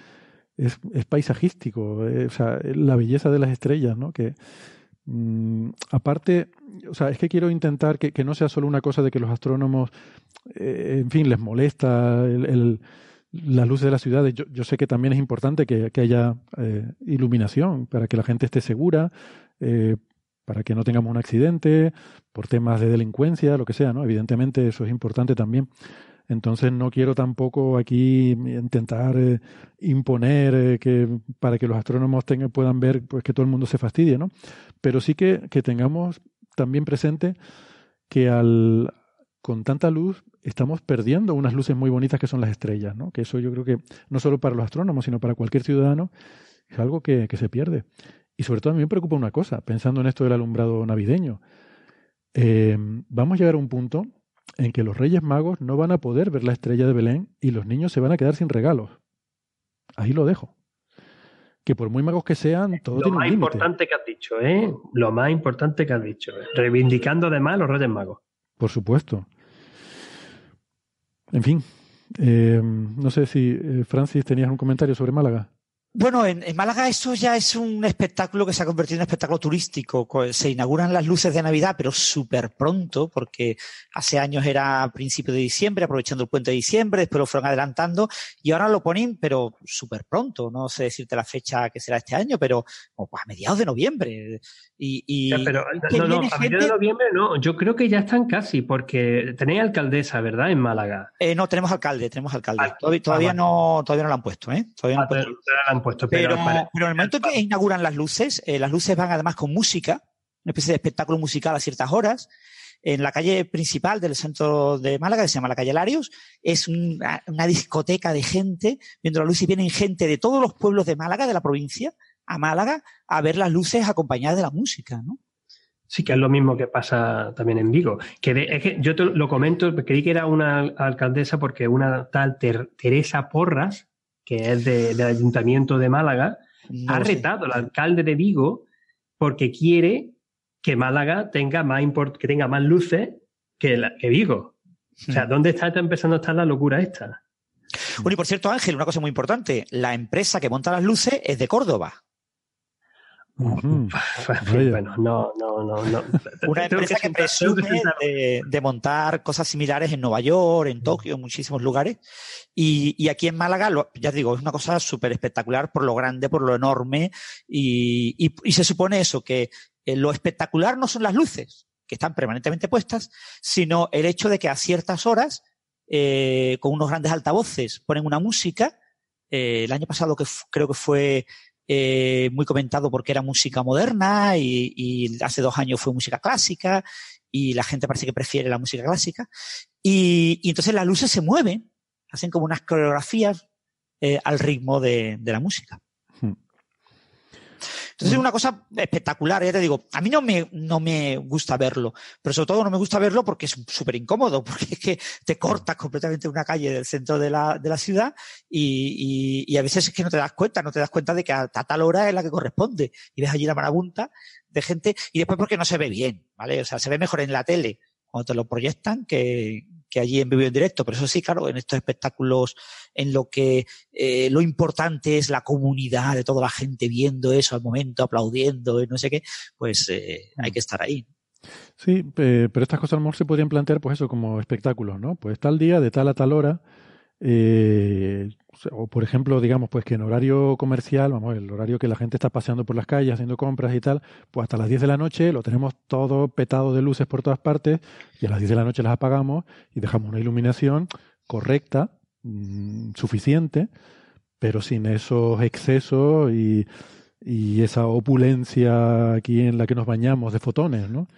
es, es, paisajístico, eh, o sea, la belleza de las estrellas, ¿no? Que, mm, aparte, o sea, es que quiero intentar que, no sea solo una cosa de que los astrónomos, eh, en fin, les molesta el, el, la luz de las ciudades. Yo, sé que también es importante que, que haya eh, iluminación para que la gente esté segura, eh, para que no tengamos un accidente, por temas de delincuencia, lo que sea, ¿no? Evidentemente eso es importante también. Entonces no quiero tampoco aquí intentar imponer que para que los astrónomos puedan ver pues que todo el mundo se fastidie, ¿no? Pero sí que, tengamos también presente que al con tanta luz estamos perdiendo unas luces muy bonitas que son las estrellas, ¿no? Que eso yo creo que no solo para los astrónomos, sino para cualquier ciudadano es algo que, que se pierde. Y sobre todo a mí me preocupa una cosa, pensando en esto del alumbrado navideño. Eh, vamos a llegar a un punto en que los Reyes Magos no van a poder ver la estrella de Belén y los niños se van a quedar sin regalos. Ahí lo dejo. Que por muy magos que sean, todo lo tiene más un límite. importante que has dicho, ¿eh? Lo más importante que has dicho. Reivindicando además a los Reyes Magos. Por supuesto. En fin, eh, no sé si eh, Francis tenías un comentario sobre Málaga. Bueno, en, en, Málaga eso ya es un espectáculo que se ha convertido en un espectáculo turístico. Se inauguran las luces de Navidad, pero súper pronto, porque hace años era a principio de diciembre, aprovechando el puente de diciembre, después lo fueron adelantando y ahora lo ponen, pero súper pronto. No sé decirte la fecha que será este año, pero oh, a mediados de noviembre. Y, y ya, pero no, no, a mediados de noviembre no. Yo creo que ya están casi, porque tenéis alcaldesa, ¿verdad? En Málaga. Eh, no, tenemos alcalde, tenemos alcalde. Ah, todavía, todavía ah, no, todavía no lo han puesto, ¿eh? Todavía no ah, han puesto. Han puesto pero, pero, en el momento en que inauguran las luces, eh, las luces van además con música, una especie de espectáculo musical a ciertas horas. En la calle principal del centro de Málaga, que se llama la calle Larios, es una, una discoteca de gente viendo la luz y vienen gente de todos los pueblos de Málaga, de la provincia, a Málaga, a ver las luces acompañadas de la música, ¿no? Sí, que es lo mismo que pasa también en Vigo. Que de, es que yo te lo comento, creí que era una alcaldesa porque una tal ter, Teresa Porras, que es de, del Ayuntamiento de Málaga, no ha retado al alcalde de Vigo porque quiere que Málaga tenga más, import, que tenga más luces que, la, que Vigo. O sea, ¿dónde está empezando a estar la locura esta? Bueno, y por cierto, Ángel, una cosa muy importante. La empresa que monta las luces es de Córdoba. Bueno, no, no, no, no. Una empresa que, presume de, de, montar cosas similares en Nueva York, en Tokio, en muchísimos lugares. Y, y aquí en Málaga, lo, ya digo, es una cosa súper espectacular por lo grande, por lo enorme. Y, y, y se supone eso, que eh, lo espectacular no son las luces, que están permanentemente puestas, sino el hecho de que a ciertas horas, eh, con unos grandes altavoces, ponen una música. Eh, el año pasado que creo que fue eh, muy comentado porque era música moderna y, y, hace dos años fue música clásica y la gente parece que prefiere la música clásica. Y, y entonces las luces se mueven, hacen como unas coreografías eh, al ritmo de, de la música. Entonces es una cosa espectacular, ya te digo, a mí no me, no me gusta verlo, pero sobre todo no me gusta verlo porque es súper incómodo, porque es que te cortas completamente una calle del centro de la, de la ciudad y, y, y, a veces es que no te das cuenta, no te das cuenta de que a, a, tal hora es la que corresponde. Y ves allí la marabunta de gente y después porque no se ve bien, ¿vale? O sea, se ve mejor en la tele cuando te lo proyectan que, que allí en vivo y en directo. Pero eso sí, claro, en estos espectáculos en lo que eh, lo importante es la comunidad de toda la gente viendo eso al momento, aplaudiendo y no sé qué, pues eh, hay que estar ahí. Sí, eh, pero estas cosas a lo mejor se podrían plantear pues eso como espectáculos, ¿no? Pues tal día, de tal a tal hora, eh, o por ejemplo, digamos, pues que en horario comercial, vamos, el horario que la gente está paseando por las calles haciendo compras y tal, pues hasta las 10 de la noche lo tenemos todo petado de luces por todas partes y a las 10 de la noche las apagamos y dejamos una iluminación correcta, mmm, suficiente, pero sin esos excesos y, y esa opulencia aquí en la que nos bañamos de fotones, ¿no?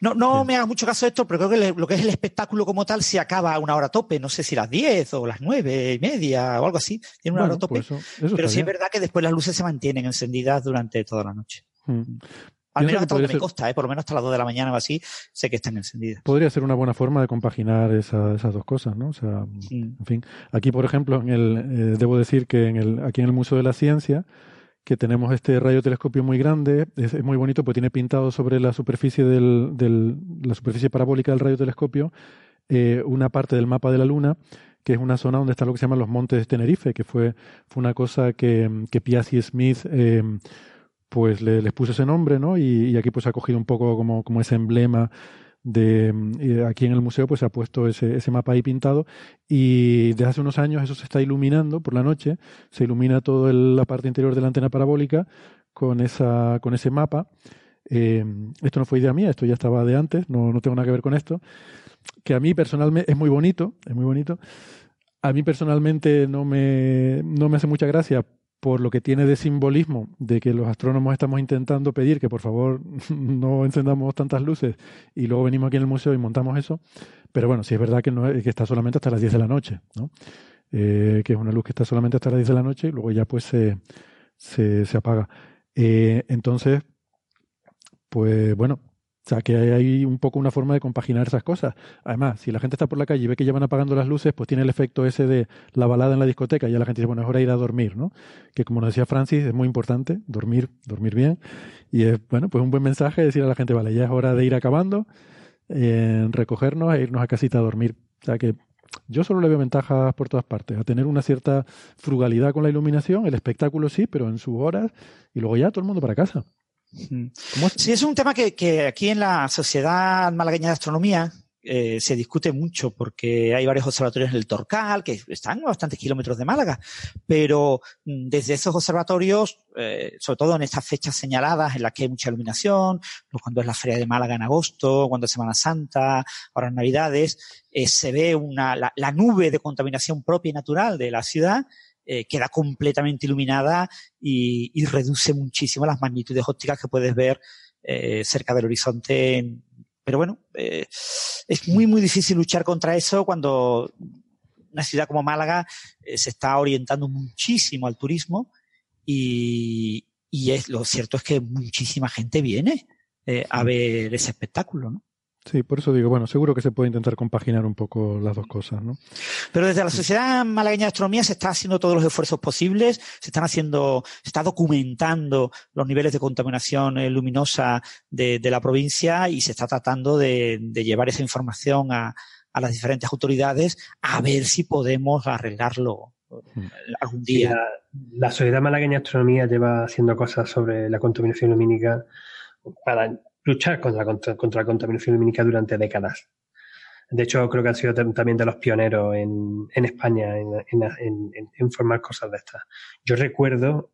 No, no sí. me haga mucho caso de esto, pero creo que lo que es el espectáculo como tal se acaba a una hora tope. No sé si las 10 o las 9 y media o algo así. Tiene una bueno, hora tope. Pues eso, eso pero sí bien. es verdad que después las luces se mantienen encendidas durante toda la noche. Mm. Al menos hasta donde me consta, ¿eh? por lo menos hasta las 2 de la mañana o así, sé que están encendidas. Podría ser una buena forma de compaginar esa, esas dos cosas, ¿no? O sea, sí. en fin. Aquí, por ejemplo, en el, eh, debo decir que en el, aquí en el Museo de la Ciencia, que tenemos este radiotelescopio muy grande, es, muy bonito, pues tiene pintado sobre la superficie del, del, la superficie parabólica del radiotelescopio eh, una parte del mapa de la Luna, que es una zona donde está lo que se llaman los montes de Tenerife, que fue, fue una cosa que, que Piazzi Smith eh, pues le, les puso ese nombre, ¿no? Y, aquí pues ha cogido un poco como, como ese emblema de aquí en el museo pues se ha puesto ese, ese mapa ahí pintado y desde hace unos años eso se está iluminando por la noche, se ilumina toda la parte interior de la antena parabólica con esa con ese mapa. Eh, esto no fue idea mía, esto ya estaba de antes, no, no tengo nada que ver con esto. Que a mí personalmente es muy bonito, es muy bonito. A mí personalmente no me, no me hace mucha gracia por lo que tiene de simbolismo de que los astrónomos estamos intentando pedir que por favor no encendamos tantas luces y luego venimos aquí en el museo y montamos eso. Pero bueno, sí es verdad que, no, que está solamente hasta las 10 de la noche, ¿no? Eh, que es una luz que está solamente hasta las 10 de la noche y luego ya pues se, se, se apaga. Eh, entonces, pues bueno, o sea, que hay un poco una forma de compaginar esas cosas. Además, si la gente está por la calle y ve que ya van apagando las luces, pues tiene el efecto ese de la balada en la discoteca y ya la gente dice, bueno, es hora de ir a dormir, ¿no? Que como nos decía Francis, es muy importante dormir, dormir bien. Y es, bueno, pues un buen mensaje decir a la gente, vale, ya es hora de ir acabando, eh, recogernos e irnos a casita a dormir. O sea que yo solo le veo ventajas por todas partes, a tener una cierta frugalidad con la iluminación, el espectáculo sí, pero en sus horas, y luego ya todo el mundo para casa. Sí, es un tema que, aquí en la Sociedad Malagueña de Astronomía eh, se discute mucho porque hay varios observatorios en el Torcal que están a bastantes kilómetros de Málaga, pero mm, desde esos observatorios, eh, sobre todo en estas fechas señaladas en las que hay mucha iluminación, pues cuando es la Feria de Málaga en agosto, cuando es Semana Santa, ahora en Navidades, eh, se ve una, la nube de contaminación propia y natural de la ciudad eh, queda completamente iluminada y, reduce muchísimo las magnitudes ópticas que puedes ver eh, cerca del horizonte. Pero bueno, eh, es muy, muy difícil luchar contra eso cuando una ciudad como Málaga se está orientando muchísimo al turismo y, y es, lo cierto es que muchísima gente viene a ver ese espectáculo, ¿no? Sí, por eso digo, bueno, seguro que se puede intentar compaginar un poco las dos cosas, ¿no? Pero desde la Sociedad Malagueña de Astronomía se está haciendo todos los esfuerzos posibles, se están haciendo, se está documentando los niveles de contaminación eh, luminosa de, la provincia y se está tratando de, llevar esa información a, las diferentes autoridades a ver si podemos arreglarlo mm. algún día. la, Sociedad Malagueña de Astronomía lleva haciendo cosas sobre la contaminación lumínica para luchar contra, contra, la contaminación lumínica durante décadas. De hecho, creo que han sido también de los pioneros en, en España en, en, en, formar cosas de estas. Yo recuerdo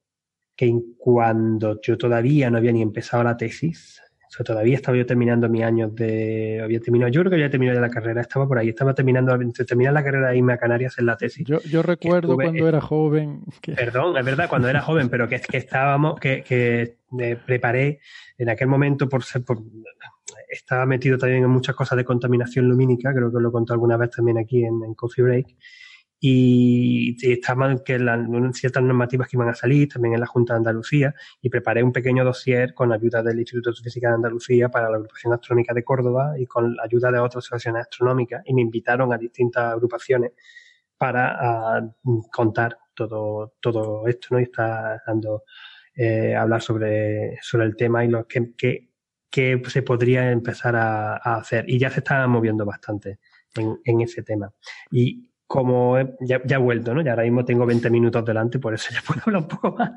que cuando yo todavía no había ni empezado la tesis, o sea, todavía estaba yo terminando mis años de... Había terminado, yo creo que había terminado ya la carrera, estaba por ahí, estaba terminando, entre terminar la carrera e irme a Canarias en la tesis. Yo, yo recuerdo cuando era joven... Perdón, es verdad, cuando era joven, pero que, que estábamos, que, que me preparé en aquel momento por ser... Por, estaba metido también en muchas cosas de contaminación lumínica, creo que lo he contado alguna vez también aquí en, en Coffee Break, y, estaban que ciertas normativas que iban a salir también en la Junta de Andalucía y preparé un pequeño dossier con ayuda del Instituto de Física de Andalucía para la agrupación astronómica de Córdoba y con la ayuda de otras asociaciones astronómicas y me invitaron a distintas agrupaciones para contar todo, todo esto, ¿no? Y está dando, eh, hablar sobre, sobre el tema y lo que, que, se podría empezar a, hacer. Y ya se está moviendo bastante en, en ese tema. Y como ya, ya, he vuelto, ¿no? Ya ahora mismo tengo 20 minutos delante, por eso ya puedo hablar un poco más.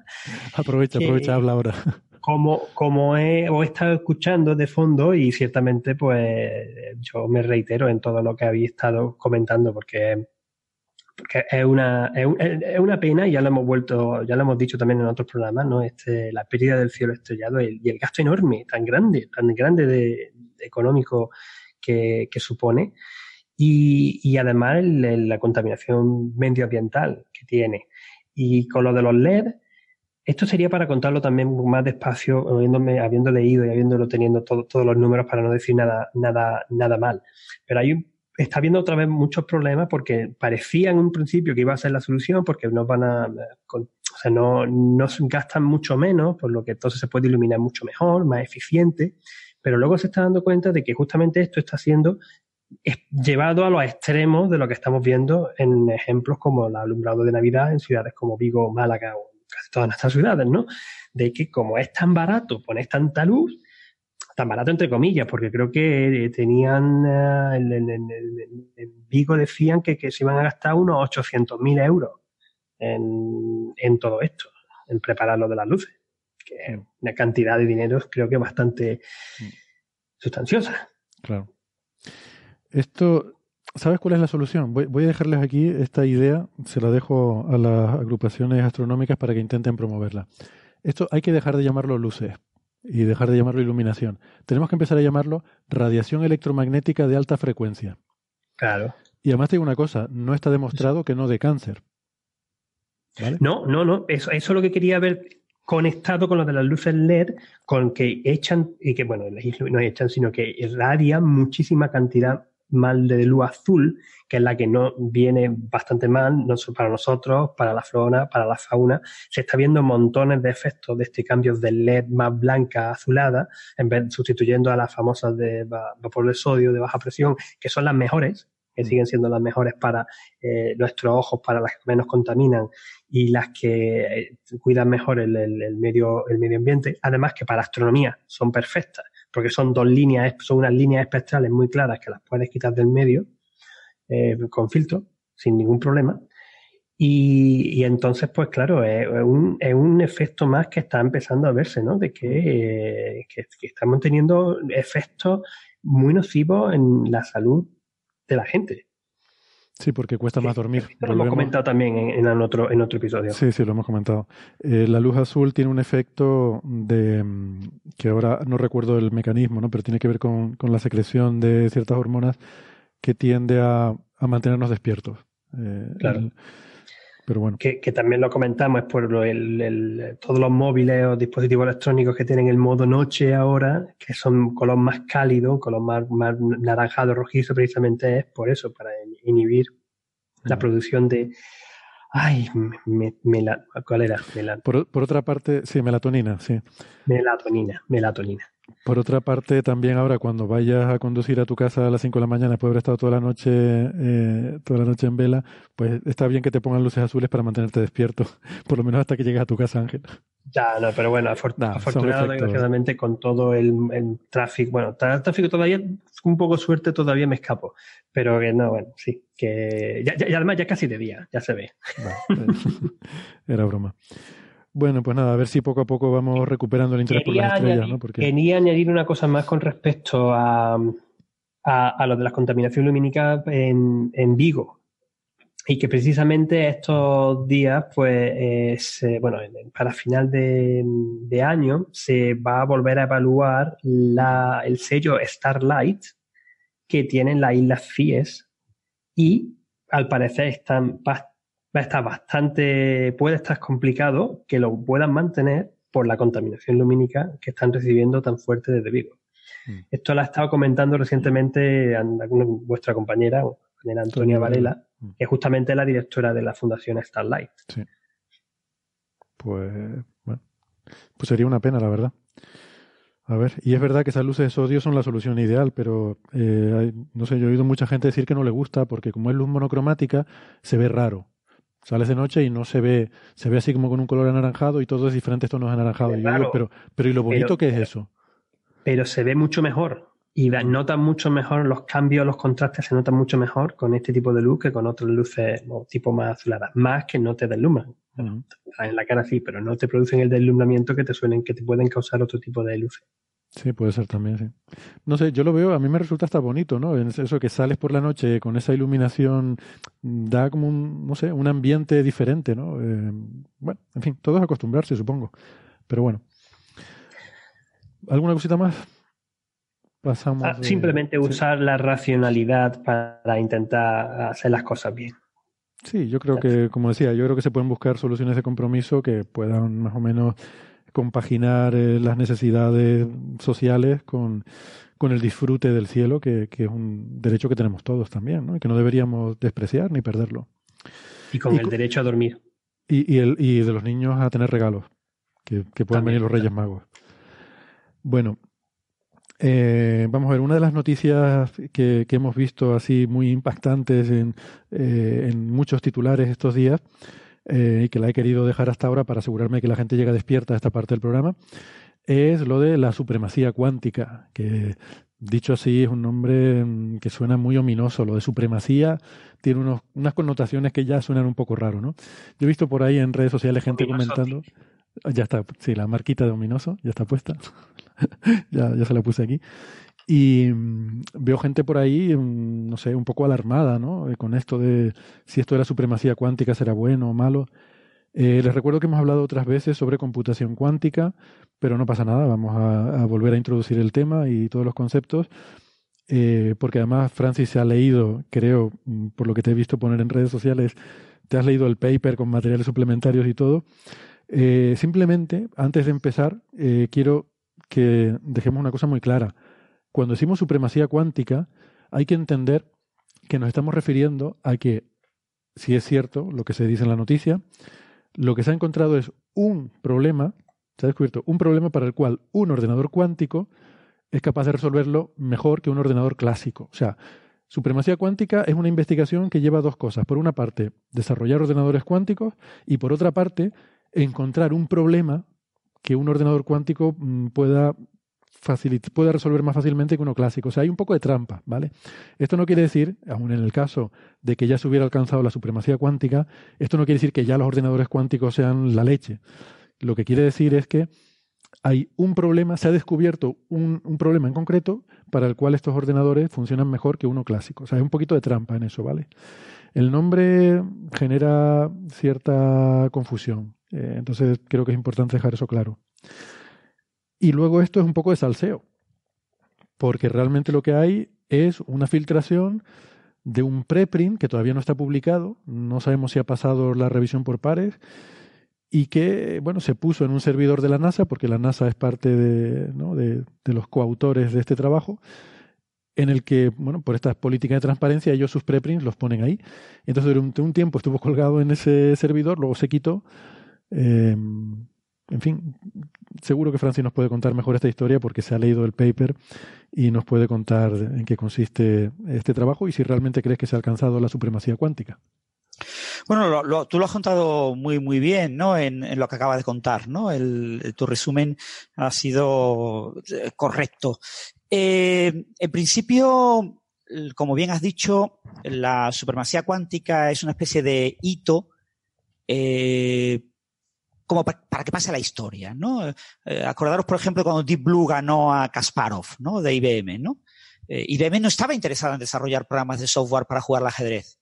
Aprovecha, aprovecha, habla ahora. Como, como he, he estado escuchando de fondo y ciertamente pues yo me reitero en todo lo que habéis estado comentando porque, porque es, una, es, una pena y ya lo hemos vuelto, ya lo hemos dicho también en otros programas, ¿no? Este, la pérdida del cielo estrellado y el, gasto enorme, tan grande, tan grande de, económico que, que supone y, además la contaminación medioambiental que tiene. Y con lo de los LED, esto sería para contarlo también más despacio, habiéndome, habiendo leído y habiéndolo teniendo todos los números para no decir nada, nada, nada mal. Pero hay está habiendo otra vez muchos problemas porque parecía en un principio que iba a ser la solución porque no van a, o sea, no, no gastan mucho menos, por lo que entonces se puede iluminar mucho mejor, más eficiente, pero luego se está dando cuenta de que justamente esto está haciendo llevado a los extremos de lo que estamos viendo en ejemplos como el alumbrado de Navidad en ciudades como Vigo, Málaga o casi todas nuestras ciudades, ¿no? De que como es tan barato poner tanta luz, tan barato entre comillas, porque creo que tenían, en, Vigo decían que, que, se iban a gastar unos 800.000 euros en, en todo esto, en preparar lo de las luces, que es una cantidad de dinero creo que bastante mm. sustanciosa. Claro. Esto, ¿sabes cuál es la solución? Voy, a dejarles aquí esta idea, se la dejo a las agrupaciones astronómicas para que intenten promoverla. Esto hay que dejar de llamarlo luces y dejar de llamarlo iluminación. Tenemos que empezar a llamarlo radiación electromagnética de alta frecuencia. Claro. Y además te digo una cosa, no está demostrado que no de cáncer. No, no, no. Eso, eso es lo que quería ver conectado con lo de las luces LED, con que echan, y que bueno, no echan, sino que irradian muchísima cantidad mal de luz azul, que es la que no viene bastante mal no para nosotros, para la flora, para la fauna. Se está viendo montones de efectos de este cambio de LED más blanca azulada, en vez, sustituyendo a las famosas de vapor de sodio de baja presión, que son las mejores, que mm. siguen siendo las mejores para eh, nuestros ojos, para las que menos contaminan y las que eh, cuidan mejor el, medio, el medio ambiente. Además que para astronomía son perfectas, porque son dos líneas, son unas líneas espectrales muy claras que las puedes quitar del medio eh, con filtro, sin ningún problema. Y, entonces, pues claro, es un, es un, efecto más que está empezando a verse, ¿no? De que, que estamos teniendo efectos muy nocivos en la salud de la gente. Sí, porque cuesta más dormir. Lo hemos comentado también en, otro, en otro episodio. Sí, sí, lo hemos comentado. Eh, la luz azul tiene un efecto de mm, que ahora no recuerdo el mecanismo, ¿no? pero tiene que ver con, con la secreción de ciertas hormonas que tiende a, a mantenernos despiertos. Eh, claro. Pero bueno. Que, también lo comentamos, es por el, todos los móviles o dispositivos electrónicos que tienen el modo noche ahora, que son color más cálido, color más, más naranjado, rojizo, precisamente es por eso, para inhibir la producción de... Ay, me, ¿cuál era? por, por otra parte, sí, melatonina, sí. Melatonina, melatonina. Por otra parte, también ahora cuando vayas a conducir a tu casa a las 5 de la mañana después de haber estado toda la noche eh, toda la noche en vela, pues está bien que te pongan luces azules para mantenerte despierto, por lo menos hasta que llegues a tu casa, Ángel. Ya, no, pero bueno, afortunadamente con todo el, tráfico, bueno, el tráfico todavía, un poco suerte todavía me escapo, pero que no, bueno, sí, que ya, ya, además ya casi de día, ya se ve. era broma. Bueno, pues nada, a ver si poco a poco vamos recuperando el interés por las estrellas, ¿no? Porque... Quería añadir una cosa más con respecto a, a, lo de la contaminación lumínica en, en, Vigo. Y que precisamente estos días, pues, bueno, para final de, de, año se va a volver a evaluar la, el sello Starlight que tienen las Islas Fies y al parecer están va a estar bastante, puede estar complicado que lo puedan mantener por la contaminación lumínica que están recibiendo tan fuerte desde Vigo. Mm. Esto lo ha estado comentando recientemente vuestra compañera, Antonia Varela, mm. que es justamente la directora de la Fundación Starlight. Sí. Pues, bueno, pues sería una pena, la verdad. A ver, y es verdad que esas luces de sodio son la solución ideal, pero eh, no sé, yo he oído mucha gente decir que no le gusta porque como es luz monocromática, se ve raro. Sales de noche y no se ve, se ve así como con un color anaranjado y todo es diferentes tonos anaranjados. pero, pero ¿y lo bonito que es eso? Pero se ve mucho mejor y notan mucho mejor los cambios, los contrastes se notan mucho mejor con este tipo de luz que con otras luces tipo más azuladas, más que no te deslumbran. En la cara sí, pero no te producen el deslumbramiento que te suelen, que te pueden causar otro tipo de luces. Sí, puede ser también, sí. No sé, yo lo veo, a mí me resulta hasta bonito, ¿no? Eso que sales por la noche con esa iluminación da como un, no sé, un ambiente diferente, ¿no? Eh, bueno, en fin, todo es acostumbrarse, supongo. Pero bueno. ¿Alguna cosita más? Pasamos. Ah, simplemente usar la racionalidad para intentar hacer las cosas bien. Sí, yo creo que, como decía, yo creo que se pueden buscar soluciones de compromiso que puedan más o menos compaginar eh, las necesidades sociales con, con, el disfrute del cielo, que, que, es un derecho que tenemos todos también, ¿no? y que no deberíamos despreciar ni perderlo. Y con el derecho a dormir. Y, y, el, y de los niños a tener regalos, que, que puedan venir los Reyes Magos. Bueno, eh, vamos a ver, una de las noticias que, que hemos visto así muy impactantes en, eh, en muchos titulares estos días eh, y que la he querido dejar hasta ahora para asegurarme que la gente llega despierta a esta parte del programa, es lo de la supremacía cuántica, que dicho así es un nombre mm, que suena muy ominoso. Lo de supremacía tiene unos, unas connotaciones que ya suenan un poco raro, ¿no? Yo he visto por ahí en redes sociales gente comentando. Ya está, sí, la marquita de ominoso ya está puesta. ya, ya se la puse aquí. Y mm, veo gente por ahí, mm, no sé, un poco alarmada, ¿no? Eh, con esto de si esto de la supremacía cuántica será bueno o malo. Eh, les recuerdo que hemos hablado otras veces sobre computación cuántica, pero no pasa nada, vamos a, volver a introducir el tema y todos los conceptos, eh, porque además Francis se ha leído, creo, mm, por lo que te he visto poner en redes sociales, te has leído el paper con materiales suplementarios y todo. Simplemente, antes de empezar, quiero que dejemos una cosa muy clara. Cuando decimos supremacía cuántica, hay que entender que nos estamos refiriendo a que, si es cierto lo que se dice en la noticia, lo que se ha encontrado es un problema, se ha descubierto un problema para el cual un ordenador cuántico es capaz de resolverlo mejor que un ordenador clásico. O sea, supremacía cuántica es una investigación que lleva dos cosas. Por una parte, desarrollar ordenadores cuánticos y por otra parte, encontrar un problema que un ordenador cuántico mm, puede resolver más fácilmente que uno clásico. O sea, hay un poco de trampa, ¿vale? Esto no quiere decir, aun en el caso de que ya se hubiera alcanzado la supremacía cuántica, esto no quiere decir que ya los ordenadores cuánticos sean la leche. Lo que quiere decir es que hay un problema, se ha descubierto un, un problema en concreto para el cual estos ordenadores funcionan mejor que uno clásico. O sea, hay un poquito de trampa en eso, ¿vale? El nombre genera cierta confusión. Eh, entonces creo que es importante dejar eso claro. Y luego esto es un poco de salseo, porque realmente lo que hay es una filtración de un preprint que todavía no está publicado, no sabemos si ha pasado la revisión por pares, y que, bueno, se puso en un servidor de la NASA, porque la NASA es parte de, de los coautores de este trabajo, en el que, bueno, por estas políticas de transparencia, ellos sus preprints los ponen ahí. Entonces, durante un tiempo estuvo colgado en ese servidor, luego se quitó. Eh, en fin, seguro que Francis nos puede contar mejor esta historia porque se ha leído el paper y nos puede contar en qué consiste este trabajo y si realmente crees que se ha alcanzado la supremacía cuántica. Bueno, tú lo has contado muy, muy bien, ¿no? En, lo que acabas de contar, ¿no? Tu resumen ha sido eh, correcto. Eh, en principio, como bien has dicho, la supremacía cuántica es una especie de hito eh, como para que pase la historia, ¿no? Eh, acordaros, por ejemplo, cuando Deep Blue ganó a Kasparov, ¿no? De IBM, ¿no? Eh, IBM no estaba interesado en desarrollar programas de software para jugar al ajedrez,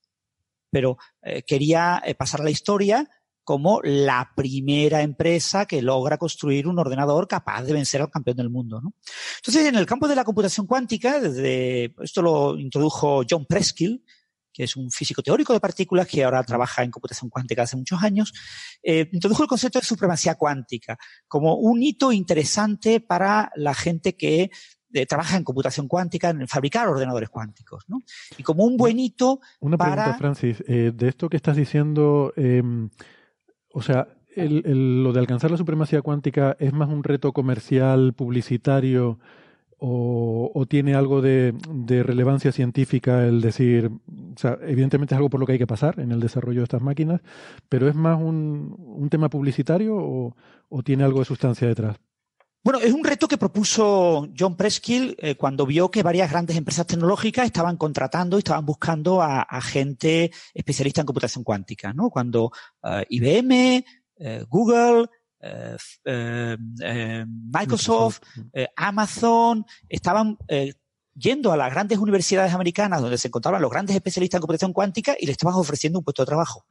pero eh, quería pasar a la historia como la primera empresa que logra construir un ordenador capaz de vencer al campeón del mundo. ¿no? Entonces, en el campo de la computación cuántica, desde, esto lo introdujo John Preskill, que es un físico teórico de partículas que ahora trabaja en computación cuántica hace muchos años, eh, introdujo el concepto de supremacía cuántica como un hito interesante para la gente que eh, trabaja en computación cuántica, en fabricar ordenadores cuánticos, ¿no? Y como un buen hito Una pregunta, Francis, eh, de esto que estás diciendo, em, o sea, lo de alcanzar la supremacía cuántica es más un reto comercial, publicitario, o, tiene algo de, relevancia científica el decir, o sea, evidentemente es algo por lo que hay que pasar en el desarrollo de estas máquinas, pero es más un, tema publicitario o, tiene algo de sustancia detrás? Bueno, es un reto que propuso John Preskill eh, cuando vio que varias grandes empresas tecnológicas estaban contratando y estaban buscando a, gente especialista en computación cuántica, ¿no? Cuando eh, IBM, eh, Google, Microsoft, Amazon, estaban yendo a las grandes universidades americanas donde se encontraban los grandes especialistas en computación cuántica y le estaban ofreciendo un puesto de trabajo.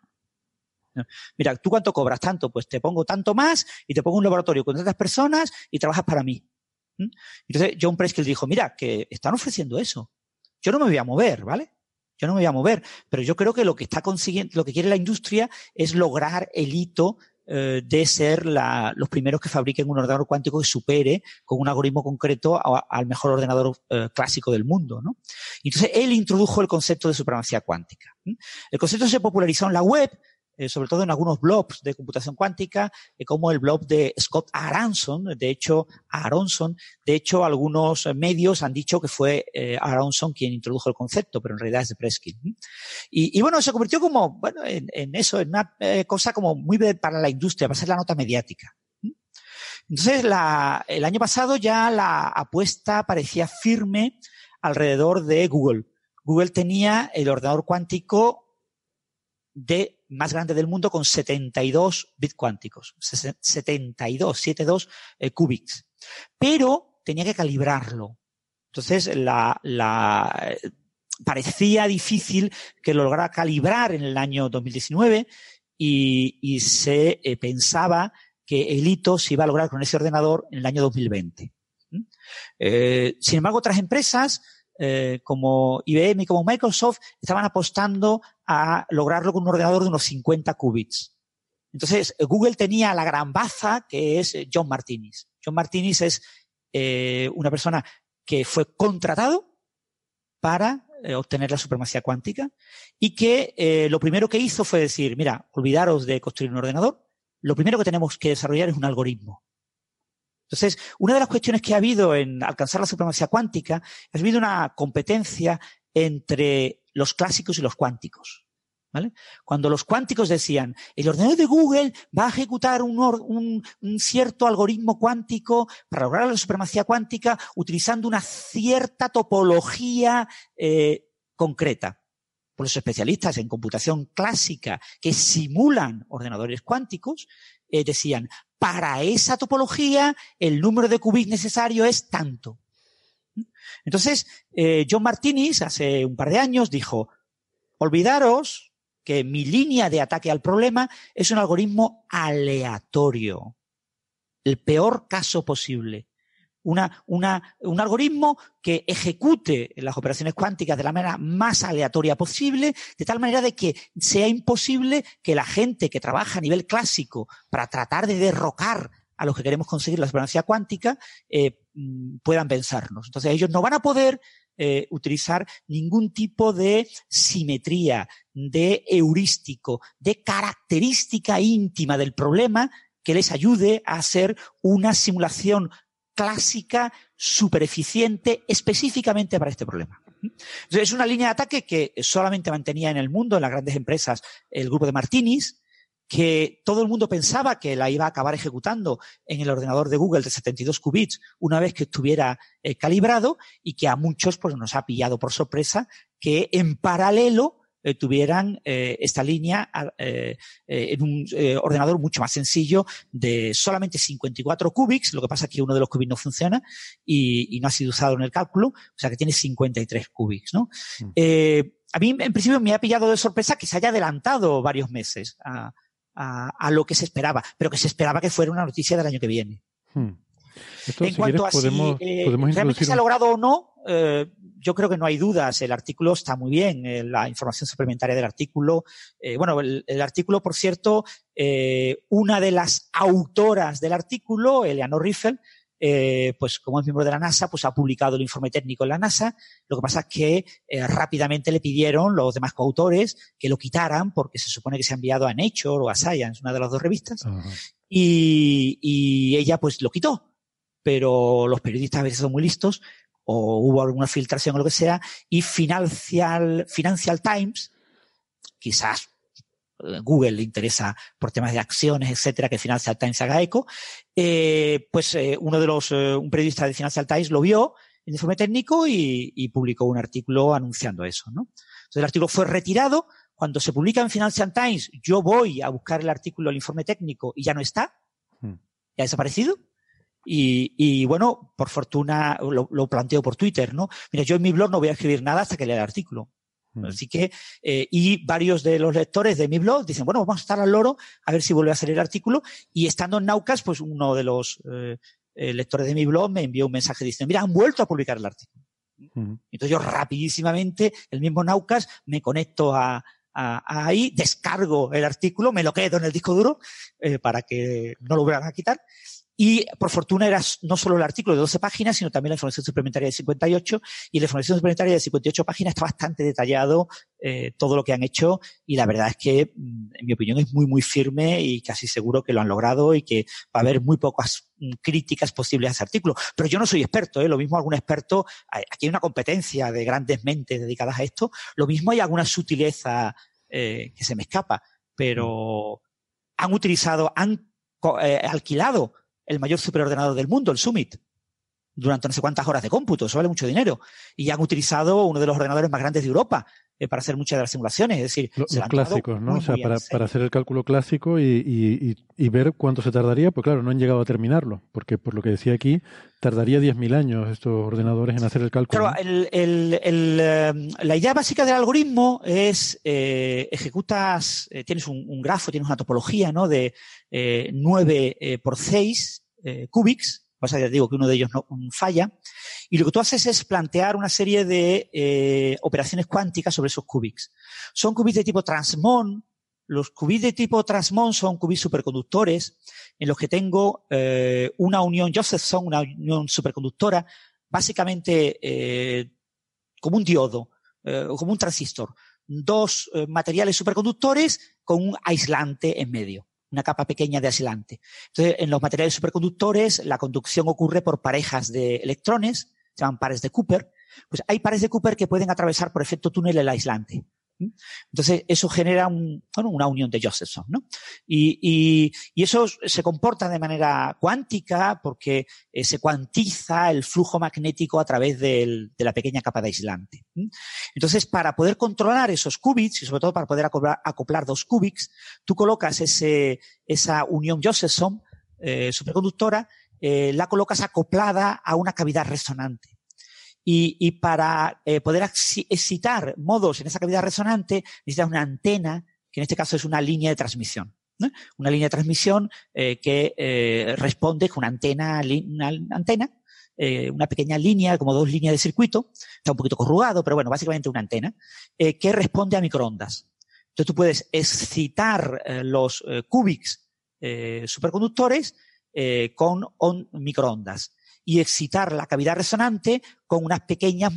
Mira, ¿tú cuánto cobras? Tanto, pues te pongo tanto más y te pongo un laboratorio con tantas personas y trabajas para mí. ¿Mm? Entonces John Preskill dijo, mira, que están ofreciendo eso. Yo no me voy a mover, ¿vale? Yo no me voy a mover, pero yo creo que lo que está consiguiendo, lo que quiere la industria es lograr el hito eh, de ser los primeros que fabriquen un ordenador cuántico que supere con un algoritmo concreto al mejor ordenador eh, clásico del mundo. ¿no? Entonces, él introdujo el concepto de supremacía cuántica. El concepto se popularizó en la web, eh, sobre todo en algunos blogs de computación cuántica, eh, como el blog de Scott Aronson, de hecho, Aronson, de hecho, algunos medios han dicho que fue eh, Aronson quien introdujo el concepto, pero en realidad es de Preskin. Y, bueno, se convirtió como, bueno, en, eso, en una cosa como muy para la industria, para ser la nota mediática. Entonces, el año pasado ya la apuesta parecía firme alrededor de Google. Google tenía el ordenador cuántico de más grande del mundo con 72 bits cuánticos, 72, 72 eh, qubits. Pero tenía que calibrarlo. Entonces, la, la, parecía difícil que lo lograra calibrar en el año 2019 y, y se eh, pensaba que el hito se iba a lograr con ese ordenador en el año 2020. Eh, sin embargo, otras empresas eh, como IBM y como Microsoft estaban apostando a lograrlo con un ordenador de unos 50 qubits. Entonces, Google tenía la gran baza que es John Martinis. John Martinis es una persona que fue contratado para eh, obtener la supremacía cuántica y que eh, lo primero que hizo fue decir, mira, olvidaros de construir un ordenador, lo primero que tenemos que desarrollar es un algoritmo. Entonces, una de las cuestiones que ha habido en alcanzar la supremacía cuántica ha habido una competencia entre los clásicos y los cuánticos. Cuando los cuánticos decían, el ordenador de Google va a ejecutar un, cierto algoritmo cuántico para lograr la supremacía cuántica utilizando una cierta topología eh, concreta. Por los especialistas en computación clásica que simulan ordenadores cuánticos, eh, decían, para esa topología el número de qubits necesario es tanto. Entonces, eh, John Martinis hace un par de años dijo, olvidaros que mi línea de ataque al problema es un algoritmo aleatorio. El peor caso posible. Una, una, un algoritmo que ejecute las operaciones cuánticas de la manera más aleatoria posible, de tal manera de que sea imposible que la gente que trabaja a nivel clásico para tratar de derrocar a los que queremos conseguir la experiencia cuántica eh, mm, puedan pensarnos. Entonces ellos no van a poder eh, utilizar ningún tipo de simetría, de heurístico, de característica íntima del problema que les ayude a hacer una simulación clásica, super eficiente, específicamente para este problema. es una línea de ataque que solamente mantenía en el mundo, en las grandes empresas, el grupo de Martinis, que todo el mundo pensaba que la iba a acabar ejecutando en el ordenador de Google de 72 qubits una vez que estuviera eh, calibrado y que a muchos pues nos ha pillado por sorpresa que en paralelo eh, tuvieran eh, esta línea en un ordenador mucho más sencillo de solamente 54 qubits, lo que pasa es que uno de los qubits no funciona y, no ha sido usado en el cálculo, o sea que tiene 53 qubits, ¿no? Mm. a mí en principio me ha pillado de sorpresa que se haya adelantado varios meses a, a, lo que se esperaba, pero que se esperaba que fuera una noticia del año que viene. Hmm. en cuanto a si eh, realmente se ha logrado o no, eh, yo creo que no hay dudas. El artículo está muy bien, eh, la información suplementaria del artículo. bueno, el, artículo, por cierto, una de las autoras del artículo, Eleanor Riffel, eh, pues como es miembro de la NASA, pues ha publicado el informe técnico en la NASA. Lo que pasa es que eh, rápidamente le pidieron los demás coautores que lo quitaran porque se supone que se ha enviado a Nature o a Science, una de las dos revistas, y, y, ella pues lo quitó. Pero los periodistas a veces son muy listos o hubo alguna filtración o lo que sea y Financial, Financial Times, quizás Google le interesa por temas de acciones, etcétera, que Financial Times haga eco, eh, pues eh, uno de los, eh, un periodista de Financial Times lo vio en informe técnico y, publicó un artículo anunciando eso, ¿no? Entonces el artículo fue retirado. Cuando se publica en Financial Times, yo voy a buscar el artículo, el informe técnico y ya no está. Hmm. Ya ha desaparecido. Y, y, bueno, por fortuna lo, lo, planteo por Twitter, ¿no? Mira, yo en mi blog no voy a escribir nada hasta que lea el artículo. Mm. Así que, eh, y varios de los lectores de mi blog dicen, bueno, vamos a estar al loro a ver si vuelve a salir el artículo. Y estando en Naucas, pues uno de los eh, eh, lectores de mi blog me envió un mensaje diciendo, mira, han vuelto a publicar el artículo. Entonces yo rapidísimamente, el mismo Naucas, me conecto a, ahí, descargo el artículo, me lo quedo en el disco duro para que no lo vuelvan a quitar y por fortuna era no solo el artículo de 12 páginas, sino también la información suplementaria de 58. Y la información suplementaria de 58 páginas está bastante detallado eh, todo lo que han hecho. Y la verdad es que, mm, en mi opinión, es muy, muy firme y casi seguro que lo han logrado y que va a haber muy pocas mm, críticas posibles a ese artículo. Pero yo no soy experto, ¿eh? lo mismo algún experto, aquí hay una competencia de grandes mentes dedicadas a esto, lo mismo hay alguna sutileza eh, que se me escapa, pero han utilizado, han eh, alquilado el mayor superordenador del mundo, el Summit, durante no sé cuántas horas de cómputo, eso vale mucho dinero. Y han utilizado uno de los ordenadores más grandes de Europa eh, para hacer muchas de las simulaciones. Es decir, los, clásicos, ¿no? o sea, para, para, hacer el cálculo clásico y, y, ver cuánto se tardaría, pues claro, no han llegado a terminarlo, porque por lo que decía aquí, tardaría 10.000 años estos ordenadores en hacer el cálculo. Claro, el, el, em, la idea básica del algoritmo es eh, ejecutas, eh, tienes un, un, grafo, tienes una topología ¿no? de 9 por 6 cubics, pasa que digo que uno de ellos no falla, y lo que tú haces es plantear una serie de eh, operaciones cuánticas sobre esos qubits. Son qubits de tipo transmon. Los qubits de tipo transmon son qubits superconductores en los que tengo eh, una unión Josephson, una unión superconductora, básicamente eh, como un diodo, o como un transistor. Dos materiales superconductores con un aislante en medio una capa pequeña de aislante. Entonces, en los materiales superconductores, la conducción ocurre por parejas de electrones se llaman pares de Cooper, pues hay pares de Cooper que pueden atravesar por efecto túnel el aislante. Entonces, eso genera un, bueno, una unión de Josephson, ¿no? Y, y, y, eso se comporta de manera cuántica porque eh, se cuantiza el flujo magnético a través del, de la pequeña capa de aislante. Entonces, para poder controlar esos qubits y sobre todo para poder acoplar, acoplar dos qubits, tú colocas ese, esa unión Josephson eh, superconductora eh, la colocas acoplada a una cavidad resonante. Y, y para eh, poder excitar modos en esa cavidad resonante necesitas una antena, que en este caso es una línea de transmisión. Una línea de transmisión eh, que eh, responde con una antena, una antena eh, una pequeña línea, como dos líneas de circuito, está un poquito corrugado, pero bueno, básicamente una antena, que responde a microondas. Entonces tú puedes excitar los qubits superconductores con microondas y excitar la cavidad resonante con unas pequeñas,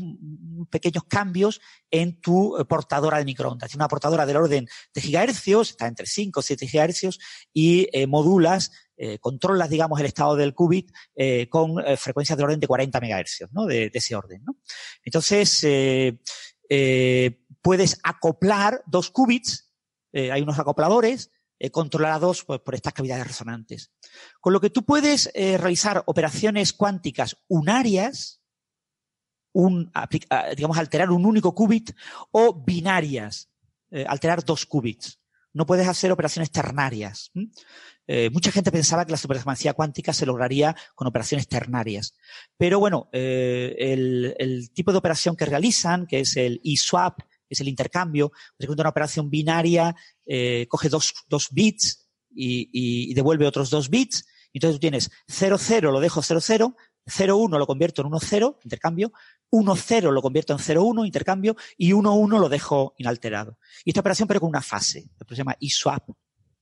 pequeños cambios en tu eh, portadora de microondas. Tiene una portadora del orden de gigahercios, está entre 5 o 7 gigahercios, y eh, modulas, eh, controlas, digamos, el estado del qubit con frecuencias del orden de 40 megahercios, ¿no? De, de ese orden, ¿no? Entonces, puedes acoplar dos qubits, hay unos acopladores, eh, controlados pues, por estas cavidades resonantes. Con lo que tú puedes eh, realizar operaciones cuánticas unarias, un, digamos, alterar un único qubit, o binarias, eh, alterar dos qubits. No puedes hacer operaciones ternarias. mucha gente pensaba que la supremacía cuántica se lograría con operaciones ternarias. Pero bueno, el, el, tipo de operación que realizan, que es el e-swap, es el intercambio. Ejemplo, una operación binaria eh, coge dos, dos bits y, y, devuelve otros dos bits. Y entonces tú tienes 0, 0 lo dejo 0, 0, 0, 1 lo convierto en 1, 0, intercambio, 1, 0 lo convierto en 0, 1, intercambio, y 1, 1 lo dejo inalterado. Y esta operación pero con una fase, se llama eSwap,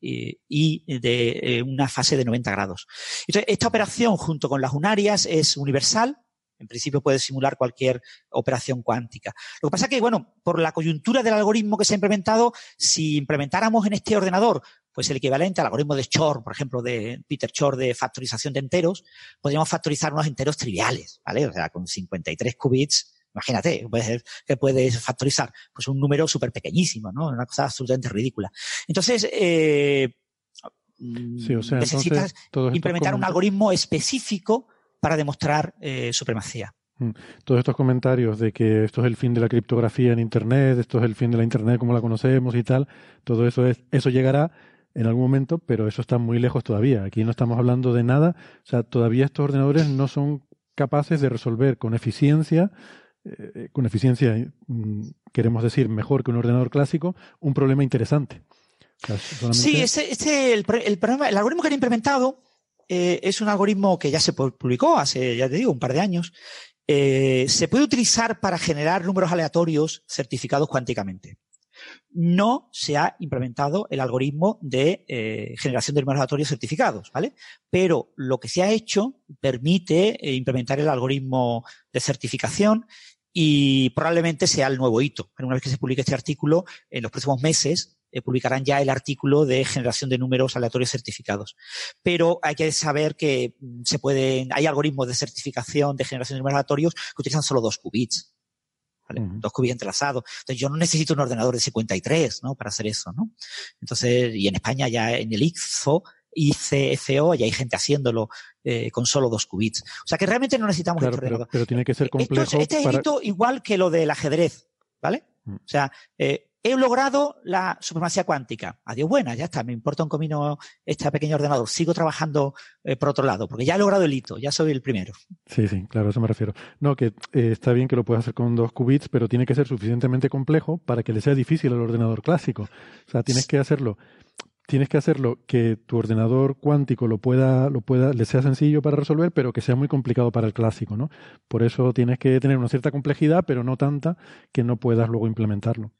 eh, y de eh, una fase de 90 grados. Entonces, esta operación junto con las unarias es universal, en principio puede simular cualquier operación cuántica. Lo que pasa es que, bueno, por la coyuntura del algoritmo que se ha implementado, si implementáramos en este ordenador pues el equivalente al algoritmo de Shor, por ejemplo, de Peter Shor de factorización de enteros, podríamos factorizar unos enteros triviales, ¿vale? O sea, con 53 qubits, imagínate, que puedes factorizar pues un número súper pequeñísimo, ¿no? Una cosa absolutamente ridícula. Entonces, eh, sí, o sea, necesitas implementar un algoritmo específico para demostrar eh, supremacía. Mm. Todos estos comentarios de que esto es el fin de la criptografía en Internet, esto es el fin de la Internet como la conocemos y tal, todo eso es, eso llegará en algún momento, pero eso está muy lejos todavía. Aquí no estamos hablando de nada, o sea, todavía estos ordenadores no son capaces de resolver con eficiencia, eh, con eficiencia mm, queremos decir mejor que un ordenador clásico, un problema interesante. Sí, ese, ese el, el, el algoritmo que han implementado eh, es un algoritmo que ya se publicó hace, ya te digo, un par de años. Eh, se puede utilizar para generar números aleatorios certificados cuánticamente. No se ha implementado el algoritmo de eh, generación de números aleatorios certificados, ¿vale? Pero lo que se ha hecho permite implementar el algoritmo de certificación y probablemente sea el nuevo hito. Una vez que se publique este artículo, en los próximos meses eh, publicarán ya el artículo de generación de números aleatorios certificados. Pero hay que saber que mm, se pueden, hay algoritmos de certificación de generación de números aleatorios que utilizan solo dos qubits. ¿vale? Uh -huh. Dos qubits entrelazados. Entonces yo no necesito un ordenador de 53, ¿no? Para hacer eso, ¿no? Entonces, y en España ya en el ICFO ICFO y hay gente haciéndo eh, con solo dos qubits. O sea que realmente no necesitamos claro, este pero, pero, tiene que ser complejo. este es para... igual que lo del ajedrez, ¿vale? Mm. O sea, eh, he logrado la supremacía cuántica. Adiós buena, ya está, me importa un comino este pequeño ordenador. Sigo trabajando eh, por otro lado, porque ya he logrado el hito, ya soy el primero. Sí, sí, claro, a eso me refiero. No, que eh, está bien que lo puedas hacer con dos qubits, pero tiene que ser suficientemente complejo para que le sea difícil al ordenador clásico. O sea, tienes que hacerlo tienes que hacerlo que tu ordenador cuántico lo pueda, lo pueda, le sea sencillo para resolver, pero que sea muy complicado para el clásico, ¿no? Por eso tienes que tener una cierta complejidad, pero no tanta que no puedas luego implementarlo.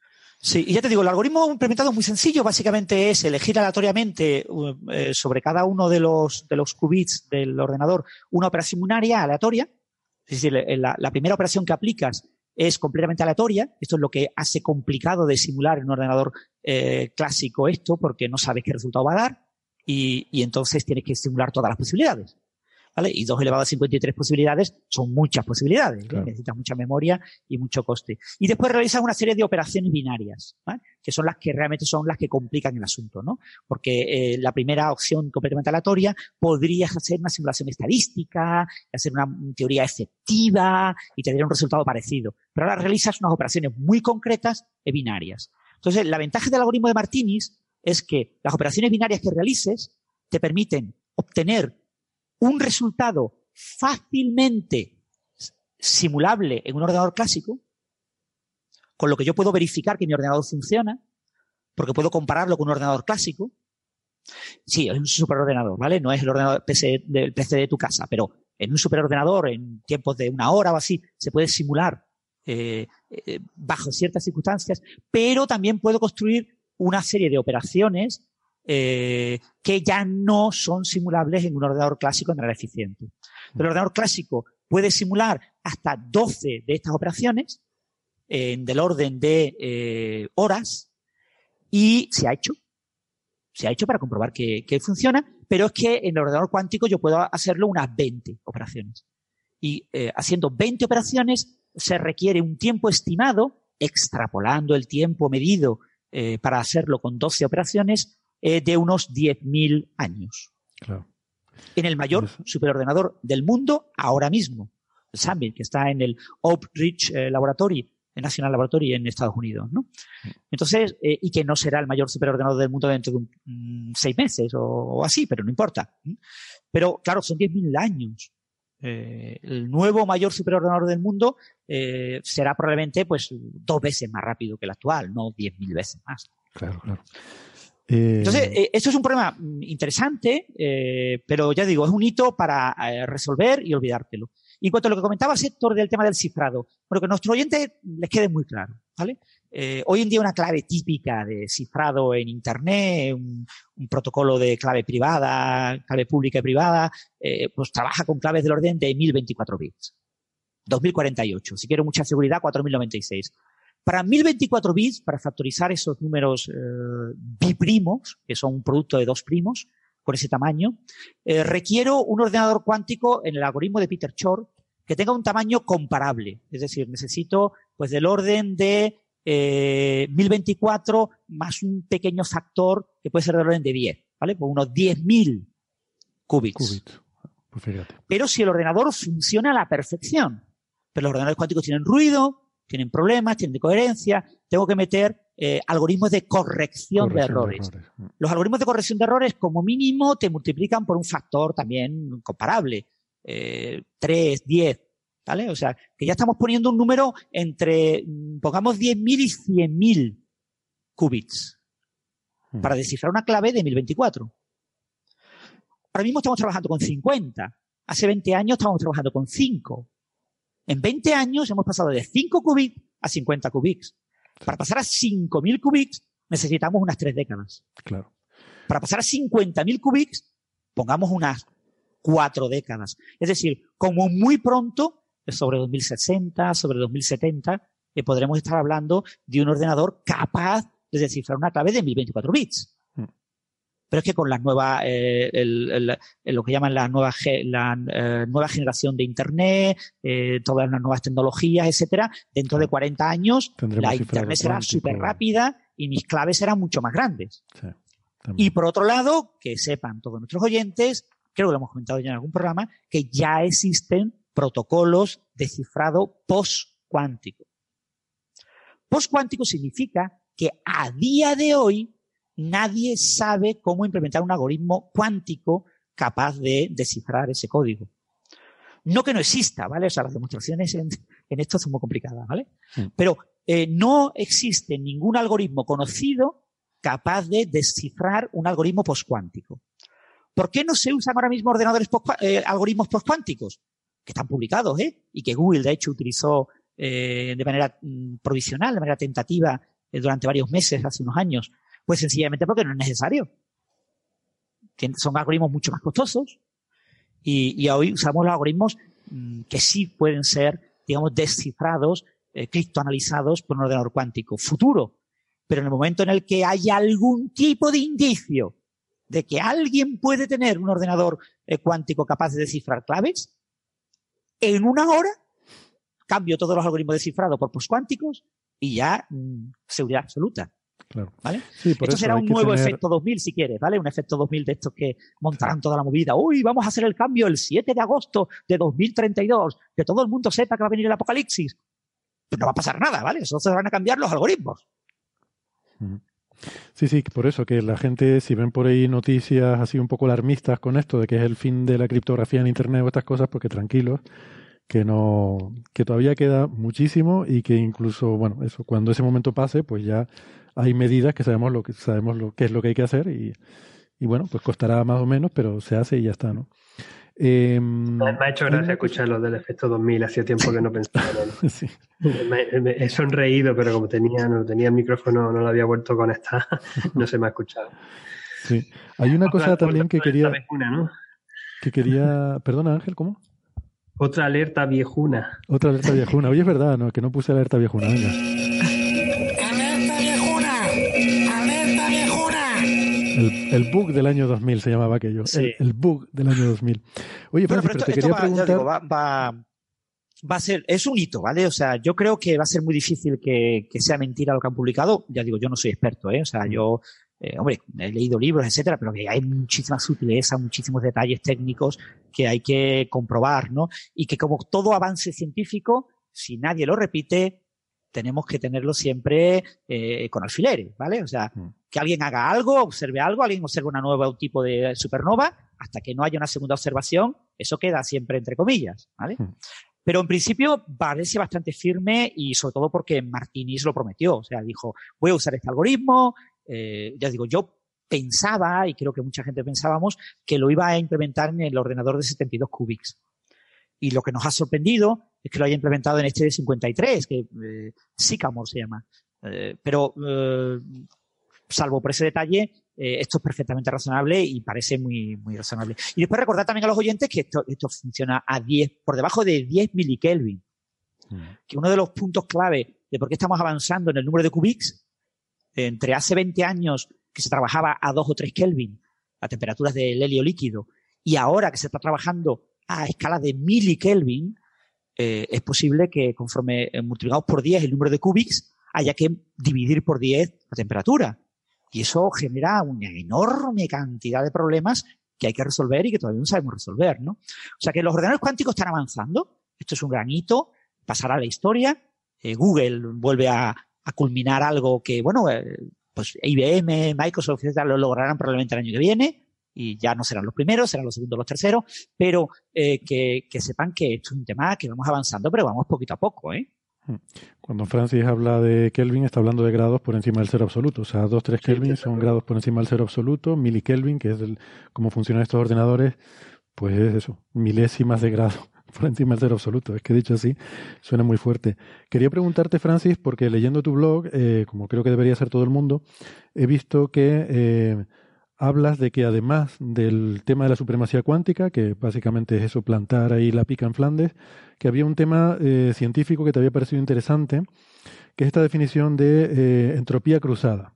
Sí, y ya te digo, el algoritmo implementado es muy sencillo, básicamente es elegir aleatoriamente eh, sobre cada uno de los, de los qubits del ordenador una operación unaria aleatoria. Es decir, la, la, primera operación que aplicas es completamente aleatoria. Esto es lo que hace complicado de simular en un ordenador eh, clásico esto, porque no sabes qué resultado va a dar y, y entonces tienes que simular todas las posibilidades. ¿Vale? Y 2 elevado a 53 posibilidades son muchas posibilidades, claro. necesitas mucha memoria y mucho coste. Y después realizas una serie de operaciones binarias, ¿vale? que son las que realmente son las que complican el asunto, ¿no? Porque eh, la primera opción completamente aleatoria podrías hacer una simulación estadística, hacer una teoría efectiva y tener un resultado parecido. Pero ahora realizas unas operaciones muy concretas e binarias. Entonces, la ventaja del algoritmo de Martinis es que las operaciones binarias que realices te permiten obtener un resultado fácilmente simulable en un ordenador clásico, con lo que yo puedo verificar que mi ordenador funciona, porque puedo compararlo con un ordenador clásico. Sí, es un superordenador, ¿vale? No es el ordenador PC, del PC de tu casa, pero en un superordenador, en tiempos de una hora o así, se puede simular eh, eh, bajo ciertas circunstancias, pero también puedo construir una serie de operaciones eh, que ya no son simulables en un ordenador clásico de manera eficiente. El ordenador clásico puede simular hasta 12 de estas operaciones en del orden de eh, horas y se ha hecho. Se ha hecho para comprobar que, que, funciona, pero es que en el ordenador cuántico yo puedo hacerlo unas 20 operaciones. Y eh, haciendo 20 operaciones se requiere un tiempo estimado, extrapolando el tiempo medido eh, para hacerlo con 12 operaciones, eh, de unos 10.000 años. Claro. En el mayor superordenador del mundo ahora mismo, el SAMBIT, que está en el Oak Ridge eh, Laboratory, el National Laboratory en Estados Unidos, ¿no? Entonces, eh, y que no será el mayor superordenador del mundo dentro de un, mm, seis meses o, o, así, pero no importa. Pero claro, son 10.000 años. Eh, el nuevo mayor superordenador del mundo eh, será probablemente pues dos veces más rápido que el actual, no 10.000 veces más. Claro, claro. Eh... Entonces, eh, esto es un problema interesante, eh, pero ya digo, es un hito para eh, resolver y olvidártelo. Y en cuanto a lo que comentaba Héctor del tema del cifrado, bueno, que a nuestros oyentes les quede muy claro, ¿vale? Eh, hoy en día una clave típica de cifrado en Internet, un, un protocolo de clave privada, clave pública y privada, eh, pues trabaja con claves del orden de 1024 bits. 2048. Si quiero mucha seguridad, 4096. Para 1024 bits, para factorizar esos números eh, biprimos, que son un producto de dos primos, con ese tamaño, eh, requiero un ordenador cuántico en el algoritmo de Peter Shor que tenga un tamaño comparable. Es decir, necesito pues del orden de eh, 1024 más un pequeño factor que puede ser del orden de 10, ¿vale? Pues unos 10.000 qubits. Qubit. Pues. Pero si el ordenador funciona a la perfección, pero los ordenadores cuánticos tienen ruido, tienen problemas, tienen incoherencia, tengo que meter eh, algoritmos de corrección, corrección de, errores. de, errores. Los algoritmos de corrección de errores, como mínimo, te multiplican por un factor también comparable. Eh, 3, 10, ¿vale? O sea, que ya estamos poniendo un número entre, mm, pongamos 10.000 y 100.000 qubits hmm. para descifrar una clave de 1024. Ahora mismo estamos trabajando con 50. Hace 20 años estábamos trabajando con 5. En 20 años hemos pasado de 5 qubits a 50 qubits. Para pasar a 5.000 qubits necesitamos unas 3 décadas. Claro. Para pasar a 50.000 qubits, pongamos unas 4 décadas. Es decir, como muy pronto, sobre 2060, sobre 2070, eh, podremos estar hablando de un ordenador capaz de descifrar una clave de 1024 bits. Pero es que con las nuevas, eh, el, el, el, lo que llaman la nueva, la eh, nueva generación de Internet, eh, todas las nuevas tecnologías, etcétera, dentro de 40 años la Internet será súper rápida y mis claves serán mucho más grandes. Sí. Y por otro lado, que sepan todos nuestros oyentes, creo que lo hemos comentado ya en algún programa, que ya existen protocolos de cifrado post-cuántico. Post-cuántico significa que a día de hoy nadie sabe cómo implementar un algoritmo cuántico capaz de descifrar ese código. No que no exista, ¿vale? O sea, las demostraciones en, esto son muy complicadas, ¿vale? Pero eh, no existe ningún algoritmo conocido capaz de descifrar un algoritmo postcuántico. ¿Por qué no se usan ahora mismo ordenadores eh, algoritmos postcuánticos? Que están publicados, ¿eh? Y que Google, de hecho, utilizó eh, de manera mm, provisional, de manera tentativa, durante varios meses, hace unos años. Pues sencillamente porque no es necesario. Son algoritmos mucho más costosos, y, hoy usamos los algoritmos mm, que sí pueden ser, digamos, descifrados, eh, criptoanalizados por un ordenador cuántico futuro. Pero en el momento en el que haya algún tipo de indicio de que alguien puede tener un ordenador eh, cuántico capaz de descifrar claves, en una hora cambio todos los algoritmos descifrados por postcuánticos y ya mm, seguridad absoluta. ¿Vale? Esto será un nuevo efecto 2000 si quieres, ¿vale? Un efecto 2000 de estos que montarán toda la movida. Uy, vamos a hacer el cambio el 7 de agosto de 2032, que todo el mundo sepa que va a venir el apocalipsis. Pues no va a pasar nada, ¿vale? Eso se van a cambiar los algoritmos. Sí, sí, por eso que la gente, si ven por ahí noticias así un poco alarmistas con esto de que es el fin de la criptografía en Internet o estas cosas, porque tranquilos, que no, que todavía queda muchísimo y que incluso, bueno, eso, cuando ese momento pase, pues ya hay medidas que sabemos lo que sabemos lo que es lo que hay que hacer y, y bueno, pues costará más o menos, pero se hace y ya está, ¿no? Eh, me ha hecho gracia escuchar lo del efecto 2000, hacía tiempo que no pensaba. sí. he sonreído, pero como tenía, no tenía el micrófono, no lo había vuelto a conectar, no se me ha escuchado. Sí, hay una cosa también que quería... Que quería... Perdona Ángel, ¿cómo? Otra alerta viejuna. Otra alerta viejuna. Oye, es verdad, ¿no? Que no puse alerta viejuna. Venga. El, bug del año 2000 se llamaba aquello. El, bug del año 2000. Oye, pero, te quería preguntar... va, a ser, es un hito, ¿vale? O sea, yo creo que va a ser muy difícil que, sea mentira lo que han publicado. Ya digo, yo no soy experto, ¿eh? O sea, yo, eh, hombre, he leído libros, etcétera, pero que hay muchísima sutileza, muchísimos detalles técnicos que hay que comprobar, ¿no? Y que como todo avance científico, si nadie lo repite, tenemos que tenerlo siempre eh, con alfileres, ¿vale? O sea, mm. Que alguien haga algo, observe algo, alguien observe una nueva tipo de supernova, hasta que no haya una segunda observación, eso queda siempre entre comillas, ¿vale? Mm. Pero en principio parece bastante firme y sobre todo porque Martínez lo prometió. O sea, dijo, voy a usar este algoritmo. Eh, ya digo, yo pensaba, y creo que mucha gente pensábamos, que lo iba a implementar en el ordenador de 72 qubits. Y lo que nos ha sorprendido es que lo haya implementado en este de 53, que eh, Sycamore se llama. Eh, pero, eh, salvo por ese detalle, eh, esto es perfectamente razonable y parece muy, muy razonable. Y después recordar también a los oyentes que esto, esto funciona a 10, por debajo de 10 milikelvin. Mm. Que uno de los puntos clave de por qué estamos avanzando en el número de qubits, entre hace 20 años que se trabajaba a 2 o 3 Kelvin, a temperaturas del helio líquido, y ahora que se está trabajando a escala de milikelvin, eh, es posible que conforme multiplicamos por 10 el número de qubits, haya que dividir por 10 la temperatura. Y eso genera una enorme cantidad de problemas que hay que resolver y que todavía no sabemos resolver, ¿no? O sea que los ordenadores cuánticos están avanzando. Esto es un granito, pasará a la historia. Eh, Google vuelve a, culminar algo que, bueno, pues IBM, Microsoft, etc., lo lograrán probablemente el año que viene y ya no serán los primeros, serán los segundos, los terceros, pero eh, que, sepan que esto es un tema que vamos avanzando, pero vamos poquito a poco, ¿eh? Hmm. Cuando Francis habla de Kelvin, está hablando de grados por encima del cero absoluto. O sea, 2, 3 Kelvin son grados por encima del cero absoluto. Kelvin, que es el, cómo funcionan estos ordenadores, pues es eso, milésimas de grado por encima del cero absoluto. Es que dicho así, suena muy fuerte. Quería preguntarte, Francis, porque leyendo tu blog, eh, como creo que debería ser todo el mundo, he visto que eh, hablas de que además del tema de la supremacía cuántica, que básicamente es eso, plantar ahí la pica en Flandes, que había un tema eh, científico que te había parecido interesante, que es esta definición de eh, entropía cruzada.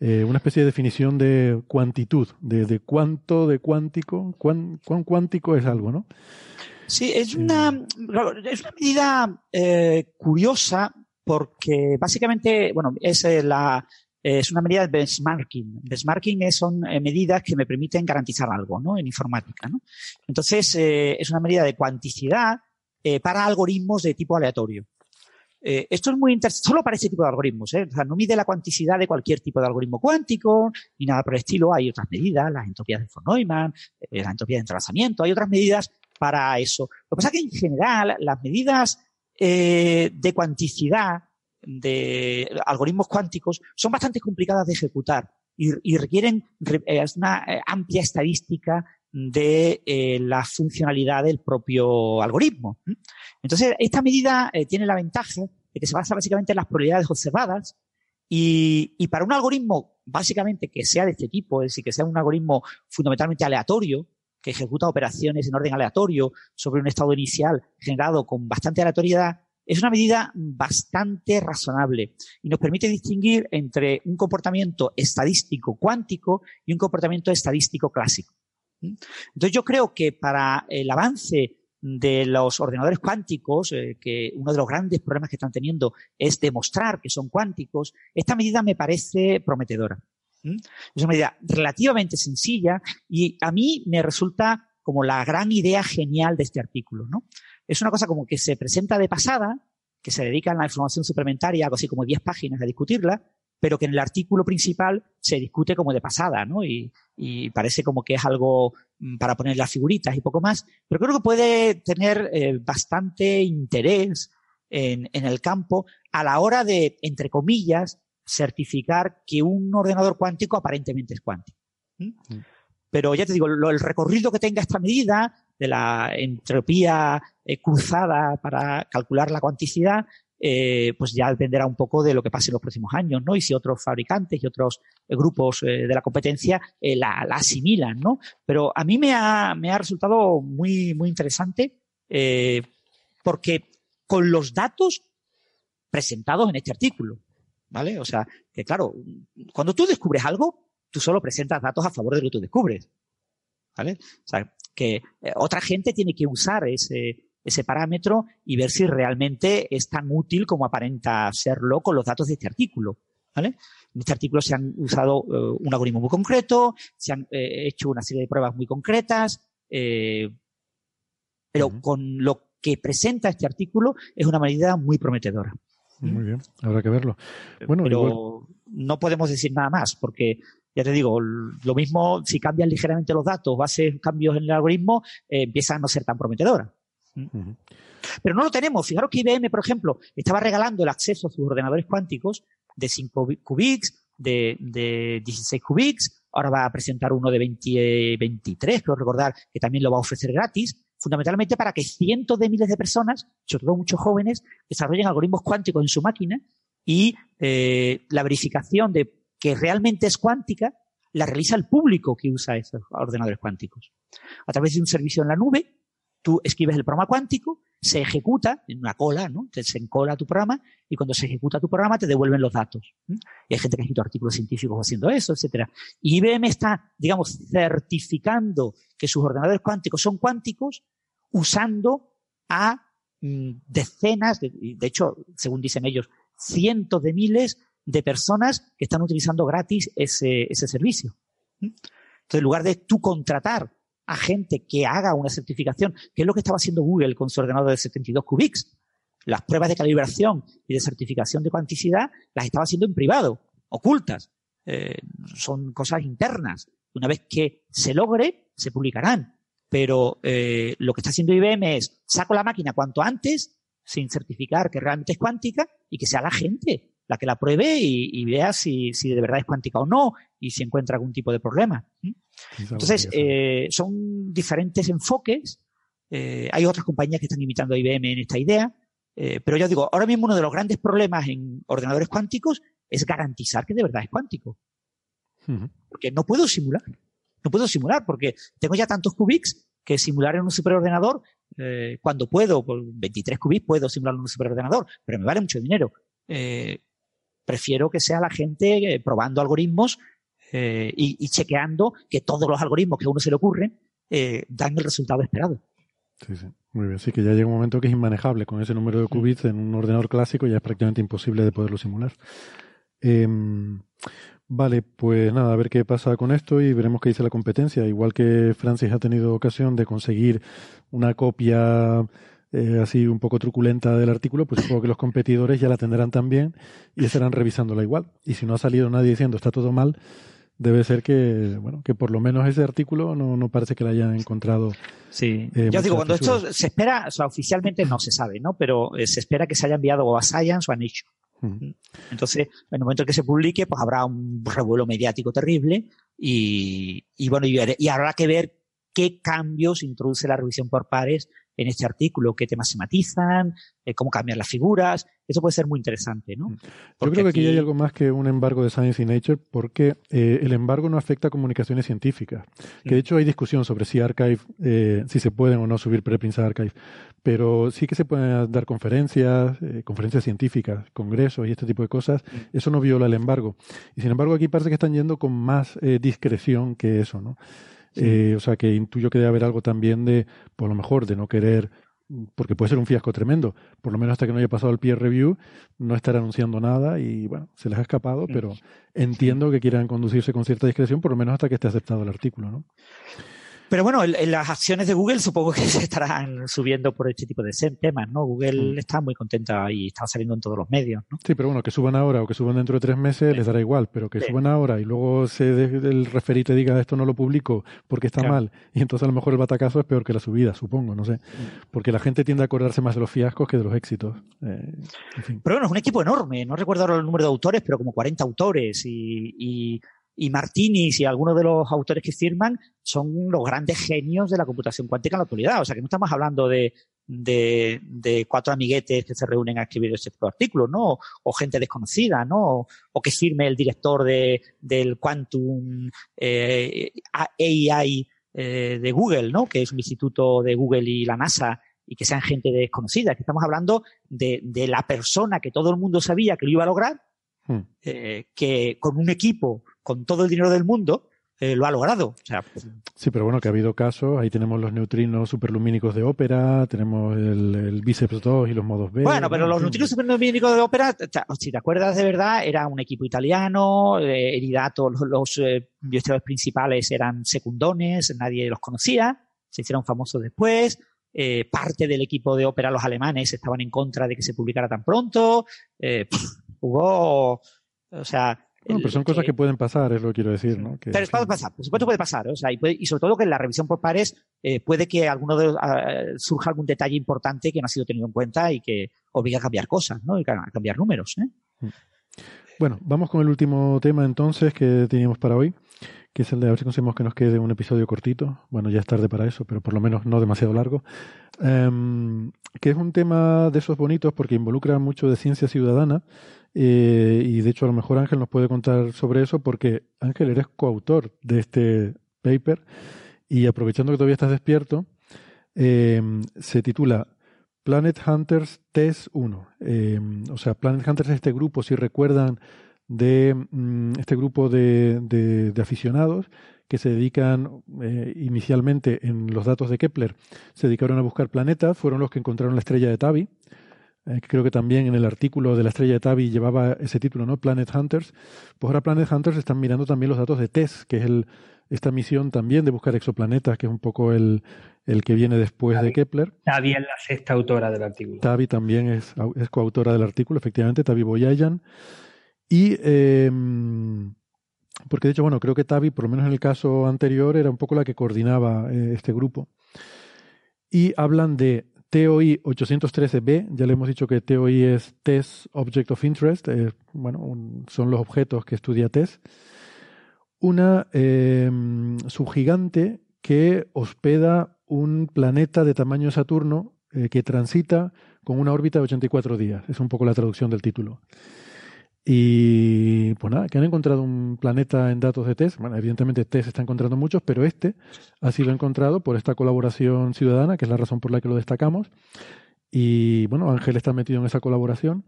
Eh, una especie de definición de cuantitud, de, cuánto de cuántico, cuán, cuántico es algo, ¿no? Sí, es una, es una medida curiosa porque básicamente, bueno, es la, es una medida de benchmarking. Benchmarking son medidas que me permiten garantizar algo ¿no? en informática. ¿no? Entonces, es una medida de cuanticidad para algoritmos de tipo aleatorio. Eh, esto es muy interesante, solo para este tipo de algoritmos, ¿eh? o sea, no mide la cuanticidad de cualquier tipo de algoritmo cuántico, ni nada por el estilo. Hay otras medidas, las entropías de von Neumann, eh, las entropías de entrelazamiento, hay otras medidas para eso. Lo que pasa es que en general las medidas eh, de cuanticidad de algoritmos cuánticos son bastante complicadas de ejecutar y, y requieren una amplia estadística de la funcionalidad del propio algoritmo. Entonces, esta medida eh, tiene la ventaja de que se basa básicamente en las probabilidades observadas y, y, para un algoritmo básicamente que sea de este tipo, es decir, que sea un algoritmo fundamentalmente aleatorio, que ejecuta operaciones en orden aleatorio sobre un estado inicial generado con bastante aleatoriedad, es una medida bastante razonable y nos permite distinguir entre un comportamiento estadístico cuántico y un comportamiento estadístico clásico. Entonces yo creo que para el avance de los ordenadores cuánticos, eh, que uno de los grandes problemas que están teniendo es demostrar que son cuánticos, esta medida me parece prometedora. Es una medida relativamente sencilla y a mí me resulta como la gran idea genial de este artículo. ¿no? Es una cosa como que se presenta de pasada, que se dedica a la información suplementaria, algo así como 10 páginas a discutirla, pero que en el artículo principal se discute como de pasada, ¿no? Y, parece como que es algo mm, para poner las figuritas y poco más, pero creo que puede tener eh, bastante interés en, el campo a la hora de, entre comillas, certificar que un ordenador cuántico aparentemente es cuántico. Mm. Pero ya te digo, el recorrido que tenga esta medida de la entropía eh, cruzada para calcular la cuanticidad eh, pues ya dependerá un poco de lo que pase en los próximos años, ¿no? Y si otros fabricantes y otros eh, grupos de la competencia la, asimilan, ¿no? Pero a mí me ha, me ha resultado muy, muy interesante porque con los datos presentados en este artículo, ¿vale? O sea, que claro, cuando tú descubres algo, tú solo presentas datos a favor de lo que tú descubres, ¿vale? O sea, que otra gente tiene que usar ese, ese parámetro y ver si realmente es tan útil como aparenta serlo con los datos de este artículo. ¿vale? En este artículo se han usado eh, un algoritmo muy concreto, se han eh, hecho una serie de pruebas muy concretas, eh, pero con lo que presenta este artículo es una medida muy prometedora. Muy bien, habrá que verlo. Bueno, pero no podemos decir nada más, porque ya te digo, lo mismo si cambian ligeramente los datos o haces cambios en el algoritmo, empieza a no ser tan prometedora. Pero no lo tenemos. Fijaros que IBM, por ejemplo, estaba regalando el acceso a sus ordenadores cuánticos de 5 qubits, de, de 16 qubits, ahora va a presentar uno de 20, 23, creo recordar que también lo va a ofrecer gratis, fundamentalmente para que cientos de miles de personas, sobre todo muchos jóvenes, desarrollen algoritmos cuánticos en su máquina y eh, la verificación de que realmente es cuántica la realiza el público que usa esos ordenadores cuánticos. A través de un servicio en la nube Tú escribes el programa cuántico, se ejecuta en una cola, ¿no? Se encola tu programa y cuando se ejecuta tu programa te devuelven los datos. Y hay gente que ha escrito artículos científicos haciendo eso, etcétera. Y IBM está, digamos, certificando que sus ordenadores cuánticos son cuánticos usando a mm, decenas, de, de hecho, según dicen ellos, cientos de miles de personas que están utilizando gratis ese, ese servicio. Entonces, en lugar de tú contratar a gente que haga una certificación, que es lo que estaba haciendo Google con su ordenador de 72 qubits. Las pruebas de calibración y de certificación de cuanticidad las estaba haciendo en privado, ocultas. Eh, son cosas internas. Una vez que se logre, se publicarán. Pero eh, lo que está haciendo IBM es saco la máquina cuanto antes, sin certificar que realmente es cuántica, y que sea la gente la que la pruebe y, vea si, si, de verdad es cuántica o no y si encuentra algún tipo de problema. Entonces, eh, son diferentes enfoques. Eh, hay otras compañías que están imitando a IBM en esta idea. Eh, pero ya digo, ahora mismo uno de los grandes problemas en ordenadores cuánticos es garantizar que de verdad es cuántico. Porque no puedo simular. No puedo simular porque tengo ya tantos qubits que simular en un superordenador, cuando puedo, con 23 qubits puedo simular en un superordenador, pero me vale mucho dinero. Prefiero que sea la gente probando algoritmos eh, y, chequeando que todos los algoritmos que a uno se le ocurren eh, dan el resultado esperado. Sí, sí. Muy bien. Sí, que ya llega un momento que es inmanejable. Con ese número de qubits en un ordenador clásico ya es prácticamente imposible de poderlo simular. Em, vale, pues nada, a ver qué pasa con esto y veremos qué dice la competencia. Igual que Francis ha tenido ocasión de conseguir una copia eh, así un poco truculenta del artículo, pues supongo que los competidores ya la tendrán también y estarán revisándola igual. Y si no ha salido nadie diciendo está todo mal, debe ser que, bueno, que por lo menos ese artículo no, no parece que la hayan encontrado. Sí. Eh, Yo digo, cuando esto se espera, o sea, oficialmente no se sabe, ¿no? Pero eh, se espera que se haya enviado a Science o a Nature. Entonces, en el momento en que se publique, pues habrá un revuelo mediático terrible y, y bueno, y, y habrá que ver qué cambios introduce la revisión por pares en este artículo, qué temas se matizan, eh, cómo cambian las figuras. Eso puede ser muy interesante, ¿no? Yo creo que aquí... hay algo más que un embargo de Science y Nature porque eh, el embargo no afecta a comunicaciones científicas. Que de hecho hay discusión sobre si Archive, eh, si se pueden o no subir preprints a Archive. Pero sí que se pueden dar conferencias, conferencias científicas, congresos y este tipo de cosas. Eso no viola el embargo. Y sin embargo aquí parece que están yendo con más discreción que eso, ¿no? Eh, o sea que intuyo que debe haber algo también de, por lo mejor, de no querer, porque puede ser un fiasco tremendo, por lo menos hasta que no haya pasado el peer review, no estar anunciando nada y bueno, se les ha escapado, pero entiendo que quieran conducirse con cierta discreción, por lo menos hasta que esté aceptado el artículo, ¿no? Pero bueno, en las acciones de Google supongo que se estarán subiendo por este tipo de temas, ¿no? Google mm. está muy contenta y está saliendo en todos los medios, ¿no? Sí, pero bueno, que suban ahora o que suban dentro de tres meses les dará igual, pero que suban ahora y luego se el referite diga esto no lo publico porque está mal y entonces a lo mejor el batacazo es peor que la subida, supongo, no sé. Mm. Porque la gente tiende a acordarse más de los fiascos que de los éxitos. Eh, pero bueno, es un equipo enorme, no recuerdo ahora el número de autores, pero como 40 autores y y Martinis y algunos de los autores que firman son los grandes genios de la computación cuántica en la actualidad. O sea, que no estamos hablando de, de, cuatro amiguetes que se reúnen a escribir este tipo de artículos, ¿no? O, gente desconocida, ¿no? O, que firme el director de, del Quantum eh, AI eh, de Google, ¿no? Que es un instituto de Google y la NASA y que sean gente desconocida. Estamos hablando de, de la persona que todo el mundo sabía que lo iba a lograr, hmm. eh, que con un equipo con todo el dinero del mundo, eh, lo ha logrado. sí, pero bueno, que ha habido casos. Ahí tenemos los neutrinos superlumínicos de ópera, tenemos el, el bíceps 2 y los modos B. Bueno, pero los neutrinos superlumínicos de ópera, si te acuerdas de verdad, era un equipo italiano, eh, Eridato, los, los eh, principales eran secundones, nadie los conocía, se hicieron famosos después. Eh, parte del equipo de ópera, los alemanes, estaban en contra de que se publicara tan pronto. hubo, o sea, no, pero son cosas que pueden pasar, es lo que quiero decir, ¿no? Que, pero puede pasar, por supuesto puede pasar, o sea, y, sobre todo que en la revisión por pares eh, puede que alguno de, uh, surja algún detalle importante que no ha sido tenido en cuenta y que obliga a cambiar cosas, ¿no? Y a cambiar números, ¿eh? Mm. Bueno, vamos con el último tema entonces que teníamos para hoy, que es el de a ver si conseguimos que nos quede un episodio cortito. Bueno, ya es tarde para eso, pero por lo menos no demasiado largo. Um, que es un tema de esos bonitos porque involucra mucho de ciencia ciudadana eh, y de hecho, a lo mejor Ángel nos puede contar sobre eso porque Ángel, eres coautor de este paper y aprovechando que todavía estás despierto, eh, se titula Planet Hunters Test 1. Eh, o sea, Planet Hunters es este grupo, si recuerdan, de mm, este grupo de, de, aficionados que se dedican inicialmente en los datos de Kepler, se dedicaron a buscar planetas, fueron los que encontraron la estrella de Tabi, eh, creo que también en el artículo de la estrella de Tabi llevaba ese título, ¿no? Planet Hunters. Pues ahora Planet Hunters están mirando también los datos de TESS, que es el, esta misión también de buscar exoplanetas, que es un poco el, el que viene después de Kepler. Tabi es la sexta autora del artículo. Tabi también es, es coautora del artículo, efectivamente, Tabi Boyayan. Y, eh, porque de hecho, bueno, creo que Tabi, por lo menos en el caso anterior, era un poco la que coordinaba eh, este grupo. Y hablan de TOI 813b, ya le hemos dicho que TOI es Test Object of Interest, eh, bueno, son los objetos que estudia TESS. Una eh, subgigante que hospeda un planeta de tamaño Saturno eh, que transita con una órbita de 84 días. Es un poco la traducción del título. Y pues nada, que han encontrado un planeta en datos de TESS. Bueno, evidentemente TESS está encontrando muchos, pero este ha sido encontrado por esta colaboración ciudadana, que es la razón por la que lo destacamos. Y bueno, Ángel está metido en esa colaboración.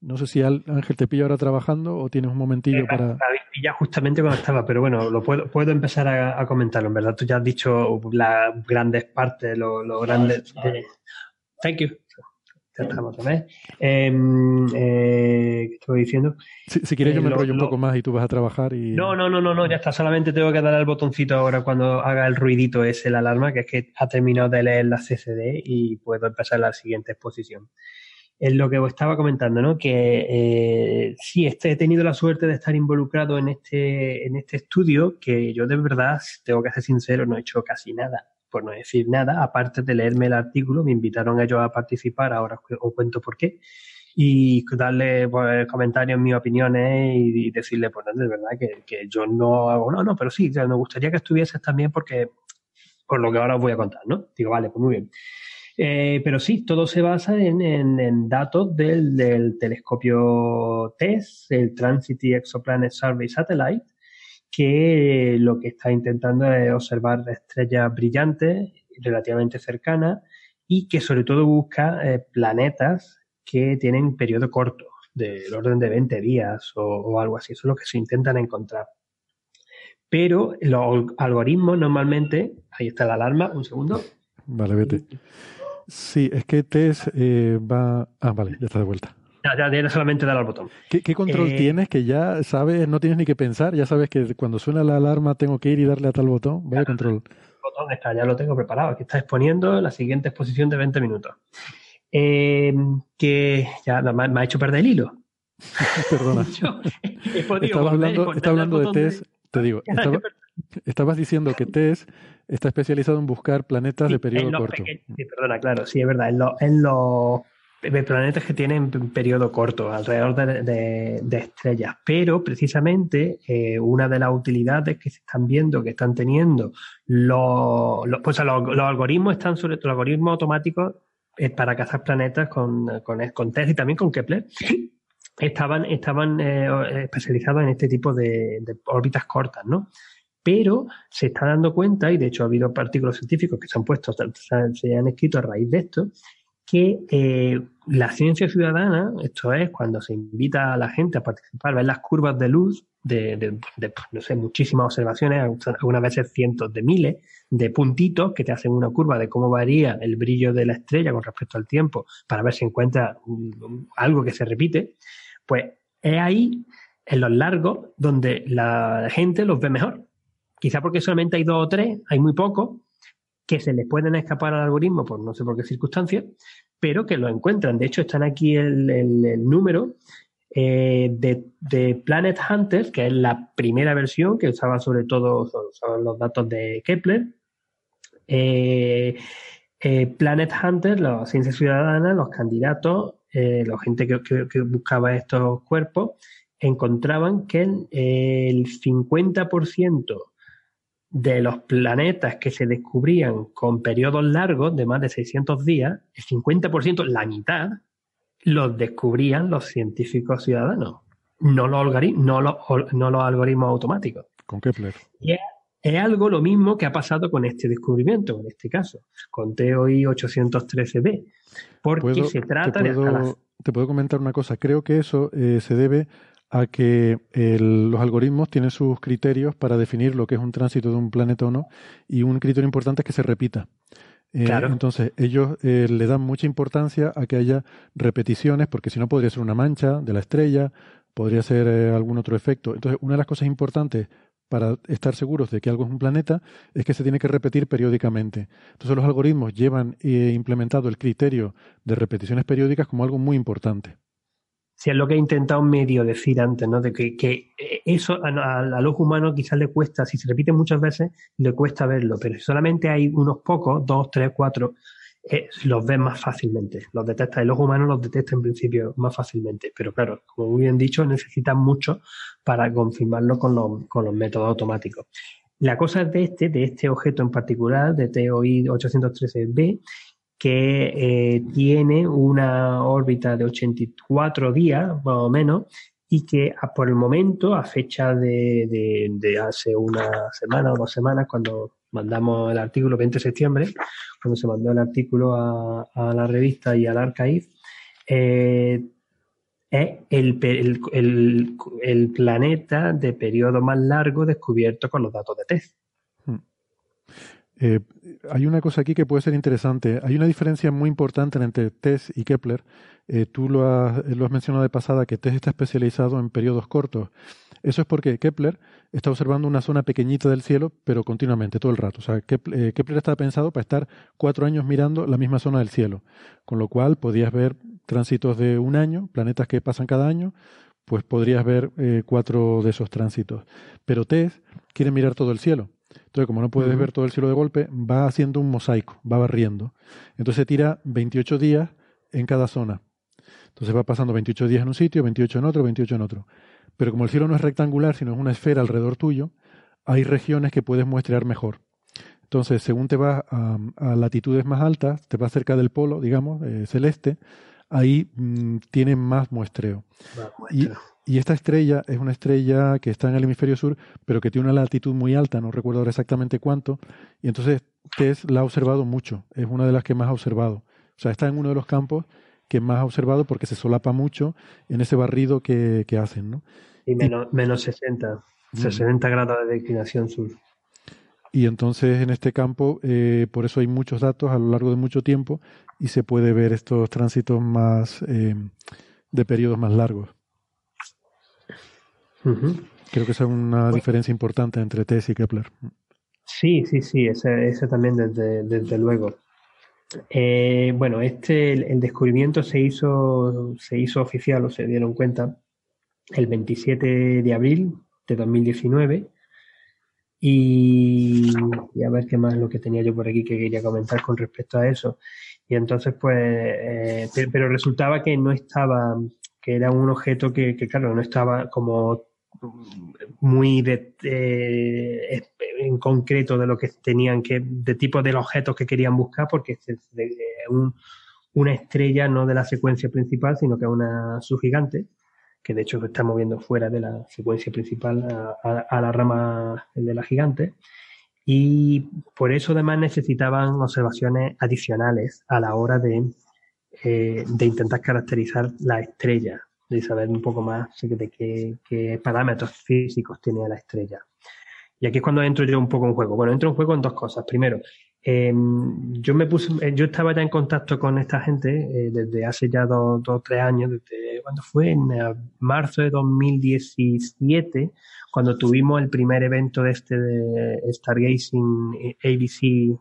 No sé si Ángel te pilla ahora trabajando o tienes un momentillo para. Ya justamente cuando estaba, pero bueno, lo puedo, puedo empezar a, comentarlo. En verdad, tú ya has dicho las grandes partes, lo, lo grandes. Thank you. Estamos otra vez. Em, eh, ¿Qué estoy diciendo? Si, quieres, yo me enrollo un poco más y tú vas a trabajar y. No, no, no, no, no, ya está. Solamente tengo que dar el botoncito ahora cuando haga el ruidito ese, la alarma, que es que ha terminado de leer la CCD y puedo empezar la siguiente exposición. Es lo que os estaba comentando, ¿no? Que eh, sí, este, he tenido la suerte de estar involucrado en este, en este estudio, que yo de verdad, tengo que ser sincero, no he hecho casi nada por no decir nada, aparte de leerme el artículo, me invitaron ellos a participar, ahora os cuento por qué, y darle pues, comentarios, mis opiniones y, decirle, pues de verdad que, que, yo no hago, no, no, pero sí, me gustaría que estuvieses también porque, por lo que ahora os voy a contar, ¿no? Digo, vale, pues muy bien. Eh, pero sí, todo se basa en, en, datos del, del, telescopio TESS, el Transity Exoplanet Survey Satellite, que lo que está intentando es observar estrellas brillantes relativamente cercanas y que sobre todo busca eh, planetas que tienen periodo corto, del orden de 20 días o, algo así. Eso es lo que se intentan encontrar. Pero los algoritmos normalmente, ahí está la alarma, un segundo. Vale, vete. Sí, es que TES eh, va... Ah, vale, ya está de vuelta. Ya, ya solamente dar al botón. ¿Qué, control eh, tienes que ya sabes, no tienes ni que pensar, ya sabes que cuando suena la alarma tengo que ir y darle a tal botón? Vaya control. El botón está, ya lo tengo preparado. Aquí está exponiendo la siguiente exposición de 20 minutos. Eh, que ya me, ha hecho perder el hilo. Perdona. estaba hablando, hablando de test, te digo, estabas diciendo que TES está especializado en buscar planetas de periodo corto. Sí, perdona, claro, sí, es verdad. En los en lo planetas que tienen periodo corto, alrededor de, estrellas. Pero precisamente eh, una de las utilidades que se están viendo, que están teniendo los, pues, los, algoritmos están sobre los algoritmos automáticos eh, para cazar planetas con, con, con TESS y también con Kepler. Estaban, estaban eh, especializados en este tipo de, de órbitas cortas, ¿no? pero se está dando cuenta, y de hecho ha habido artículos científicos que se han puesto, se han escrito a raíz de esto, que eh, la ciencia ciudadana, esto es cuando se invita a la gente a participar, ver las curvas de luz de, no sé, muchísimas observaciones, algunas veces cientos de miles de puntitos que te hacen una curva de cómo varía el brillo de la estrella con respecto al tiempo para ver si encuentra algo que se repite, pues es ahí, en los largos, donde la gente los ve mejor. Quizá porque solamente hay dos o tres, hay muy pocos, que se les pueden escapar al algoritmo por no sé por qué circunstancias, pero que lo encuentran. De hecho, están aquí el, número eh, de, Planet Hunter, que es la primera versión que usaba sobre todo los datos de Kepler. Eh, eh, Planet Hunter, la ciencia ciudadana, los candidatos, la gente que, buscaba estos cuerpos, encontraban que el 50% de los planetas que se descubrían con periodos largos de más de 600 días, el 50%, la mitad, los descubrían los científicos ciudadanos, no los, algoritmos, no los, no los algoritmos automáticos. Con Kepler. Y es, algo lo mismo que ha pasado con este descubrimiento, en este caso, con TOI 813b, porque se trata de... Te puedo comentar una cosa, creo que eso eh, se debe a que los algoritmos tienen sus criterios para definir lo que es un tránsito de un planeta o no, y un criterio importante es que se repita. Eh, entonces, ellos eh, le dan mucha importancia a que haya repeticiones, porque si no podría ser una mancha de la estrella, podría ser eh, algún otro efecto. Entonces, una de las cosas importantes para estar seguros de que algo es un planeta es que se tiene que repetir periódicamente. Entonces, los algoritmos llevan implementado el criterio de repeticiones periódicas como algo muy importante. Si es lo que he intentado medio decir antes, ¿no? De que, eso al ojo humano quizás le cuesta, si se repite muchas veces, le cuesta verlo, pero si solamente hay unos pocos, dos, tres, cuatro, eh, los ves más fácilmente, los detecta. El ojo humano los detecta en principio más fácilmente, pero claro, como muy bien dicho, necesitan mucho para confirmarlo con los, con los métodos automáticos. La cosa es de este, de este objeto en particular, de TOI 813b, que eh, tiene una órbita de 84 días, más o menos, y que por el momento, a fecha de, hace una semana o dos semanas, cuando mandamos el artículo 20 de septiembre, cuando se mandó el artículo a, la revista y al archive, eh, es el, el, planeta de periodo más largo descubierto con los datos de TESS. Eh, hay una cosa aquí que puede ser interesante. Hay una diferencia muy importante entre TESS y Kepler. Eh, tú lo has, lo has mencionado de pasada, que TESS está especializado en periodos cortos. Eso es porque Kepler está observando una zona pequeñita del cielo, pero continuamente, todo el rato. O sea, Kepler, Kepler está pensado para estar cuatro años mirando la misma zona del cielo. Con lo cual podías ver tránsitos de un año, planetas que pasan cada año, pues podrías ver eh, cuatro de esos tránsitos. Pero TESS quiere mirar todo el cielo. Entonces, como no puedes ver todo el cielo de golpe, va haciendo un mosaico, va barriendo. Entonces tira 28 días en cada zona. Entonces va pasando 28 días en un sitio, 28 en otro, 28 en otro. Pero como el cielo no es rectangular, sino es una esfera alrededor tuyo, hay regiones que puedes muestrear mejor. Entonces, según te vas a, latitudes más altas, te vas cerca del polo, digamos, eh, celeste, ahí mm, tienen más muestreo. Y, esta estrella es una estrella que está en el hemisferio sur, pero que tiene una latitud muy alta, no recuerdo ahora exactamente cuánto, y entonces Tess la ha observado mucho, es una de las que más ha observado. O sea, está en uno de los campos que más ha observado porque se solapa mucho en ese barrido que, hacen, ¿no? Y menos, menos 60, 60 mm. grados de declinación sur. Y entonces en este campo, eh, por eso hay muchos datos a lo largo de mucho tiempo y se puede ver estos tránsitos más eh, de periodos más largos. Creo que esa es una diferencia importante entre TESS y Kepler. Sí, sí, sí, ese, ese también desde, desde luego. Eh, bueno, este el, descubrimiento se hizo, se hizo oficial o se dieron cuenta el 27 de abril de 2019 y, a ver qué más lo que tenía yo por aquí que quería comentar con respecto a eso. Y entonces, pues, eh, pero resultaba que no estaba, que era un objeto que, claro, no estaba como muy de, en concreto de lo que tenían que, de tipo de los objetos que querían buscar, porque es una estrella no de la secuencia principal, sino que es una subgigante que de hecho se está moviendo fuera de la secuencia principal a, la rama de la gigante. Y por eso además necesitaban observaciones adicionales a la hora de, eh, de intentar caracterizar la estrella, de saber un poco más de qué, parámetros físicos tiene la estrella. Y aquí es cuando entro yo un poco en juego. Bueno, entro en juego en dos cosas. Primero, eh, yo me puse, eh, yo estaba ya en contacto con esta gente eh, desde hace ya dos o tres años, desde cuando fue en eh, marzo de 2017, cuando tuvimos el primer evento de este de Stargazing ABC,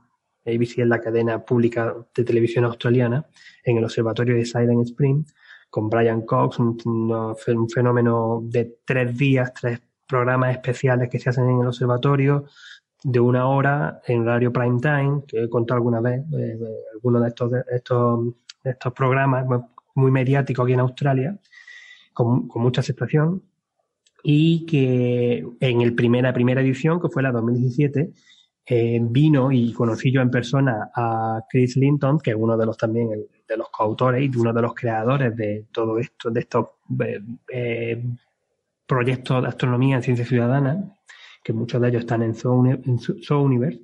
ABC es la cadena pública de televisión australiana, en el observatorio de Silent Spring, con Brian Cox, un, fenómeno de tres días, tres programas especiales que se hacen en el observatorio, de una hora en horario prime time, que he contado alguna vez, eh, eh, algunos de estos, estos, estos programas muy mediáticos aquí en Australia, con, mucha aceptación, y que en el primera, primera edición, que fue la 2017, eh, vino y conocí yo en persona a Chris Linton, que es uno de los también de los coautores y uno de los creadores de todo esto, de estos proyectos de astronomía en ciencia ciudadana, que muchos de ellos están en Zoo, Universe.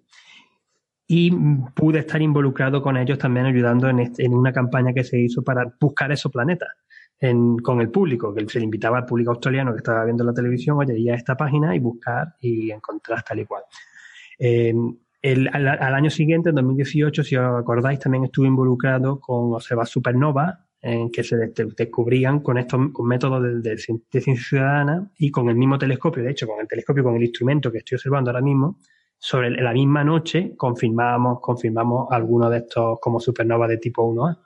Y pude estar involucrado con ellos también ayudando en una campaña que se hizo para buscar esos planetas con el público, que se le invitaba al público australiano que estaba viendo la televisión, oye, ir a esta página y buscar y encontrar tal y cual. Eh, el, al, año siguiente, en 2018, si os acordáis, también estuve involucrado con observar supernova en que se descubrían con estos con métodos de, ciencia ciudadana y con el mismo telescopio, de hecho, con el telescopio, con el instrumento que estoy observando ahora mismo, sobre la misma noche confirmamos, confirmamos algunos de estos como supernova de tipo 1A.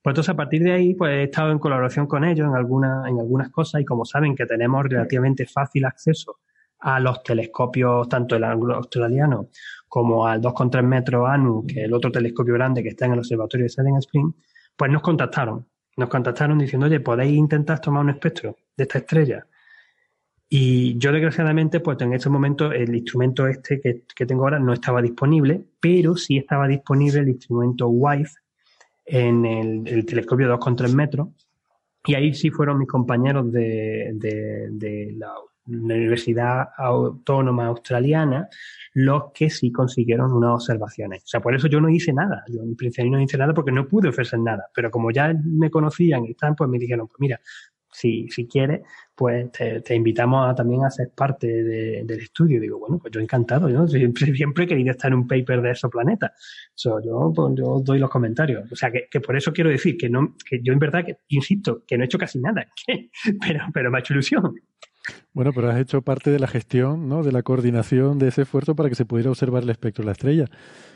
Pues entonces a partir de ahí pues he estado en colaboración con ellos en, alguna, en algunas cosas y como saben que tenemos relativamente fácil acceso a los telescopios, tanto el ángulo australiano como al 2,3 metros ANU, que es el otro telescopio grande que está en el observatorio de Silent Spring, pues nos contactaron. Nos contactaron diciendo, oye, ¿podéis intentar tomar un espectro de esta estrella? Y yo, desgraciadamente, pues en ese momento el instrumento este que, tengo ahora no estaba disponible, pero sí estaba disponible el instrumento WIFE en el, telescopio 2,3 metros. Y ahí sí fueron mis compañeros de, de la Universidad Autónoma Australiana los que sí consiguieron unas observaciones. O sea, por eso yo no hice nada. Yo en principio no hice nada porque no pude ofrecer nada. Pero como ya me conocían y están, pues me dijeron, pues mira, si, si quieres, pues te, invitamos a, también a ser parte del estudio. Digo, bueno, pues yo encantado, yo siempre, siempre he querido estar en un paper de exoplaneta. So, yo, pues, yo doy los comentarios. O sea, que, que, por eso quiero decir que no, que yo en verdad, que, insisto, que no he hecho casi nada, pero, pero me ha hecho ilusión. Bueno, pero has hecho parte de la gestión, ¿no? De la coordinación de ese esfuerzo para que se pudiera observar el espectro de la estrella.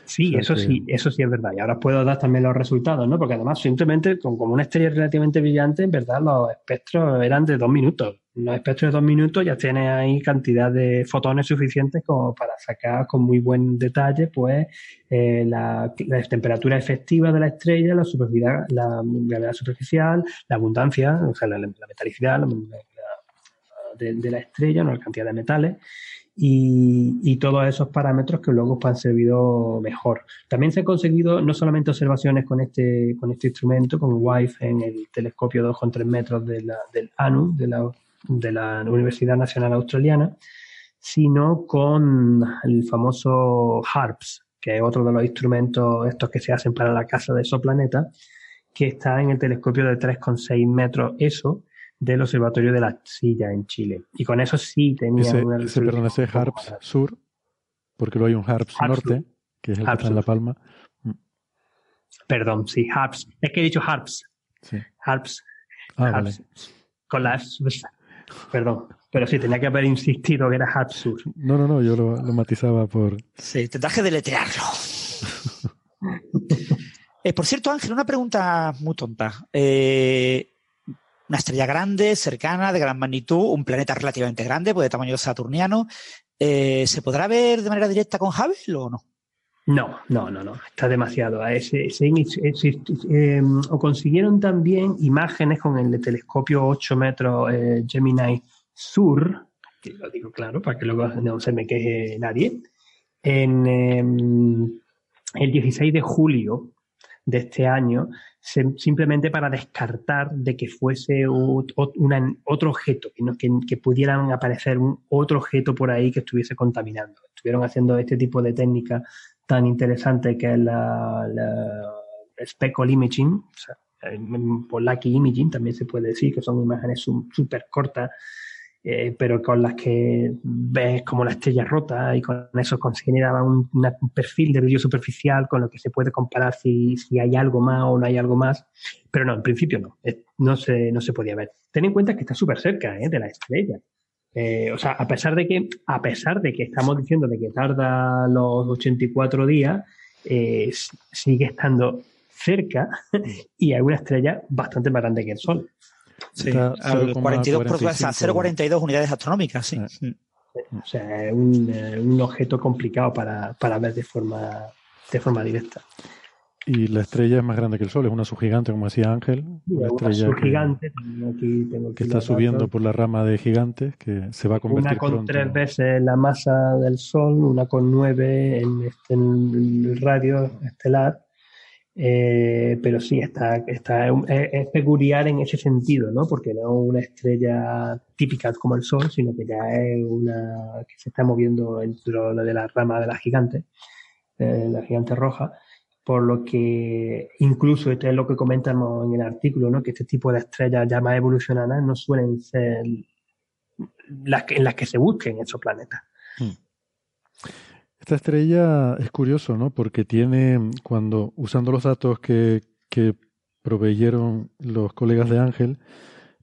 Sí, eso sí, eso sí es verdad. Y ahora puedo dar también los resultados, ¿no? Porque además, simplemente, con, como una estrella relativamente brillante, en verdad los espectros eran de dos minutos. Los espectros de dos minutos ya tiene ahí cantidad de fotones suficientes como para sacar con muy buen detalle, pues, eh, la, temperatura efectiva de la estrella, la superficial, la gravedad superficial, la abundancia, o sea, la, metalicidad de, la estrella, la cantidad de metales y, todos esos parámetros que luego han servido mejor. También se han conseguido no solamente observaciones con este, con este instrumento, con WIFE en el telescopio de 2,3 metros de la, del ANU, de la, de la Universidad Nacional Australiana, sino con el famoso HARPS, que es otro de los instrumentos estos que se hacen para la casa de exoplaneta, que está en el telescopio de 3,6 metros ESO, del Observatorio de la Silla en Chile. Y con eso sí tenía ese, una ese, perdón, ese HARPS Sur, porque luego hay un HARPS, Norte, que es el que está en La Palma. Perdón, sí, HARPS. Es que he dicho HARPS. Sí. HARPS. Ah, Vale. Con las... Perdón, pero sí, tenía que haber insistido que era HARPS Sur. No, no, no, yo lo, matizaba por... Sí, te traje de deletrearlo. eh, por cierto, Ángel, una pregunta muy tonta. Eh, una estrella grande, cercana, de gran magnitud, un planeta relativamente grande, pues de tamaño saturniano. Eh, ¿Se podrá ver de manera directa con Hubble o no? No, no, no, no, está demasiado. Em, o consiguieron también imágenes con el telescopio 8 metros eh, Gemini Sur, lo digo claro, para que luego no se me queje nadie, en em, el 16 de julio de este año simplemente para descartar de que fuese otro objeto, que, que, pudieran aparecer un otro objeto por ahí que estuviese contaminando. Estuvieron haciendo este tipo de técnica tan interesante que es la, speckle imaging, o sea, por lucky imaging también se puede decir que son imágenes súper cortas eh, pero con las que ves como la estrella rota y con eso consideraba un, un, perfil de brillo superficial con lo que se puede comparar si, si, hay algo más o no hay algo más. Pero no, en principio no, no se, no se podía ver. Ten en cuenta que está súper cerca ¿eh? de la estrella. Eh, o sea, a pesar de que, a pesar de que estamos diciendo de que tarda los 84 días, sigue estando cerca y hay una estrella bastante más grande que el Sol. Sí, al 42 0,42 unidades astronómicas, sí. Mm. O sea, es un, eh, un objeto complicado para, para, ver de forma, de forma directa. Y la estrella es más grande que el Sol, es una subgigante, como decía Ángel. una, estrella subgigante, que, está subiendo por la rama de gigantes, que se va a convertir Una con pronto. tres veces la masa del Sol, una con nueve en, este, en el radio estelar eh, pero sí, está, está es, peculiar en ese sentido, ¿no? Porque no es una estrella típica como el Sol, sino que ya es una que se está moviendo dentro de la rama de la gigante, eh, la gigante roja, por lo que incluso esto es lo que comentamos en el artículo, ¿no? Que este tipo de estrellas ya más evolucionadas no suelen ser las que, en las que se busquen esos planetas. Hmm. Esta estrella es curioso, ¿no? Porque tiene, cuando, usando los datos que, que proveyeron los colegas de Ángel,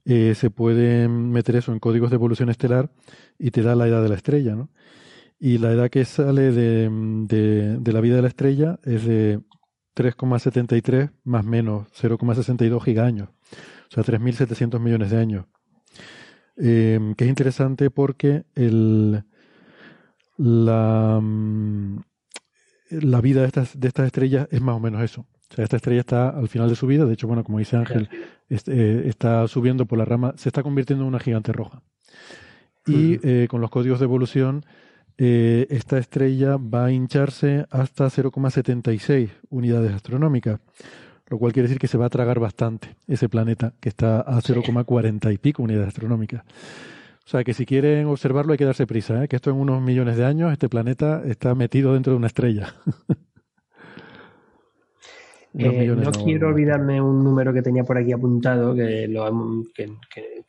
eh, se puede meter eso en códigos de evolución estelar y te da la edad de la estrella, ¿no? Y la edad que sale de, de, la vida de la estrella es de 3,73 más menos 0,62 gigaños, o sea, 3.700 millones de años. Eh, que es interesante porque el, la, mm, la vida de estas, de estas estrellas es más o menos eso. O sea, esta estrella está al final de su vida, de hecho, bueno, como dice Ángel, eh, está subiendo por la rama, se está convirtiendo en una gigante roja. Y eh, con los códigos de evolución, eh, esta estrella va a hincharse hasta 0,76 unidades astronómicas, lo cual quiere decir que se va a tragar bastante ese planeta que está a 0,40 y pico unidades astronómicas. O sea que si quieren observarlo hay que darse prisa, ¿eh? que esto en unos millones de años, este planeta está metido dentro de una estrella. Eh, no, quiero olvidarme un número que tenía por aquí apuntado, que lo que, que,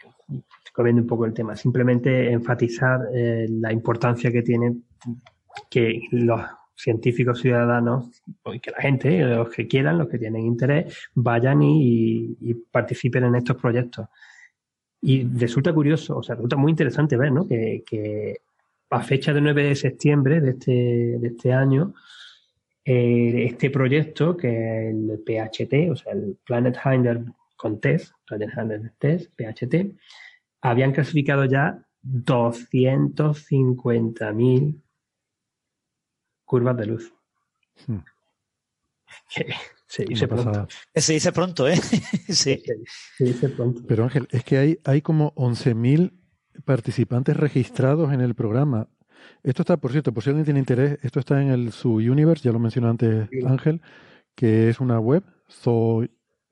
un poco el tema. Simplemente enfatizar eh, la importancia que tiene que los científicos ciudadanos y que la gente, los que quieran, los que tienen interés, vayan y, participen en estos proyectos. Y resulta curioso, o sea, resulta muy interesante ver ¿no? que, que a fecha del 9 de septiembre de este, de este año, eh, este proyecto, que es el PHT, o sea, el Planet Hinder Contest, Planet Hinder Test, PHT, habían clasificado ya 250.000 curvas de luz. Hmm. se dice pronto. Se dice pronto, ¿eh? sí. Se, dice pronto. Pero Ángel, es que hay, hay como 11.000 participantes registrados en el programa. Esto está, por cierto, por si alguien tiene interés, esto está en el Su Universe, ya lo mencionó antes Ángel, que es una web,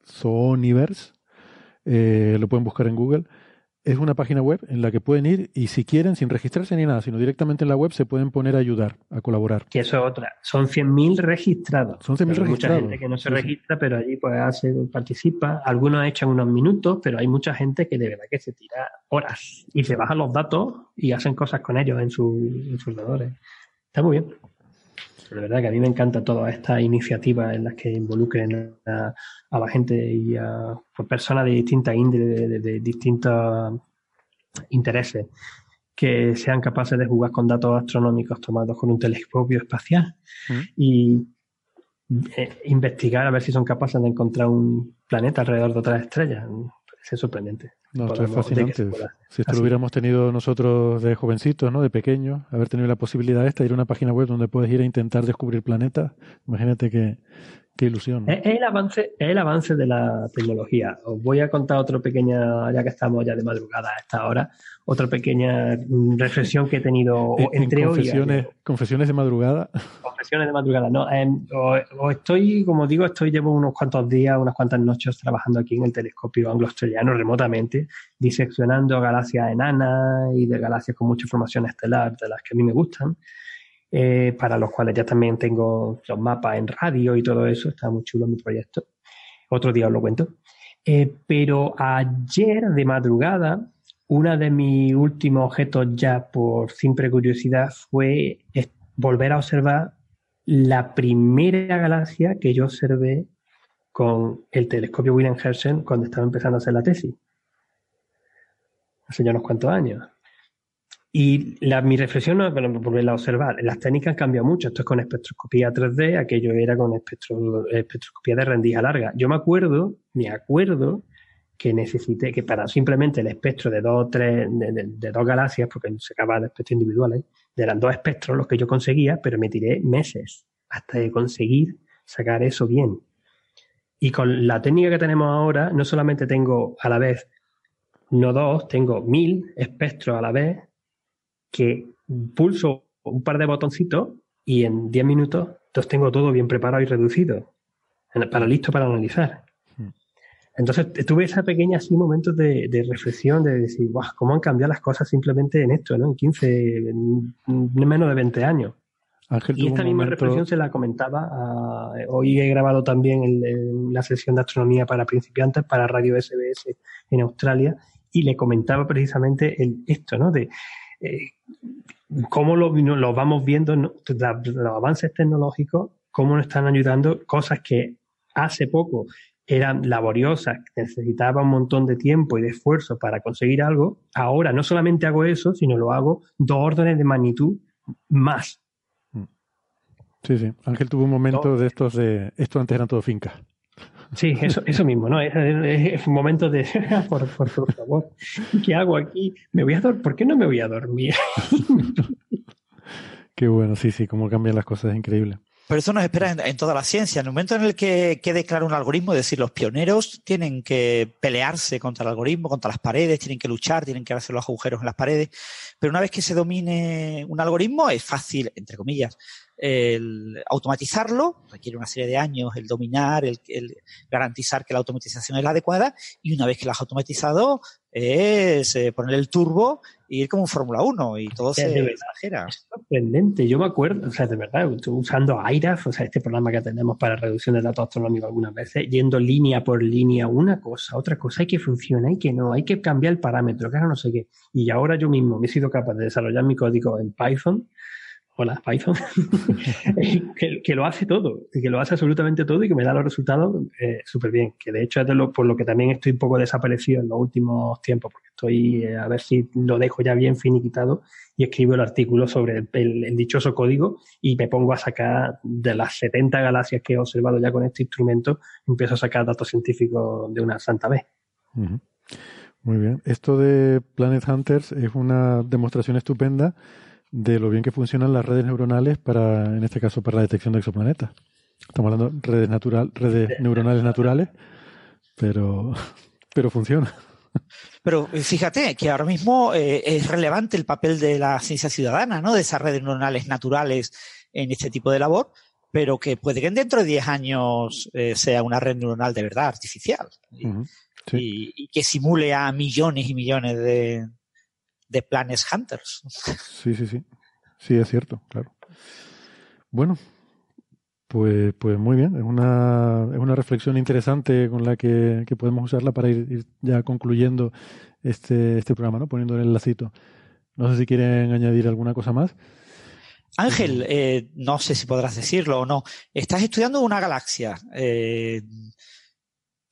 Zooniverse, eh, lo pueden buscar en Google es una página web en la que pueden ir y si quieren, sin registrarse ni nada, sino directamente en la web, se pueden poner a ayudar, a colaborar. Que eso es otra. Son 100.000 registrados. Son 100.000 registrados. Mucha gente que no se registra, pero allí pues hace, participa. Algunos echan unos minutos, pero hay mucha gente que de verdad que se tira horas y se bajan los datos y hacen cosas con ellos en, sus ordenadores. Está muy bien. Pero de verdad que a mí me encanta todas estas iniciativas en las que involucren a, la gente y a pues, personas de distintas índoles, de, distintos intereses, que sean capaces de jugar con datos astronómicos tomados con un telescopio espacial mm. y eh, investigar a ver si son capaces de encontrar un planeta alrededor de otras estrellas. Es sorprendente. No, esto es fascinante. Si esto lo hubiéramos tenido nosotros de jovencitos, ¿no? De pequeños, haber tenido la posibilidad esta, ir a una página web donde puedes ir a intentar descubrir planetas, imagínate que, Qué ilusión. Es, el avance, es el avance de la tecnología. Os voy a contar otro pequeña, ya que estamos ya de madrugada a esta hora, otra pequeña mm, reflexión que he tenido entre confesiones, hoy. Confesiones de madrugada. Confesiones de madrugada, no. Em, o, estoy, como digo, estoy llevo unos cuantos días, unas cuantas noches trabajando aquí en el telescopio anglo-australiano remotamente, diseccionando galaxias enanas y de galaxias con mucha información estelar, de las que a mí me gustan. Eh, para los cuales ya también tengo los mapas en radio y todo eso. Está muy chulo mi proyecto. Otro día os lo cuento. Eh, pero ayer de madrugada, uno de mis últimos objetos ya por simple curiosidad fue volver a observar la primera galaxia que yo observé con el telescopio William Herschel cuando estaba empezando a hacer la tesis. Hace ya unos cuantos años. Y la, mi reflexión no es volverla a observar. Las técnicas han cambiado mucho. Esto es con espectroscopía 3D, aquello era con espectro, espectroscopía de rendija larga. Yo me acuerdo, me acuerdo que necesité que para simplemente el espectro de dos tres, de, dos galaxias, porque se acaba de espectros individuales, eran dos espectros los que yo conseguía, pero me tiré meses hasta de conseguir sacar eso bien. Y con la técnica que tenemos ahora, no solamente tengo a la vez no dos, tengo mil espectros a la vez que pulso un par de botoncitos y en 10 minutos los tengo todo bien preparado y reducido, para listo para analizar. Hmm. Entonces tuve esa pequeña así momentos de, reflexión, de decir, wow, cómo han cambiado las cosas simplemente en esto, ¿no? En 15, en menos de 20 años. y esta misma reflexión se la comentaba, hoy he grabado también la sesión de astronomía para principiantes para Radio SBS en Australia y le comentaba precisamente el, esto, ¿no? De eh, cómo lo, vamos viendo, los avances tecnológicos, cómo nos están ayudando cosas que hace poco eran laboriosas, necesitaba un montón de tiempo y de esfuerzo para conseguir algo, ahora no solamente hago eso, sino lo hago dos órdenes de magnitud más. Sí, sí. Ángel tuvo un momento de estos de esto antes eran todo fincas. Sí, eso, eso mismo, ¿no? Es, un momento de, por, por, favor, ¿qué hago aquí? ¿Me voy a dormir? ¿Por qué no me voy a dormir? Qué bueno, sí, sí, cómo cambian las cosas, es increíble. Pero eso nos espera en, toda la ciencia. En el momento en el que quede claro un algoritmo, es decir, los pioneros tienen que pelearse contra el algoritmo, contra las paredes, tienen que luchar, tienen que hacer los agujeros en las paredes. Pero una vez que se domine un algoritmo, es fácil, entre comillas, el automatizarlo, requiere una serie de años el dominar, el, garantizar que la automatización es la adecuada, y una vez que lo has automatizado, es eh, poner el turbo e ir como un Fórmula 1 y todo se exagera. sorprendente. Yo me acuerdo, o sea, de verdad, usando IRAF, o sea, este programa que tenemos para reducción de datos astronómicos algunas veces, yendo línea por línea, una cosa, otra cosa, hay que funciona, hay que no, hay que cambiar el parámetro, que no sé qué. Y ahora yo mismo me he sido capaz de desarrollar mi código en Python hola Python, que, lo hace todo, que lo hace absolutamente todo y que me da los resultados eh, súper bien. Que de hecho es de lo, por lo que también estoy un poco desaparecido en los últimos tiempos, porque estoy eh, a ver si lo dejo ya bien finiquitado y escribo el artículo sobre el, dichoso código y me pongo a sacar de las 70 galaxias que he observado ya con este instrumento, empiezo a sacar datos científicos de una santa vez. Muy bien. Esto de Planet Hunters es una demostración estupenda de lo bien que funcionan las redes neuronales para, en este caso, para la detección de exoplanetas. Estamos hablando de redes, natural, redes neuronales naturales, pero, pero funciona. Pero eh, fíjate que ahora mismo eh, es relevante el papel de la ciencia ciudadana, ¿no? De esas redes neuronales naturales en este tipo de labor, pero que puede que dentro de 10 años eh, sea una red neuronal de verdad artificial y, que simule a millones y millones de, de planes hunters. Sí, sí, sí. Sí, es cierto, claro. Bueno, pues, pues muy bien. Es una, es una reflexión interesante con la que, podemos usarla para ir, ya concluyendo este, este programa, ¿no? Poniendo el lacito. No sé si quieren añadir alguna cosa más. Ángel, eh, no sé si podrás decirlo o no. Estás estudiando una galaxia. Eh,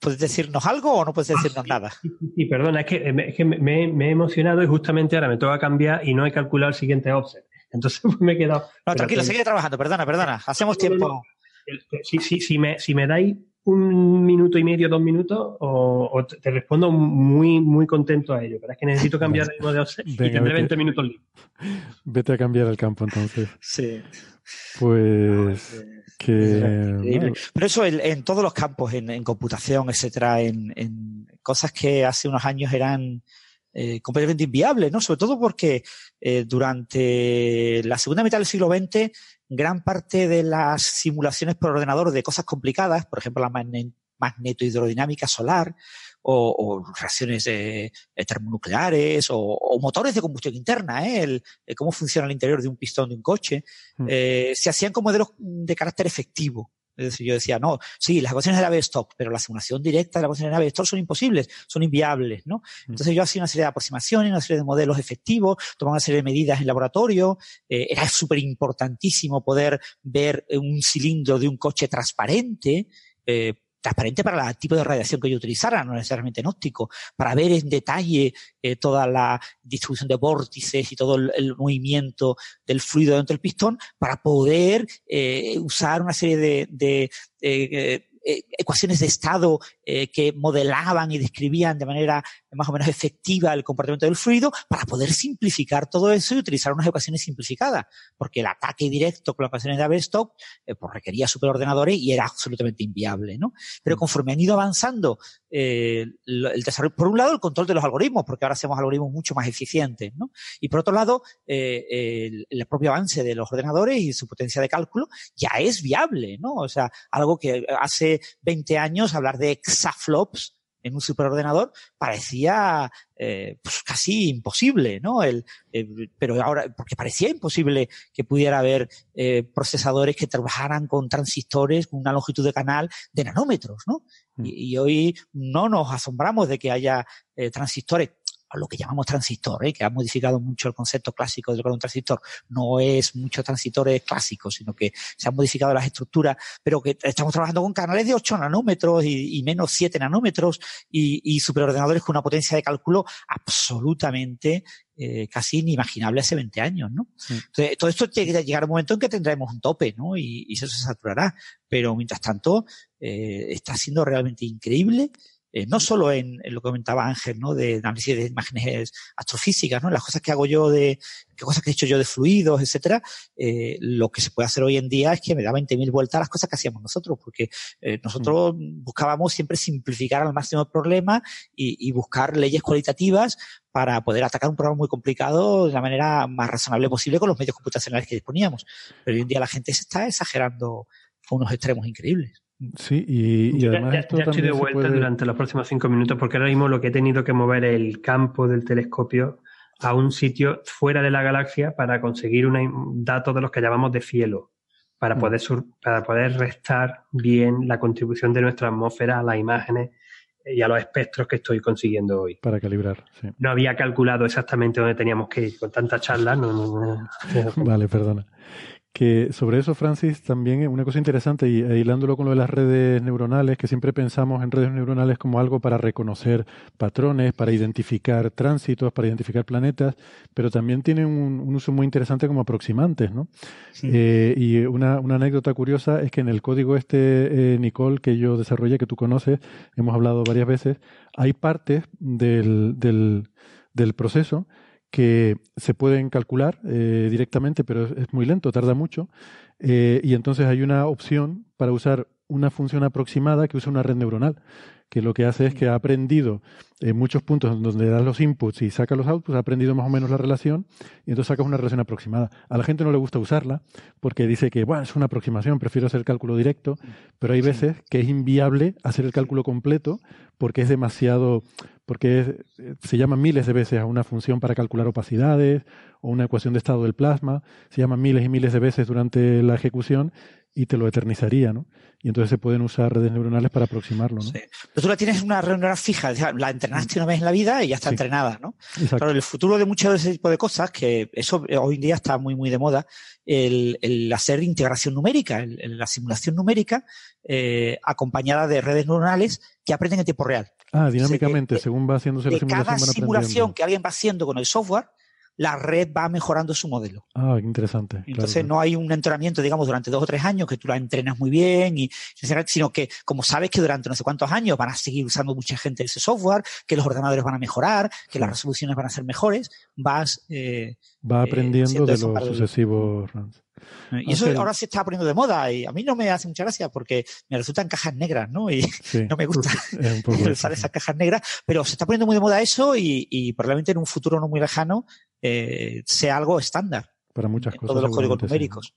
¿Puedes decirnos algo o no puedes decirnos ah, nada? Sí, perdona, es que, me, he emocionado y justamente ahora me toca cambiar y no he calculado el siguiente offset. Entonces pues, me he quedado. No, tranquilo, sigue trabajando, perdona, perdona. Hacemos tiempo. Sí, sí, si, me, si me dais un minuto y medio, dos minutos, o, te respondo muy, muy contento a ello. Pero es que necesito cambiar el de offset y tendré 20 minutos libres. Vete a cambiar el campo entonces. Sí. Pues. Que, Pero eso en, todos los campos, en, computación, etcétera, en, cosas que hace unos años eran eh, completamente inviables, ¿no? Sobre todo porque eh, durante la segunda mitad del siglo XX, gran parte de las simulaciones por ordenador de cosas complicadas, por ejemplo, la magnetohidrodinámica solar, o, reacciones eh, termonucleares o, motores de combustión interna, ¿eh? El, cómo funciona el interior de un pistón de un coche, mm. eh, se hacían con modelos de carácter efectivo. Es decir, yo decía, no, sí, las ecuaciones de la stock pero la simulación directa de las ecuaciones de la stock son imposibles, son inviables, ¿no? Mm. Entonces yo hacía una serie de aproximaciones, una serie de modelos efectivos, tomaba una serie de medidas en laboratorio, eh, era súper importantísimo poder ver un cilindro de un coche transparente, eh, transparente para el tipo de radiación que yo utilizara, no necesariamente en óptico, para ver en detalle eh, toda la distribución de vórtices y todo el, movimiento del fluido dentro del pistón, para poder eh, usar una serie de, eh, ecuaciones de estado eh, que modelaban y describían de manera más o menos efectiva el comportamiento del fluido para poder simplificar todo eso y utilizar unas ecuaciones simplificadas, porque el ataque directo con las ecuaciones de Abestock eh, pues requería superordenadores y era absolutamente inviable, ¿no? Pero mm. conforme han ido avanzando el desarrollo, por un lado el control de los algoritmos, porque ahora hacemos algoritmos mucho más eficientes, ¿no? Y por otro lado, el, el, propio avance de los ordenadores y su potencia de cálculo ya es viable, ¿no? O sea, algo que hace 20 años hablar de exaflops en un superordenador parecía eh, pues casi imposible, ¿no? El, pero ahora, porque parecía imposible que pudiera haber eh, procesadores que trabajaran con transistores con una longitud de canal de nanómetros, ¿no? Mm. Y, hoy no nos asombramos de que haya eh, transistores lo que llamamos transistor, ¿eh? que ha modificado mucho el concepto clásico de lo que es un transistor. No es muchos transistores clásicos, sino que se han modificado las estructuras, pero que estamos trabajando con canales de 8 nanómetros y, menos 7 nanómetros y, superordenadores con una potencia de cálculo absolutamente eh, casi inimaginable hace 20 años, ¿no? Entonces, todo esto tiene que llegar a un momento en que tendremos un tope, ¿no? Y, y eso se saturará. Pero mientras tanto, eh, está siendo realmente increíble eh, no solo en, lo que comentaba Ángel, ¿no? De análisis de imágenes astrofísicas, ¿no? Las cosas que hago yo de, qué cosas que he hecho yo de fluidos, etcétera, eh, lo que se puede hacer hoy en día es que me da 20.000 vueltas a las cosas que hacíamos nosotros, porque eh, nosotros mm. buscábamos siempre simplificar al máximo el problema y, y buscar leyes cualitativas para poder atacar un problema muy complicado de la manera más razonable posible con los medios computacionales que disponíamos. Pero hoy en día la gente se está exagerando a unos extremos increíbles. Sí, y, además ya, esto estoy de vuelta durante los próximos cinco minutos porque ahora mismo lo que he tenido que mover el campo del telescopio a un sitio fuera de la galaxia para conseguir un dato de los que llamamos de cielo, para mm. poder, para poder restar bien la contribución de nuestra atmósfera a las imágenes y a los espectros que estoy consiguiendo hoy. Para calibrar, sí. No había calculado exactamente dónde teníamos que ir con tanta charla. no. vale, perdona. Que sobre eso, Francis, también una cosa interesante, y hilándolo con lo de las redes neuronales, que siempre pensamos en redes neuronales como algo para reconocer patrones, para identificar tránsitos, para identificar planetas, pero también tienen un, uso muy interesante como aproximantes, ¿no? Eh, y una, una, anécdota curiosa es que en el código este, eh, Nicole, que yo desarrollé, que tú conoces, hemos hablado varias veces, hay partes del, del, del proceso que se pueden calcular eh, directamente, pero es, muy lento, tarda mucho. Eh, y entonces hay una opción para usar una función aproximada que usa una red neuronal, que lo que hace es que ha aprendido en muchos puntos donde das los inputs y saca los outputs, ha aprendido más o menos la relación y entonces sacas una relación aproximada. A la gente no le gusta usarla porque dice que, bueno, es una aproximación, prefiero hacer el cálculo directo, pero hay veces que es inviable hacer el cálculo completo porque es demasiado, porque se llama miles de veces a una función para calcular opacidades o una ecuación de estado del plasma, se llama miles y miles de veces durante la ejecución y te lo eternizaría, ¿no? Y entonces se pueden usar redes neuronales para aproximarlo, ¿no? Sí. Pero tú la tienes una red neuronal fija, la entrenaste una vez en la vida y ya está entrenada, ¿no? Exacto. Claro, el futuro de muchos de ese tipo de cosas, que eso hoy en día está muy, muy de moda, el, el hacer integración numérica, el, la simulación numérica, eh, acompañada de redes neuronales que aprenden en tiempo real. Ah, dinámicamente, según va haciéndose la simulación. Cada simulación que alguien va haciendo con el software, la red va mejorando su modelo. Ah, interesante. Entonces no hay un entrenamiento, digamos, durante dos o tres años que tú la entrenas muy bien, y, sino que como sabes que durante no sé cuántos años van a seguir usando mucha gente ese software, que los ordenadores van a mejorar, que las resoluciones van a ser mejores, vas... Eh, va eh, aprendiendo de los sucesivos runs. Y eso ahora se está poniendo de moda y a mí no me hace mucha gracia porque me resultan cajas negras, ¿no? Y no me gusta usar esas cajas negras, pero se está poniendo muy de moda eso y, probablemente en un futuro no muy lejano eh, sea algo estándar. Para muchas cosas. Todos los códigos numéricos.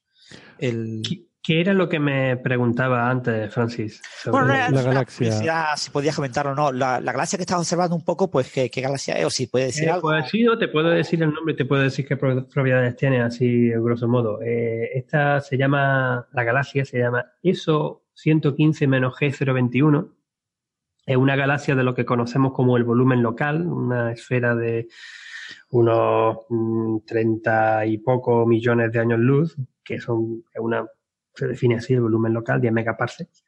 El... ¿Qué era lo que me preguntaba antes, Francis? Sobre bueno, la, galaxia. Si podías comentarlo o no. La, galaxia que estás observando un poco, pues, ¿qué, galaxia es? O si puede decir eh, algo. Pues sí, te puedo decir el nombre y te puedo decir qué propiedades tiene, así, grosso modo. Eh, esta se llama, la galaxia se llama ESO 115-G021. Es una galaxia de lo que conocemos como el volumen local, una esfera de unos mm, treinta y poco millones de años luz, que son una se define así el volumen local, 10 megaparsecs.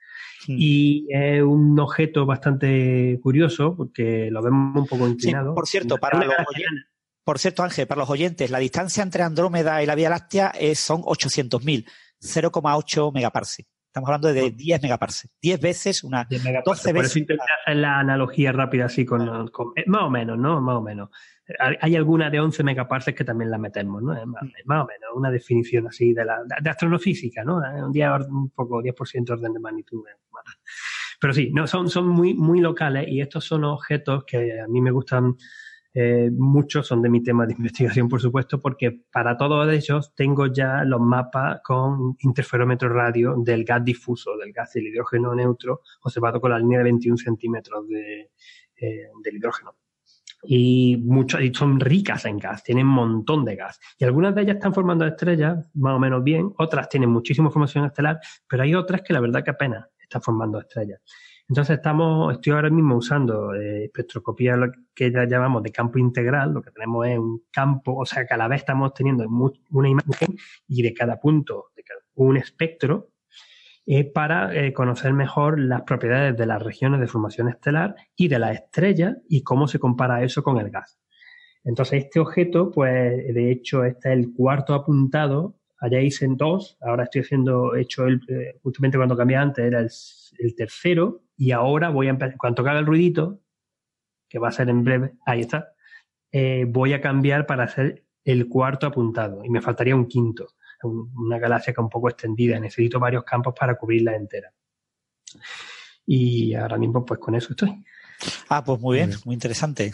Y es un objeto bastante curioso porque lo vemos un poco inclinado. por cierto, para los oyentes, por cierto, Ángel, para los oyentes, la distancia entre Andrómeda y la Vía Láctea es, son 800.000, 0,8 megaparsecs. Estamos hablando de 10 megaparsecs. 10 veces, una 12 veces. Por eso intenté hacer la analogía rápida así con, con, eh, más o menos, ¿no? Más o menos. Hay alguna de 11 megaparsecs que también la metemos, ¿no? Más, más o menos, una definición así de, la, de astronofísica, ¿no? Un día un poco, 10% orden de magnitud. Pero sí, no, son, son muy, muy locales y estos son objetos que a mí me gustan eh, muchos son de mi tema de investigación, por supuesto, porque para todos ellos tengo ya los mapas con interferómetro radio del gas difuso, del gas del hidrógeno neutro, observado con la línea de 21 centímetros de, eh, del hidrógeno y, muchas son ricas en gas, tienen un montón de gas. Y algunas de ellas están formando estrellas más o menos bien, otras tienen muchísima formación estelar, pero hay otras que la verdad que apenas están formando estrellas. Entonces estamos, estoy ahora mismo usando eh, espectroscopía lo que ya llamamos de campo integral, lo que tenemos es un campo, o sea que a la vez estamos teniendo una imagen y de cada punto, de cada, un espectro eh, para eh, conocer mejor las propiedades de las regiones de formación estelar y de la estrella y cómo se compara eso con el gas. Entonces, este objeto, pues, de hecho, este es el cuarto apuntado. Allá hice en dos, ahora estoy haciendo, hecho el, eh, justamente cuando cambié antes era el, tercero, y ahora voy a empezar, cuando haga el ruidito, que va a ser en breve, ahí está, voy a cambiar para hacer el cuarto apuntado, y me faltaría un quinto una galaxia que un poco extendida, necesito varios campos para cubrirla entera. Y ahora mismo, pues con eso estoy. Ah, pues muy bien, muy interesante.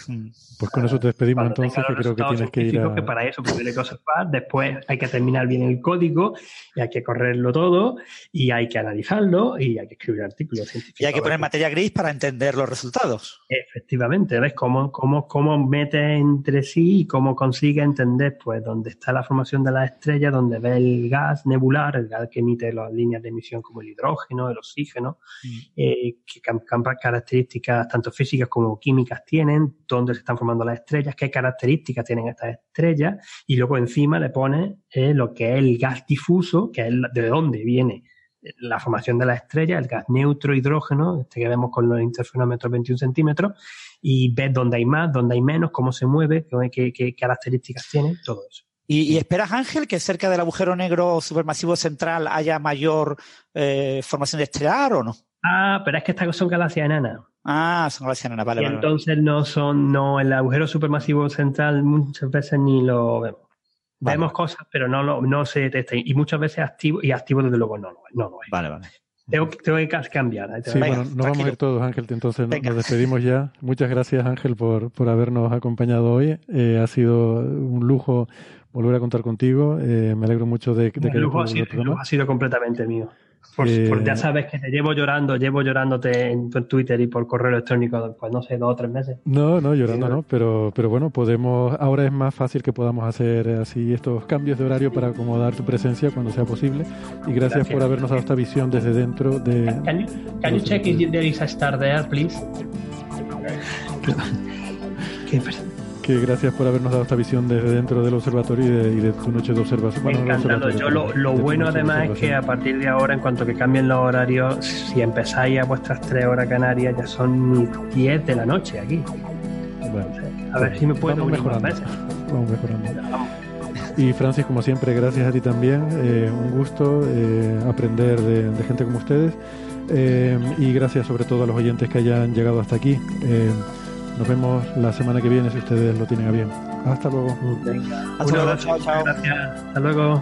Pues con eso te despedimos entonces, que creo que tienes que ir a... que para eso primero hay que observar, después hay que terminar bien el código y hay que correrlo todo y hay que analizarlo y hay que escribir artículos científicos. Y hay que poner materia gris para entender los resultados. Efectivamente, ¿ves cómo, cómo, cómo mete entre sí y cómo consigue entender pues dónde está la formación de las estrellas, dónde ve el gas nebular, el gas que emite las líneas de emisión como el hidrógeno, el oxígeno, mm. eh, qué características tanto físicas como químicas tienen, dónde se están formando las estrellas, qué características tienen estas estrellas, y luego encima le pone eh, lo que es el gas difuso, que es de dónde viene la formación de la estrella, el gas neutro hidrógeno, este que vemos con los interferómetros 21 centímetros, y ves dónde hay más, dónde hay menos, cómo se mueve, qué, qué características tiene, todo eso. ¿Y, esperas, Ángel, que cerca del agujero negro supermasivo central haya mayor eh, formación de estelar o no? Ah, pero es que estas son galaxias enanas. Ah, son galaxias enanas, vale. Y entonces no son, no, el agujero supermasivo central muchas veces ni lo vemos. Vemos cosas, pero no, lo, no se detecta. Y muchas veces activo, y activo desde luego no, no lo es. Vale, vale. Tengo, tengo que cambiar. ¿eh? Sí, bueno, nos vamos a ir todos, Ángel. Entonces nos despedimos ya. Muchas gracias, Ángel, por, por habernos acompañado hoy. Eh, ha sido un lujo volver a contar contigo. Eh, me alegro mucho de, de que... El lujo, ha sido, el lujo ha sido completamente mío. Por, eh, ya sabes que te llevo llorando, llevo llorándote en, Twitter y por correo electrónico, pues no sé, dos o tres meses. No, no, llorando no, pero, pero bueno, podemos, ahora es más fácil que podamos hacer así estos cambios de horario para acomodar tu presencia cuando sea posible. Y gracias, por habernos dado esta visión desde dentro de... Can you, can you check if there is a star there, please? ¿Qué, gracias por habernos dado esta visión desde dentro del observatorio y de, tu noche de observación. Bueno, Encantado. Yo lo, bueno además es que a partir de ahora, en cuanto que cambien los horarios, si empezáis a vuestras tres horas canarias, ya son 10 de la noche aquí. a ver si me puedo mejorar. Vamos mejorando. Y Francis, como siempre, gracias a ti también. Eh, un gusto eh, aprender de, gente como ustedes. Eh, y gracias sobre todo a los oyentes que hayan llegado hasta aquí. Nos vemos la semana que viene si ustedes lo tienen a bien. Hasta luego. Hasta luego. Chao, chao. Gracias. Hasta luego.